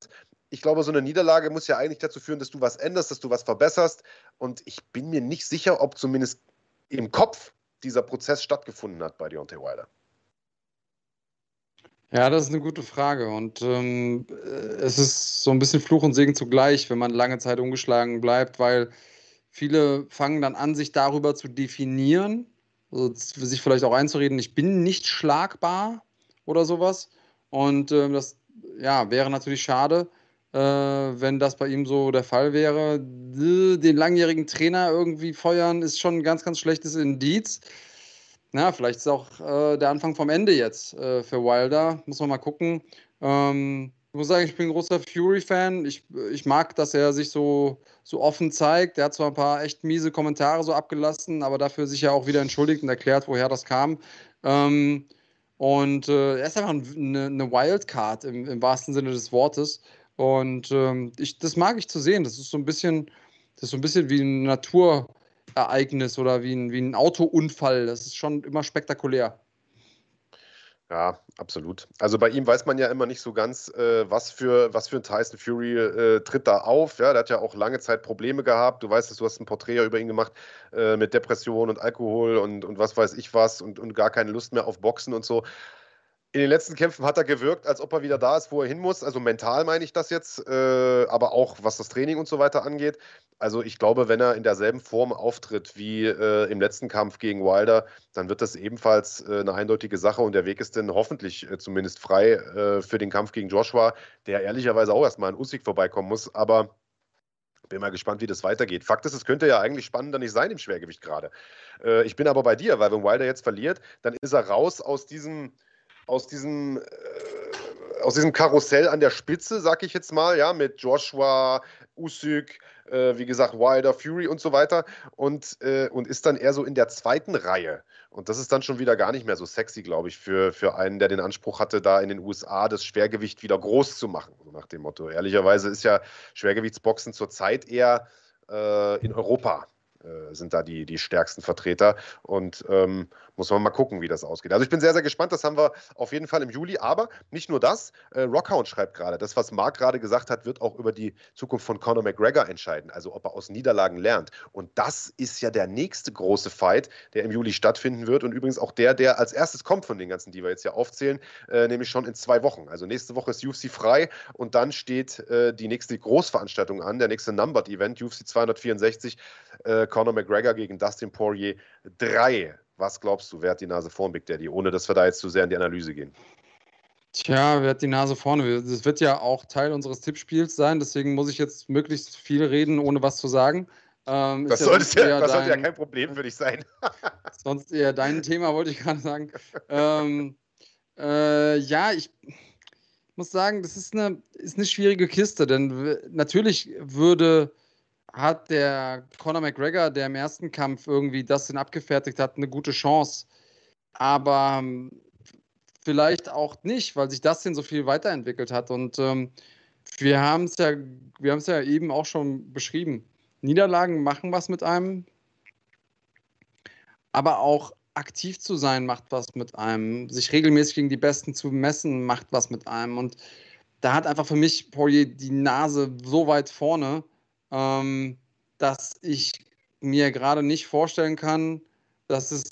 Ich glaube, so eine Niederlage muss ja eigentlich dazu führen, dass du was änderst, dass du was verbesserst. Und ich bin mir nicht sicher, ob zumindest im Kopf dieser Prozess stattgefunden hat bei Deontay Wilder. Ja, das ist eine gute Frage. Und ähm, es ist so ein bisschen Fluch und Segen zugleich, wenn man lange Zeit ungeschlagen bleibt, weil Viele fangen dann an, sich darüber zu definieren, also sich vielleicht auch einzureden, ich bin nicht schlagbar oder sowas. Und äh, das ja, wäre natürlich schade, äh, wenn das bei ihm so der Fall wäre. Den langjährigen Trainer irgendwie feuern ist schon ein ganz, ganz schlechtes Indiz. Na, vielleicht ist auch äh, der Anfang vom Ende jetzt äh, für Wilder. Muss man mal gucken. Ähm, ich muss sagen, ich bin ein großer Fury-Fan. Ich, ich mag, dass er sich so, so offen zeigt. Er hat zwar ein paar echt miese Kommentare so abgelassen, aber dafür sich ja auch wieder entschuldigt und erklärt, woher das kam. Ähm, und äh, er ist einfach eine, eine Wildcard im, im, wahrsten Sinne des Wortes. Und ähm, ich, das mag ich zu sehen. Das ist so ein bisschen, das ist so ein bisschen wie ein Naturereignis oder wie ein, wie ein Autounfall. Das ist schon immer spektakulär. Ja, absolut. Also bei ihm weiß man ja immer nicht so ganz, äh, was, für, was für ein Tyson Fury äh, tritt da auf. Ja, der hat ja auch lange Zeit Probleme gehabt. Du weißt es, du hast ein Porträt über ihn gemacht äh, mit Depression und Alkohol und, und was weiß ich was und, und gar keine Lust mehr auf Boxen und so. In den letzten Kämpfen hat er gewirkt, als ob er wieder da ist, wo er hin muss. Also mental meine ich das jetzt, äh, aber auch was das Training und so weiter angeht. Also ich glaube, wenn er in derselben Form auftritt wie äh, im letzten Kampf gegen Wilder, dann wird das ebenfalls äh, eine eindeutige Sache und der Weg ist dann hoffentlich äh, zumindest frei äh, für den Kampf gegen Joshua, der ehrlicherweise auch erstmal an Usyk vorbeikommen muss. Aber bin mal gespannt, wie das weitergeht. Fakt ist, es könnte ja eigentlich spannender nicht sein im Schwergewicht gerade. Äh, ich bin aber bei dir, weil wenn Wilder jetzt verliert, dann ist er raus aus diesem aus diesem, äh, aus diesem Karussell an der Spitze, sag ich jetzt mal, ja, mit Joshua, Usyk, äh, wie gesagt, Wilder, Fury und so weiter und, äh, und ist dann eher so in der zweiten Reihe. Und das ist dann schon wieder gar nicht mehr so sexy, glaube ich, für, für einen, der den Anspruch hatte, da in den USA das Schwergewicht wieder groß zu machen, so nach dem Motto. Ehrlicherweise ist ja Schwergewichtsboxen zurzeit eher äh, in Europa äh, sind da die, die stärksten Vertreter. Und ähm, muss man mal gucken, wie das ausgeht. Also ich bin sehr, sehr gespannt. Das haben wir auf jeden Fall im Juli. Aber nicht nur das. Äh, Rockhound schreibt gerade, das, was Marc gerade gesagt hat, wird auch über die Zukunft von Conor McGregor entscheiden. Also ob er aus Niederlagen lernt. Und das ist ja der nächste große Fight, der im Juli stattfinden wird. Und übrigens auch der, der als erstes kommt von den ganzen, die wir jetzt ja aufzählen, äh, nämlich schon in zwei Wochen. Also nächste Woche ist UFC frei und dann steht äh, die nächste Großveranstaltung an, der nächste Numbered Event, UFC 264. Conor McGregor gegen Dustin Poirier 3. Was glaubst du, wer hat die Nase vorn, Big Daddy, ohne dass wir da jetzt zu sehr in die Analyse gehen? Tja, wer hat die Nase vorne? Das wird ja auch Teil unseres Tippspiels sein, deswegen muss ich jetzt möglichst viel reden, ohne was zu sagen. Ähm, das, sollte ja, das sollte ja kein Problem für dich sein. sonst eher dein Thema, wollte ich gerade sagen. ähm, äh, ja, ich muss sagen, das ist eine, ist eine schwierige Kiste, denn natürlich würde, hat der Conor McGregor, der im ersten Kampf irgendwie das denn abgefertigt hat, eine gute Chance. Aber ähm, vielleicht auch nicht, weil sich das denn so viel weiterentwickelt hat. Und ähm, wir haben es ja, ja eben auch schon beschrieben. Niederlagen machen was mit einem, aber auch aktiv zu sein macht was mit einem. Sich regelmäßig gegen die Besten zu messen macht was mit einem. Und da hat einfach für mich Poirier die Nase so weit vorne, ähm, dass ich mir gerade nicht vorstellen kann, dass es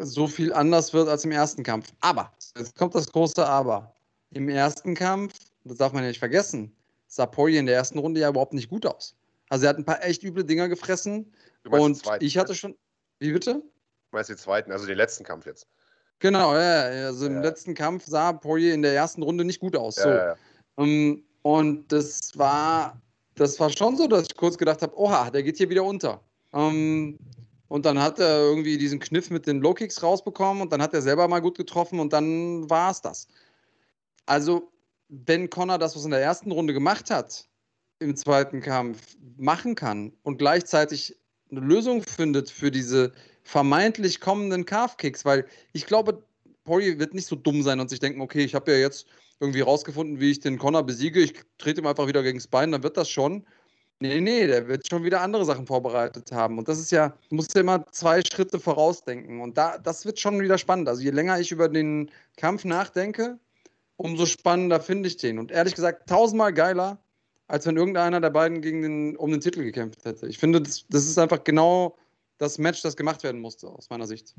so viel anders wird als im ersten Kampf. Aber, jetzt kommt das große Aber. Im ersten Kampf, das darf man ja nicht vergessen, sah Poirier in der ersten Runde ja überhaupt nicht gut aus. Also er hat ein paar echt üble Dinger gefressen. Und zweiten, ich hatte schon. Wie bitte? Du meinst den zweiten, also den letzten Kampf jetzt. Genau, ja, also im ja. letzten Kampf sah Poirier in der ersten Runde nicht gut aus. So. Ja, um, ähm, und das war, das war schon so, dass ich kurz gedacht habe, oha, der geht hier wieder unter. Ähm, und dann hat er irgendwie diesen Kniff mit den Low Kicks rausbekommen und dann hat er selber mal gut getroffen und dann war es das. Also, wenn Connor das, was in der ersten Runde gemacht hat, im zweiten Kampf machen kann und gleichzeitig eine Lösung findet für diese vermeintlich kommenden Calf-Kicks, weil ich glaube, Poirier wird nicht so dumm sein und sich denken, okay, ich habe ja jetzt irgendwie rausgefunden, wie ich den Connor besiege, ich trete ihm einfach wieder gegen das Bein, dann wird das schon. Nee, nee, der wird schon wieder andere Sachen vorbereitet haben. Und das ist ja, du musst ja immer zwei Schritte vorausdenken. Und da, das wird schon wieder spannend. Also je länger ich über den Kampf nachdenke, umso spannender finde ich den. Und ehrlich gesagt, tausendmal geiler, als wenn irgendeiner der beiden gegen den, um den Titel gekämpft hätte. Ich finde, das, das ist einfach genau das Match, das gemacht werden musste, aus meiner Sicht.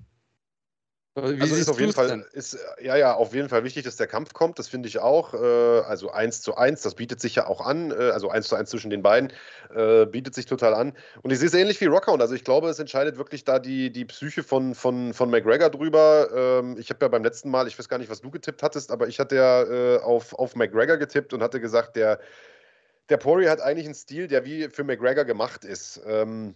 Wie also ist auf jeden Fall, ist, ja, ja, auf jeden Fall wichtig, dass der Kampf kommt, das finde ich auch. Äh, also 1 zu 1, das bietet sich ja auch an, äh, also 1 zu 1 zwischen den beiden, äh, bietet sich total an. Und ich sehe es ähnlich wie Rockhound, also ich glaube, es entscheidet wirklich da die, die Psyche von, von, von McGregor drüber. Ähm, ich habe ja beim letzten Mal, ich weiß gar nicht, was du getippt hattest, aber ich hatte ja auf, auf McGregor getippt und hatte gesagt, der der Poirier hat eigentlich einen Stil, der wie für McGregor gemacht ist. Ähm,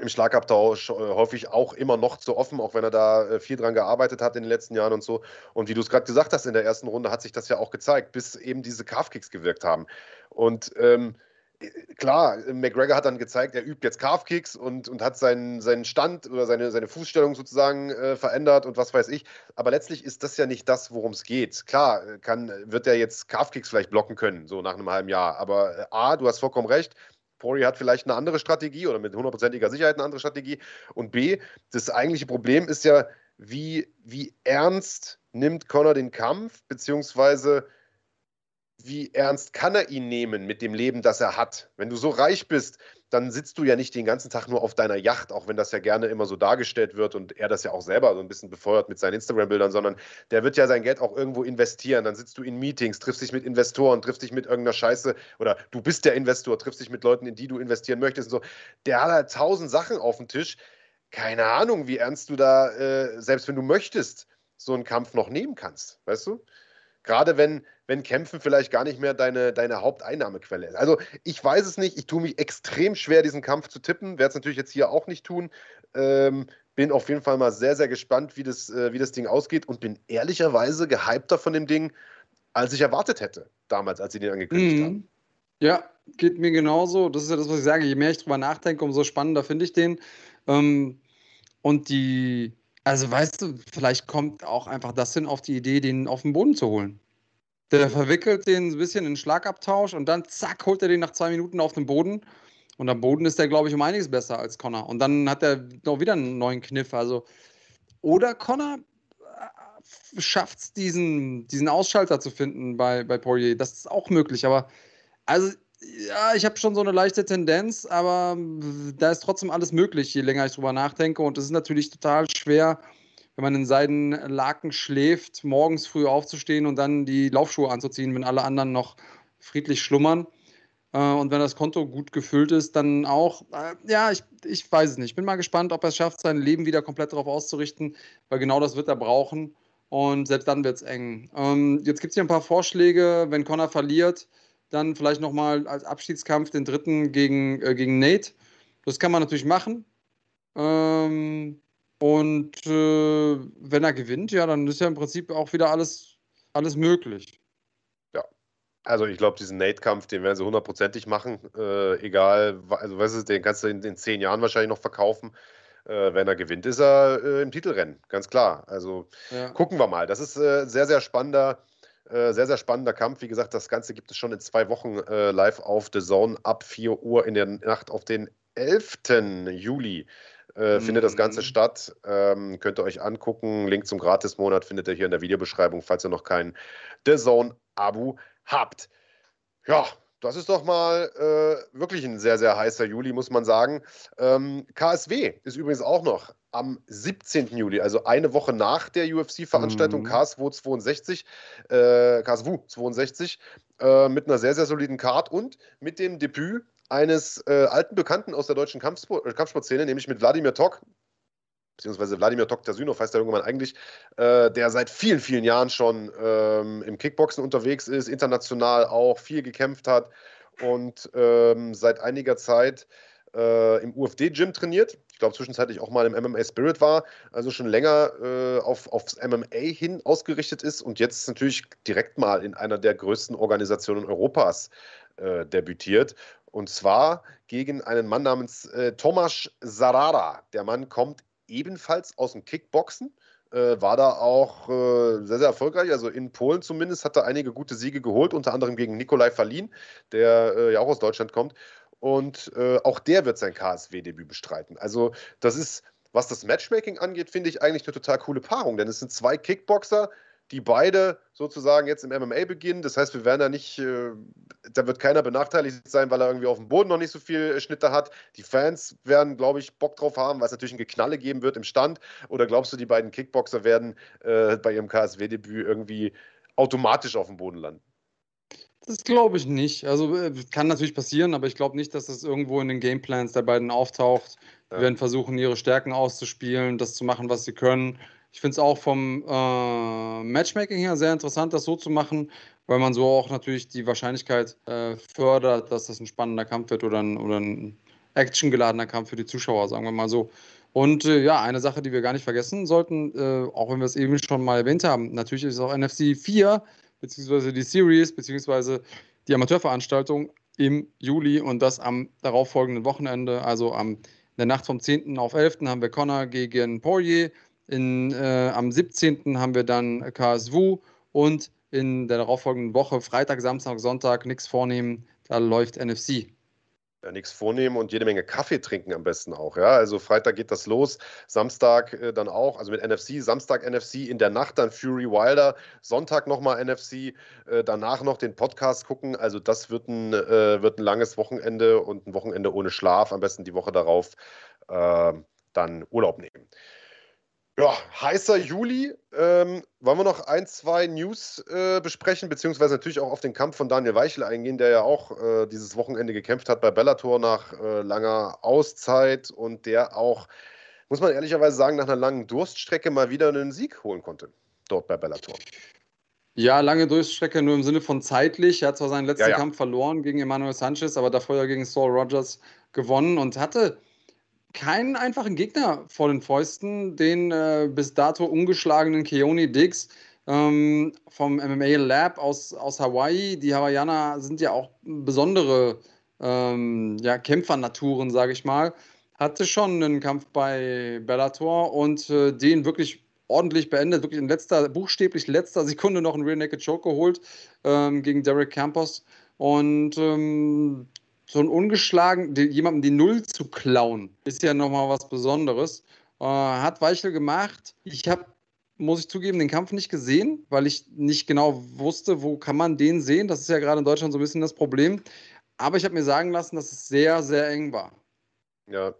Im Schlagabtausch äh, häufig auch immer noch zu offen, auch wenn er da äh, viel dran gearbeitet hat in den letzten Jahren und so. Und wie du es gerade gesagt hast, in der ersten Runde hat sich das ja auch gezeigt, bis eben diese Calf-Kicks gewirkt haben. Und ähm, klar, McGregor hat dann gezeigt, er übt jetzt Calf-Kicks und, und hat seinen, seinen Stand oder seine, seine Fußstellung sozusagen äh, verändert und was weiß ich. Aber letztlich ist das ja nicht das, worum es geht. Klar, kann, wird er jetzt Calf-Kicks vielleicht blocken können, so nach einem halben Jahr. Aber äh, A, du hast vollkommen recht. Poirier hat vielleicht eine andere Strategie oder mit hundertprozentiger Sicherheit eine andere Strategie. Und B, das eigentliche Problem ist ja, wie, wie ernst nimmt Connor den Kampf, beziehungsweise wie ernst kann er ihn nehmen mit dem Leben, das er hat? Wenn du so reich bist, dann sitzt du ja nicht den ganzen Tag nur auf deiner Yacht, auch wenn das ja gerne immer so dargestellt wird und er das ja auch selber so ein bisschen befeuert mit seinen Instagram-Bildern, sondern der wird ja sein Geld auch irgendwo investieren. Dann sitzt du in Meetings, triffst dich mit Investoren, triffst dich mit irgendeiner Scheiße oder du bist der Investor, triffst dich mit Leuten, in die du investieren möchtest und so. Der hat halt tausend Sachen auf dem Tisch. Keine Ahnung, wie ernst du da, äh, selbst wenn du möchtest, so einen Kampf noch nehmen kannst, weißt du? Gerade wenn, wenn Kämpfen vielleicht gar nicht mehr deine, deine Haupteinnahmequelle ist. Also ich weiß es nicht, ich tue mich extrem schwer, diesen Kampf zu tippen, werde es natürlich jetzt hier auch nicht tun. Ähm, bin auf jeden Fall mal sehr, sehr gespannt, wie das, äh, wie das Ding ausgeht und bin ehrlicherweise gehypter von dem Ding, als ich erwartet hätte, damals, als sie den angekündigt mhm. haben. Ja, geht mir genauso. Das ist ja das, was ich sage. Je mehr ich drüber nachdenke, umso spannender finde ich den. Ähm, und die, also weißt du, vielleicht kommt auch einfach das hin auf die Idee, den auf den Boden zu holen. Der verwickelt den ein bisschen in Schlagabtausch und dann zack, holt er den nach zwei Minuten auf den Boden. Und am Boden ist der, glaube ich, um einiges besser als Connor. Und dann hat er noch wieder einen neuen Kniff. Also, oder Connor äh, schafft es, diesen, diesen Ausschalter zu finden bei, bei Poirier. Das ist auch möglich. Aber also ja, ich habe schon so eine leichte Tendenz, aber da ist trotzdem alles möglich, je länger ich drüber nachdenke. Und es ist natürlich total schwer, wenn man in Seidenlaken schläft, morgens früh aufzustehen und dann die Laufschuhe anzuziehen, wenn alle anderen noch friedlich schlummern. Äh, und wenn das Konto gut gefüllt ist, dann auch, äh, ja, ich, ich weiß es nicht. Ich bin mal gespannt, ob er es schafft, sein Leben wieder komplett darauf auszurichten, weil genau das wird er brauchen. Und selbst dann wird es eng. Ähm, jetzt gibt es hier ein paar Vorschläge, wenn Connor verliert, dann vielleicht nochmal als Abschiedskampf den dritten gegen, äh, gegen Nate. Das kann man natürlich machen. Ähm, und äh, wenn er gewinnt, ja, dann ist ja im Prinzip auch wieder alles, alles möglich. Ja. Also ich glaube, diesen Nate-Kampf, den werden sie hundertprozentig machen. Äh, egal, also weißt du, den kannst du in, in zehn Jahren wahrscheinlich noch verkaufen. Äh, wenn er gewinnt, ist er äh, im Titelrennen, ganz klar. Also ja. gucken wir mal. Das ist äh, sehr, sehr spannender. Äh, sehr, sehr spannender Kampf. Wie gesagt, das Ganze gibt es schon in zwei Wochen live auf The Zone ab 4 Uhr in der Nacht auf den 11. Juli äh, findet das Ganze mhm. statt. Ähm, könnt ihr euch angucken. Link zum Gratis-Monat findet ihr hier in der Videobeschreibung, falls ihr noch kein The Zone-Abo habt. Ja, das ist doch mal äh, wirklich ein sehr, sehr heißer Juli, muss man sagen. Ähm, KSW ist übrigens auch noch am 17. Juli, also eine Woche nach der UFC-Veranstaltung, mhm. KSW 62, äh, KSW 62, äh, mit einer sehr, sehr soliden Card und mit dem Debüt eines äh, alten Bekannten aus der deutschen Kampfsport, äh, Kampfsportszene, nämlich mit Wladimir Tok, beziehungsweise Wladimir Toktasynov heißt der Mann eigentlich, äh, der seit vielen, vielen Jahren schon ähm, im Kickboxen unterwegs ist, international auch viel gekämpft hat und ähm, seit einiger Zeit äh, im UFD-Gym trainiert. Ich glaube, zwischenzeitlich auch mal im MMA Spirit war, also schon länger äh, auf, aufs MMA hin ausgerichtet ist und jetzt natürlich direkt mal in einer der größten Organisationen Europas äh, debütiert. Und zwar gegen einen Mann namens äh, Tomasz Zarara. Der Mann kommt ebenfalls aus dem Kickboxen. Äh, war da auch äh, sehr, sehr erfolgreich. Also in Polen zumindest hat er einige gute Siege geholt, unter anderem gegen Nikolai Verlin, der äh, ja auch aus Deutschland kommt. Und äh, auch der wird sein KSW-Debüt bestreiten. Also, das ist, was das Matchmaking angeht, finde ich eigentlich eine total coole Paarung, denn es sind zwei Kickboxer, die beide sozusagen jetzt im MMA beginnen. Das heißt, wir werden da nicht, äh, da wird keiner benachteiligt sein, weil er irgendwie auf dem Boden noch nicht so viel äh, Schnitte hat. Die Fans werden, glaube ich, Bock drauf haben, weil es natürlich ein Geknalle geben wird im Stand. Oder glaubst du, die beiden Kickboxer werden äh, bei ihrem KSW-Debüt irgendwie automatisch auf dem Boden landen? Das glaube ich nicht. Also äh, kann natürlich passieren, aber ich glaube nicht, dass das irgendwo in den Gameplans der beiden auftaucht. Ja. Die werden versuchen, ihre Stärken auszuspielen, das zu machen, was sie können. Ich finde es auch vom äh, Matchmaking her sehr interessant, das so zu machen, weil man so auch natürlich die Wahrscheinlichkeit äh, fördert, dass das ein spannender Kampf wird oder ein, oder ein actiongeladener Kampf für die Zuschauer, sagen wir mal so. Und äh, ja, eine Sache, die wir gar nicht vergessen sollten, äh, auch wenn wir es eben schon mal erwähnt haben, natürlich ist auch NFC 4, beziehungsweise die Series, beziehungsweise die Amateurveranstaltung im Juli und das am darauffolgenden Wochenende, also am, in der Nacht vom 10. auf 11. haben wir Connor gegen Poirier in, äh, am 17. haben wir dann KSW und in der darauffolgenden Woche, Freitag, Samstag, Sonntag, nichts vornehmen, da läuft NFC. Ja, nichts vornehmen und jede Menge Kaffee trinken am besten auch. Ja, also Freitag geht das los, Samstag äh, dann auch, also mit NFC, Samstag NFC, in der Nacht dann Fury Wilder, Sonntag nochmal NFC, äh, danach noch den Podcast gucken. Also das wird ein, äh, wird ein langes Wochenende und ein Wochenende ohne Schlaf, am besten die Woche darauf äh, dann Urlaub nehmen. Ja, heißer Juli. Ähm, wollen wir noch ein, zwei News äh, besprechen, beziehungsweise natürlich auch auf den Kampf von Daniel Weichel eingehen, der ja auch äh, dieses Wochenende gekämpft hat bei Bellator nach äh, langer Auszeit und der auch, muss man ehrlicherweise sagen, nach einer langen Durststrecke mal wieder einen Sieg holen konnte, dort bei Bellator. Ja, lange Durststrecke nur im Sinne von zeitlich. Er hat zwar seinen letzten ja, ja. Kampf verloren gegen Emmanuel Sanchez, aber davor ja gegen Saul Rogers gewonnen und hatte keinen einfachen Gegner vor den Fäusten, den äh, bis dato ungeschlagenen Keone Diggs ähm, vom MMA Lab aus, aus Hawaii. Die Hawaiianer sind ja auch besondere ähm, ja, Kämpfernaturen, sage ich mal. Hatte schon einen Kampf bei Bellator und äh, den wirklich ordentlich beendet, wirklich in letzter, buchstäblich letzter Sekunde noch einen Rear Naked Choke geholt ähm, gegen Derek Campos. Und ähm, so ein ungeschlagen, jemandem die Null zu klauen, ist ja nochmal was Besonderes. Äh, hat Weichel gemacht. Ich habe, muss ich zugeben, den Kampf nicht gesehen, weil ich nicht genau wusste, wo kann man den sehen. Das ist ja gerade in Deutschland so ein bisschen das Problem. Aber ich habe mir sagen lassen, dass es sehr, sehr eng war. Ja,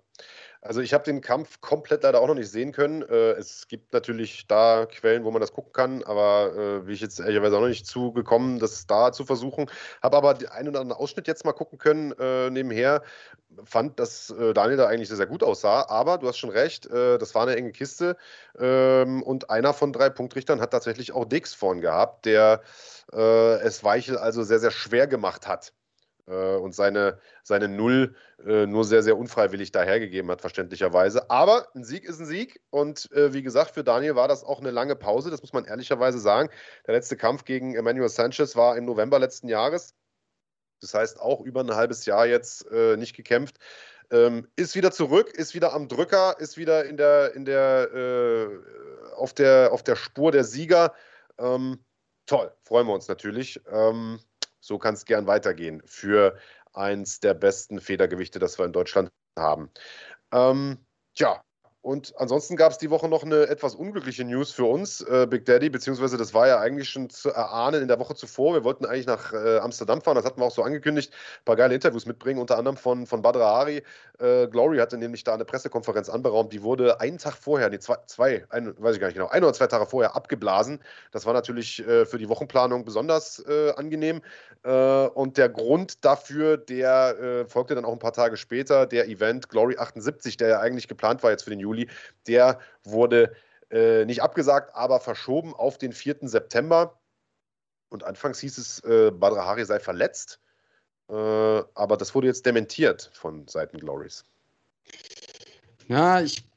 Also ich habe den Kampf komplett leider auch noch nicht sehen können. Äh, es gibt natürlich da Quellen, wo man das gucken kann, aber äh, wie ich jetzt ehrlicherweise auch noch nicht zugekommen, das da zu versuchen. Habe aber einen oder anderen Ausschnitt jetzt mal gucken können äh, nebenher. Fand, dass äh, Daniel da eigentlich sehr, sehr gut aussah, aber du hast schon recht, äh, das war eine enge Kiste ähm, und einer von drei Punktrichtern hat tatsächlich auch Dix vorn gehabt, der äh, es Weichel also sehr, sehr schwer gemacht hat äh, und seine, seine Null äh, nur sehr, sehr unfreiwillig dahergegeben hat, verständlicherweise. Aber ein Sieg ist ein Sieg und äh, wie gesagt, für Daniel war das auch eine lange Pause, das muss man ehrlicherweise sagen. Der letzte Kampf gegen Emmanuel Sanchez war im November letzten Jahres. Das heißt, auch über ein halbes Jahr jetzt äh, nicht gekämpft. Ähm, ist wieder zurück, ist wieder am Drücker, ist wieder in der, in der, äh, auf, der, auf der Spur der Sieger. Ähm, toll, freuen wir uns natürlich. Ähm, so kann es gern weitergehen für eins der besten Federgewichte, das wir in Deutschland haben. Ähm, tja, und ansonsten gab es die Woche noch eine etwas unglückliche News für uns, äh, Big Daddy, beziehungsweise das war ja eigentlich schon zu erahnen in der Woche zuvor. Wir wollten eigentlich nach äh, Amsterdam fahren, das hatten wir auch so angekündigt, ein paar geile Interviews mitbringen, unter anderem von, von Badr Hari. Äh, Glory hatte nämlich da eine Pressekonferenz anberaumt, die wurde einen Tag vorher, nee, zwei, zwei ein, weiß ich gar nicht genau, ein oder zwei Tage vorher abgeblasen. Das war natürlich äh, für die Wochenplanung besonders äh, angenehm. Äh, und der Grund dafür, der folgte dann auch ein paar Tage später, der Event Glory 78, der ja eigentlich geplant war jetzt für den Juli Juli, der wurde äh, nicht abgesagt, aber verschoben auf den 4. September. Und anfangs hieß es, äh, Badr sei verletzt, äh, aber das wurde jetzt dementiert von Seiten Glories. Ja, ich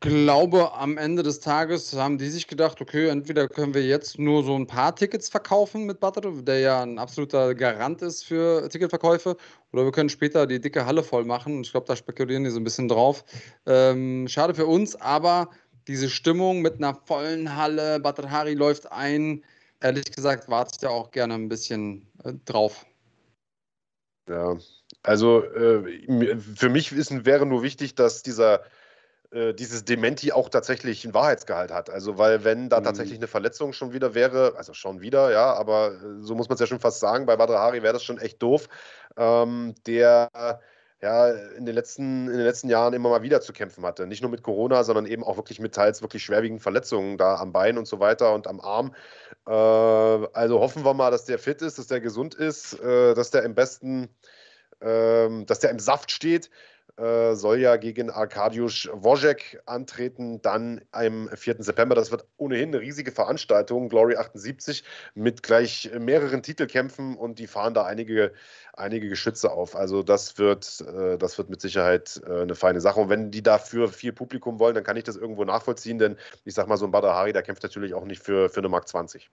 glaube, am Ende des Tages haben die sich gedacht, okay, entweder können wir jetzt nur so ein paar Tickets verkaufen mit Butter, der ja ein absoluter Garant ist für Ticketverkäufe, oder wir können später die dicke Halle voll machen. Ich glaube, da spekulieren die so ein bisschen drauf. Ähm, schade für uns, aber diese Stimmung mit einer vollen Halle, Badr Hari läuft ein. Ehrlich gesagt, warte ich da auch gerne ein bisschen äh, drauf. Ja, also äh, für mich ist, wäre nur wichtig, dass dieser äh, dieses Dementi auch tatsächlich einen Wahrheitsgehalt hat. Also, weil wenn da mhm. tatsächlich eine Verletzung schon wieder wäre, also schon wieder, ja, aber äh, so muss man es ja schon fast sagen, bei Badr Hari wäre das schon echt doof, ähm, der ja in den, letzten, in den letzten Jahren immer mal wieder zu kämpfen hatte. Nicht nur mit Corona, sondern eben auch wirklich mit teils wirklich schwerwiegenden Verletzungen da am Bein und so weiter und am Arm. Äh, also hoffen wir mal, dass der fit ist, dass der gesund ist, äh, dass der im besten, äh, dass der im Saft steht äh, soll ja gegen Arkadiusz Wojek antreten, dann am 4. September. Das wird ohnehin eine riesige Veranstaltung, Glory 78, mit gleich mehreren Titelkämpfen und die fahren da einige, einige Geschütze auf. Also das wird, äh, das wird mit Sicherheit äh, eine feine Sache. Und wenn die dafür viel Publikum wollen, dann kann ich das irgendwo nachvollziehen, denn ich sag mal, so ein Badr Hari, der kämpft natürlich auch nicht für, für eine Mark 20.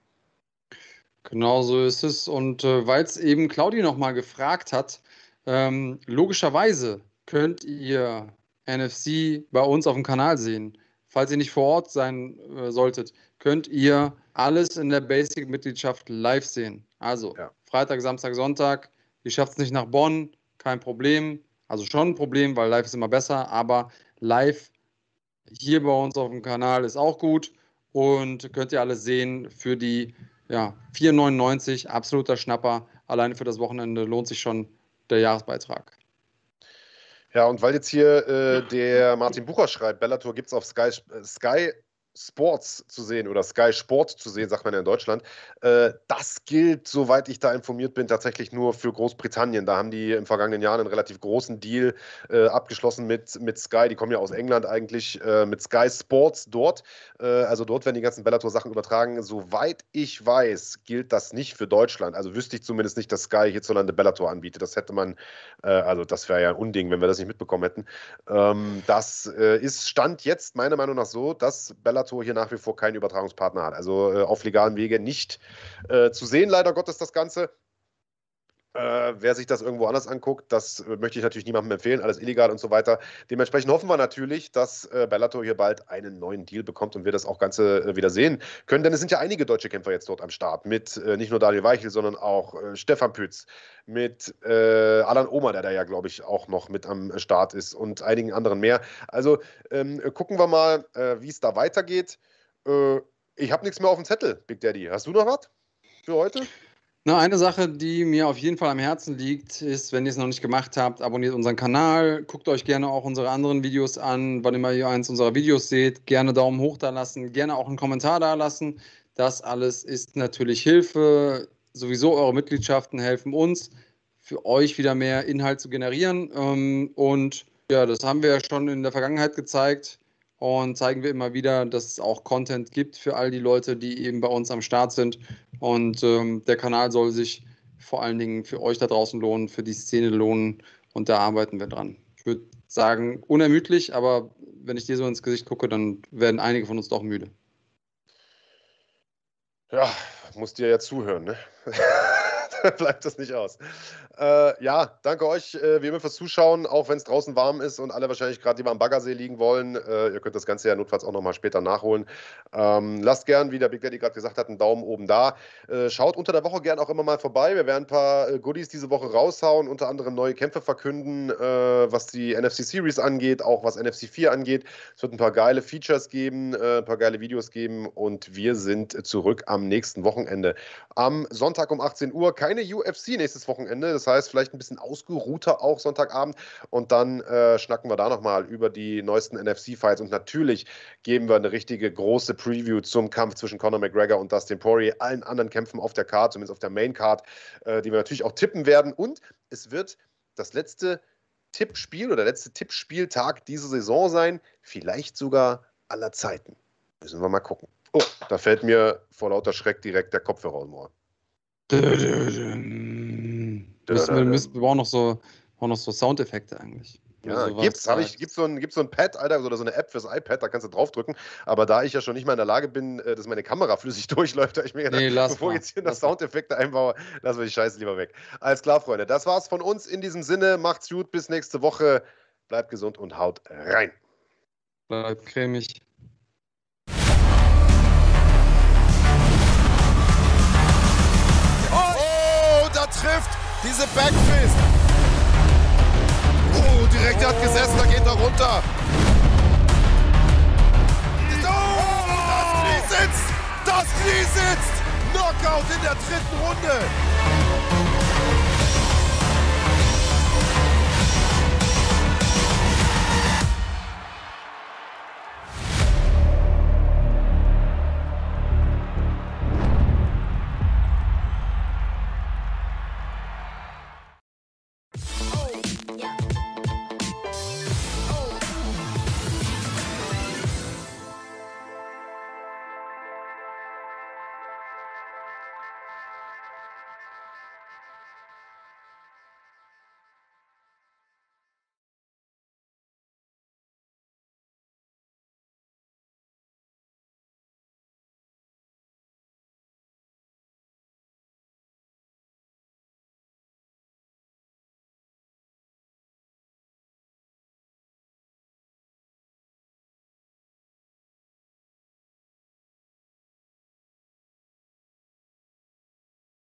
Genau so ist es. Und äh, weil es eben Claudi nochmal gefragt hat, ähm, logischerweise könnt ihr NFC bei uns auf dem Kanal sehen. Falls ihr nicht vor Ort sein äh, solltet, könnt ihr alles in der Basic-Mitgliedschaft live sehen. Also ja. Freitag, Samstag, Sonntag. Ihr schafft es nicht nach Bonn, kein Problem. Also schon ein Problem, weil live ist immer besser, aber live hier bei uns auf dem Kanal ist auch gut und könnt ihr alles sehen für die ja, 4,99, absoluter Schnapper. Alleine für das Wochenende lohnt sich schon der Jahresbeitrag. Ja, und weil jetzt hier äh, der Martin Bucher schreibt, Bellator gibt es auf Sky, Sky Sports zu sehen oder Sky Sport zu sehen, sagt man ja in Deutschland. Äh, das gilt, soweit ich da informiert bin, tatsächlich nur für Großbritannien. Da haben die im vergangenen Jahr einen relativ großen Deal äh, abgeschlossen mit, mit Sky. Die kommen ja aus England eigentlich, äh, mit Sky Sports dort. Äh, also dort werden die ganzen Bellator-Sachen übertragen. Soweit ich weiß, gilt das nicht für Deutschland. Also wüsste ich zumindest nicht, dass Sky hierzulande Bellator anbietet. Das hätte man, äh, also das wäre ja ein Unding, wenn wir das nicht mitbekommen hätten. Ähm, das äh, ist Stand jetzt meiner Meinung nach so, dass Bellator Bellator hier nach wie vor keinen Übertragungspartner hat. Also äh, auf legalem Wege nicht äh, zu sehen, leider Gottes, das Ganze. Äh, wer sich das irgendwo anders anguckt, das äh, möchte ich natürlich niemandem empfehlen, alles illegal und so weiter. Dementsprechend hoffen wir natürlich, dass äh, Bellator hier bald einen neuen Deal bekommt und wir das auch Ganze äh, wieder sehen können. Denn es sind ja einige deutsche Kämpfer jetzt dort am Start, mit äh, nicht nur Daniel Weichel, sondern auch äh, Stefan Pütz, mit Alan Omer, der da ja, glaube ich, auch noch mit am Start ist und einigen anderen mehr. Also ähm, gucken wir mal, wie es da weitergeht. ich habe nichts mehr auf dem Zettel, Big Daddy. Hast du noch was für heute? Na, eine Sache, die mir auf jeden Fall am Herzen liegt, ist, wenn ihr es noch nicht gemacht habt, abonniert unseren Kanal, guckt euch gerne auch unsere anderen Videos an, wann immer ihr eins unserer Videos seht, gerne Daumen hoch da lassen, gerne auch einen Kommentar da lassen. Das alles ist natürlich Hilfe. Sowieso eure Mitgliedschaften helfen uns, für euch wieder mehr Inhalt zu generieren. Ähm, und ja, das haben wir ja schon in der Vergangenheit gezeigt und zeigen wir immer wieder, dass es auch Content gibt für all die Leute, die eben bei uns am Start sind. Und ähm, der Kanal soll sich vor allen Dingen für euch da draußen lohnen, für die Szene lohnen und da arbeiten wir dran. Ich würde sagen, unermüdlich, aber wenn ich dir so ins Gesicht gucke, dann werden einige von uns doch müde. Ja, muss dir ja zuhören, ne? bleibt das nicht aus. Äh, ja, danke euch äh, wie immer fürs Zuschauen, auch wenn es draußen warm ist und alle wahrscheinlich gerade lieber am Baggersee liegen wollen. Äh, ihr könnt das Ganze ja notfalls auch nochmal später nachholen. Ähm, lasst gern, wie der Big Daddy gerade gesagt hat, einen Daumen oben da. Äh, schaut unter der Woche gern auch immer mal vorbei. Wir werden ein paar äh, Goodies diese Woche raushauen, unter anderem neue Kämpfe verkünden, äh, was die NFC Series angeht, auch was NFC 4 angeht. Es wird ein paar geile Features geben, ein paar geile Videos geben und wir sind zurück am nächsten Wochenende. Am Sonntag um 18 Uhr keine UFC nächstes Wochenende. Das heißt, vielleicht ein bisschen ausgeruhter auch Sonntagabend. Und dann äh, schnacken wir da nochmal über die neuesten NFC-Fights. Und natürlich geben wir eine richtige große Preview zum Kampf zwischen Conor McGregor und Dustin Poirier, allen anderen Kämpfen auf der Card, zumindest auf der Main-Card, äh, die wir natürlich auch tippen werden. Und es wird das letzte Tippspiel oder der letzte Tippspieltag dieser Saison sein. Vielleicht sogar aller Zeiten. Müssen wir mal gucken. Oh, da fällt mir vor lauter Schreck direkt der Kopfhörer aus dem Ohr. Müssen wir, müssen, wir brauchen noch so, brauchen noch so Soundeffekte eigentlich. Ja, also gibt's, habe ich, gibt's so ein, gibt's so ein Pad, Alter, oder so eine App fürs iPad, da kannst du draufdrücken. Aber da ich ja schon nicht mal in der Lage bin, äh, dass meine Kamera flüssig durchläuft, habe ich mir gedacht, nee, bevor ich jetzt hier noch Soundeffekte einbaue, lassen wir die Scheiße lieber weg. Alles klar, Freunde. Das war's von uns in diesem Sinne. Macht's gut, bis nächste Woche. Bleibt gesund und haut rein. Bleibt cremig. trifft. Diese Backfist. Oh, direkt, hat gesessen, da geht er runter. Oh, das Knie sitzt. Das Knie sitzt. Knockout in der dritten Runde.